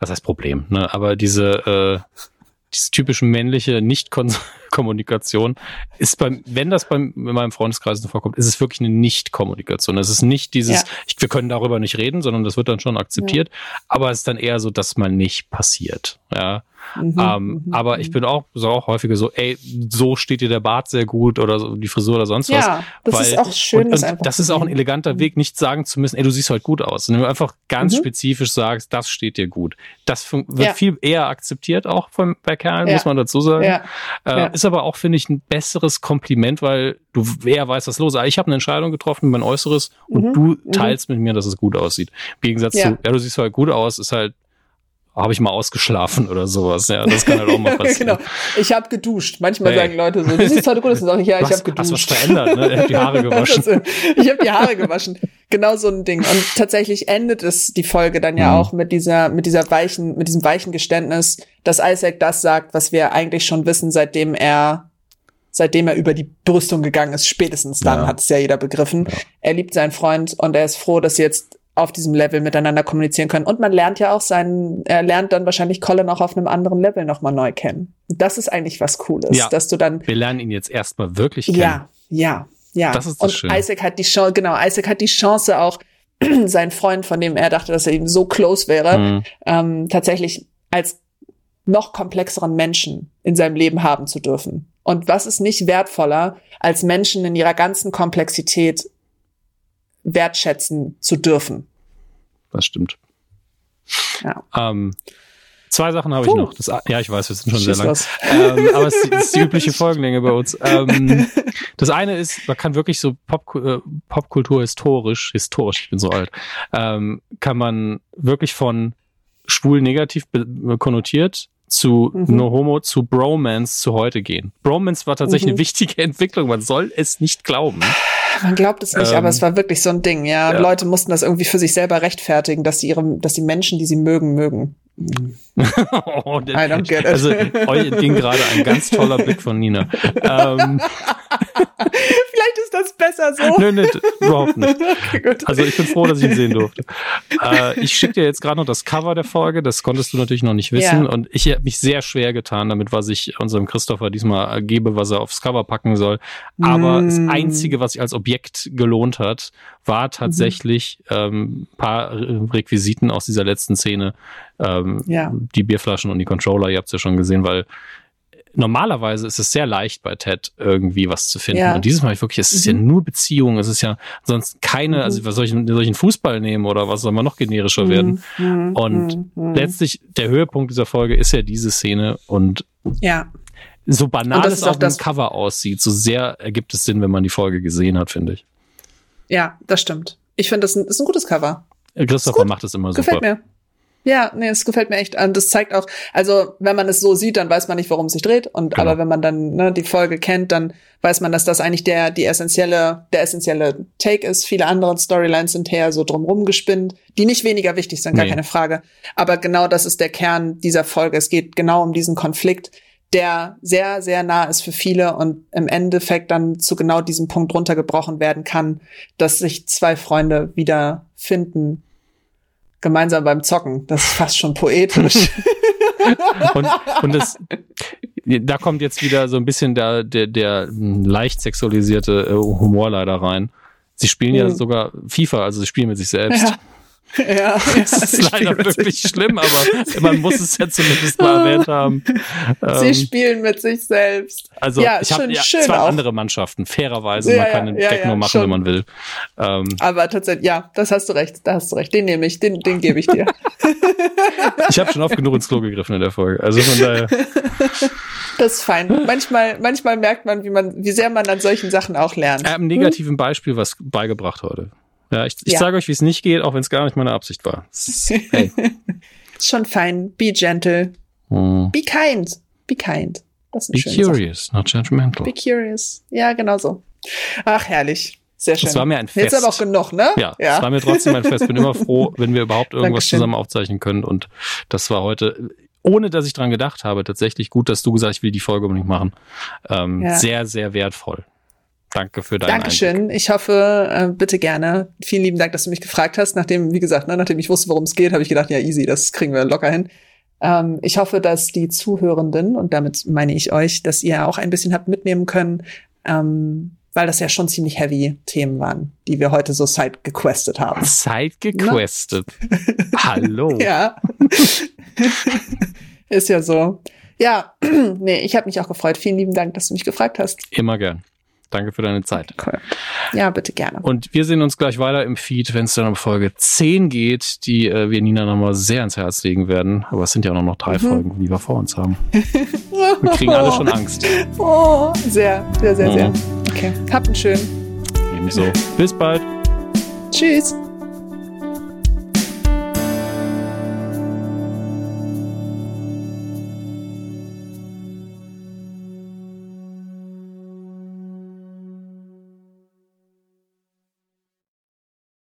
was heißt Problem, ne? Aber diese äh, diese typische männliche Nicht-Kommunikation ist beim, wenn das beim, in meinem Freundeskreis vorkommt, ist es wirklich eine Nicht-Kommunikation. Es ist nicht dieses, ja. ich, wir können darüber nicht reden, sondern das wird dann schon akzeptiert. Ja. Aber es ist dann eher so, dass mal nicht passiert. Ja. Mhm, ähm, mhm, aber ich mhm. bin auch, so auch häufiger so, ey, so steht dir der Bart sehr gut oder so, die Frisur oder sonst was. Ja, das weil, ist auch schön. Und, und das ist auch ein eleganter Weg, nicht sagen zu müssen, ey, du siehst heute gut aus. Wenn du einfach ganz mhm. spezifisch sagst, das steht dir gut. Das wird ja. viel eher akzeptiert auch von, bei Kerlen, ja. muss man dazu sagen. Ja. Äh, ist aber auch, finde ich, ein besseres Kompliment, weil du eher weißt, was los ist. Ich habe eine Entscheidung getroffen, mein Äußeres, und mhm. du mhm. teilst mit mir, dass es gut aussieht. Im Gegensatz zu, ja, du siehst halt gut aus, ist halt habe ich mal ausgeschlafen oder sowas. Ja, das kann halt auch mal passieren. genau. Ich habe geduscht. Manchmal hey. sagen Leute so, du siehst heute gut aus. Sag ich, ja, ich habe geduscht. Hast was verändert, ne? Ich habe die Haare gewaschen. ich habe die Haare gewaschen. Genau so ein Ding. Und tatsächlich endet es die Folge dann ja mhm. auch mit dieser, mit dieser weichen, mit diesem weichen Geständnis, dass Isaac das sagt, was wir eigentlich schon wissen, seitdem er seitdem er über die Brüstung gegangen ist, spätestens dann ja. hat es ja jeder begriffen. Ja. Er liebt seinen Freund und er ist froh, dass jetzt auf diesem Level miteinander kommunizieren können. Und man lernt ja auch seinen, er lernt dann wahrscheinlich Colin auch auf einem anderen Level nochmal neu kennen. Das ist eigentlich was Cooles, ja, dass du dann. Wir lernen ihn jetzt erstmal wirklich kennen. Ja, ja, ja. Das ist das Und schön. Isaac hat die Chance, genau, Isaac hat die Chance auch, sein Freund, von dem er dachte, dass er ihm so close wäre, mhm. ähm, tatsächlich als noch komplexeren Menschen in seinem Leben haben zu dürfen. Und was ist nicht wertvoller, als Menschen in ihrer ganzen Komplexität wertschätzen zu dürfen. Das stimmt. Ja. Ähm, zwei Sachen habe ich noch. Das, ja, ich weiß, wir sind schon Schieß sehr lang. Ähm, aber es ist, die übliche Folgenlänge bei uns. Ähm, das eine ist, man kann wirklich so Pop, äh, Popkultur historisch, historisch, ich bin so alt, ähm, kann man wirklich von schwul negativ konnotiert zu mhm. No Homo zu Bromance zu heute gehen. Bromance war tatsächlich mhm. eine wichtige Entwicklung. Man soll es nicht glauben. Man glaubt es nicht, ähm, aber es war wirklich so ein Ding, ja. ja. Leute mussten das irgendwie für sich selber rechtfertigen, dass sie ihre, dass die Menschen, die sie mögen, mögen. oh, I don't get it. Also euch ging gerade ein ganz toller Blick von Nina. ähm, Vielleicht ist das besser so. Nö, nö, überhaupt nicht. Okay, also ich bin froh, dass ich ihn sehen durfte. Äh, ich schicke dir jetzt gerade noch das Cover der Folge, das konntest du natürlich noch nicht wissen. Ja. Und ich habe mich sehr schwer getan damit, was ich unserem Christopher diesmal gebe, was er aufs Cover packen soll. Aber mm. das Einzige, was sich als Objekt gelohnt hat, war tatsächlich mhm. ähm, paar Requisiten aus dieser letzten Szene. Ähm, ja. Die Bierflaschen und die Controller, ihr habt es ja schon gesehen, weil normalerweise ist es sehr leicht bei Ted irgendwie was zu finden. Ja. Und dieses Mal wirklich, es ist mhm. ja nur Beziehung, es ist ja sonst keine, mhm. also was soll ich, soll ich einen Fußball nehmen oder was soll man noch generischer mhm. werden? Mhm. Und mhm. letztlich der Höhepunkt dieser Folge ist ja diese Szene und ja. so banal es auch das Cover aussieht, so sehr ergibt es Sinn, wenn man die Folge gesehen hat, finde ich. Ja, das stimmt. Ich finde, das, ist ein gutes Cover. Christopher macht es immer Gefällt super. Gefällt mir. Ja, nee, es gefällt mir echt. Und das zeigt auch, also wenn man es so sieht, dann weiß man nicht, worum es sich dreht. Und genau. aber wenn man dann ne, die Folge kennt, dann weiß man, dass das eigentlich der die essentielle der essentielle Take ist. Viele andere Storylines sind her so drumrum gespinnt, die nicht weniger wichtig sind, gar nee. keine Frage. Aber genau das ist der Kern dieser Folge. Es geht genau um diesen Konflikt, der sehr, sehr nah ist für viele und im Endeffekt dann zu genau diesem Punkt runtergebrochen werden kann, dass sich zwei Freunde wieder finden, gemeinsam beim Zocken. Das ist fast schon poetisch. und, und das, da kommt jetzt wieder so ein bisschen der, der, der leicht sexualisierte äh, Humor leider rein. Sie spielen ja hm. sogar FIFA, also sie spielen mit sich selbst. Ja. Ja, das ist leider wirklich schlimm, aber man muss es ja zumindest mal erwähnt haben. Sie ähm, spielen mit sich selbst. Also ja, ich habe ja, zwei auch. andere Mannschaften, fairerweise. Ja, man kann den ja, Deck nur machen, schon. wenn man will. Ähm, aber tatsächlich, ja, das hast du recht, da hast du recht. Den nehme ich, den, den gebe ich dir. ich habe schon oft genug ins Klo gegriffen in der Folge. Also von daher. Das ist fein. Manchmal, manchmal merkt man, wie man, wie sehr man an solchen Sachen auch lernt. Ich habe ein negativen hm? Beispiel was beigebracht heute. Ja, ich, ich ja. sage euch, wie es nicht geht, auch wenn es gar nicht meine Absicht war. Hey. Schon fein. Be gentle. Hm. Be kind. Be kind. Das ist Be curious, Sache. not judgmental. Be curious. Ja, genau so. Ach, herrlich. Sehr schön. Es war mir ein Fest. Jetzt aber auch genug, ne? Ja, ja. es war mir trotzdem ein Fest. Bin immer froh, wenn wir überhaupt irgendwas Dankeschön. zusammen aufzeichnen können. Und das war heute, ohne dass ich dran gedacht habe, tatsächlich gut, dass du gesagt hast, ich will die Folge unbedingt machen. Ähm, ja. Sehr, sehr wertvoll. Danke für deinen Dankeschön. Einblick. Ich hoffe, äh, bitte gerne. Vielen lieben Dank, dass du mich gefragt hast. Nachdem, wie gesagt, ne, nachdem ich wusste, worum es geht, habe ich gedacht, ja, easy, das kriegen wir locker hin. Ähm, ich hoffe, dass die Zuhörenden, und damit meine ich euch, dass ihr auch ein bisschen habt mitnehmen können, ähm, weil das ja schon ziemlich heavy Themen waren, die wir heute so side gequestet haben. Side gequestet? Ne? Hallo. ja. Ist ja so. Ja, nee, ich habe mich auch gefreut. Vielen lieben Dank, dass du mich gefragt hast. Immer gern. Danke für deine Zeit. Cool. Ja, bitte gerne. Und wir sehen uns gleich weiter im Feed, wenn es dann um Folge 10 geht, die äh, wir Nina nochmal sehr ans Herz legen werden. Aber es sind ja auch noch drei mhm. Folgen, die wir vor uns haben. wir kriegen alle schon Angst. Oh, sehr, sehr, sehr, mhm. sehr. Okay. Habt einen schönen. Ebenso. Bis bald. Tschüss.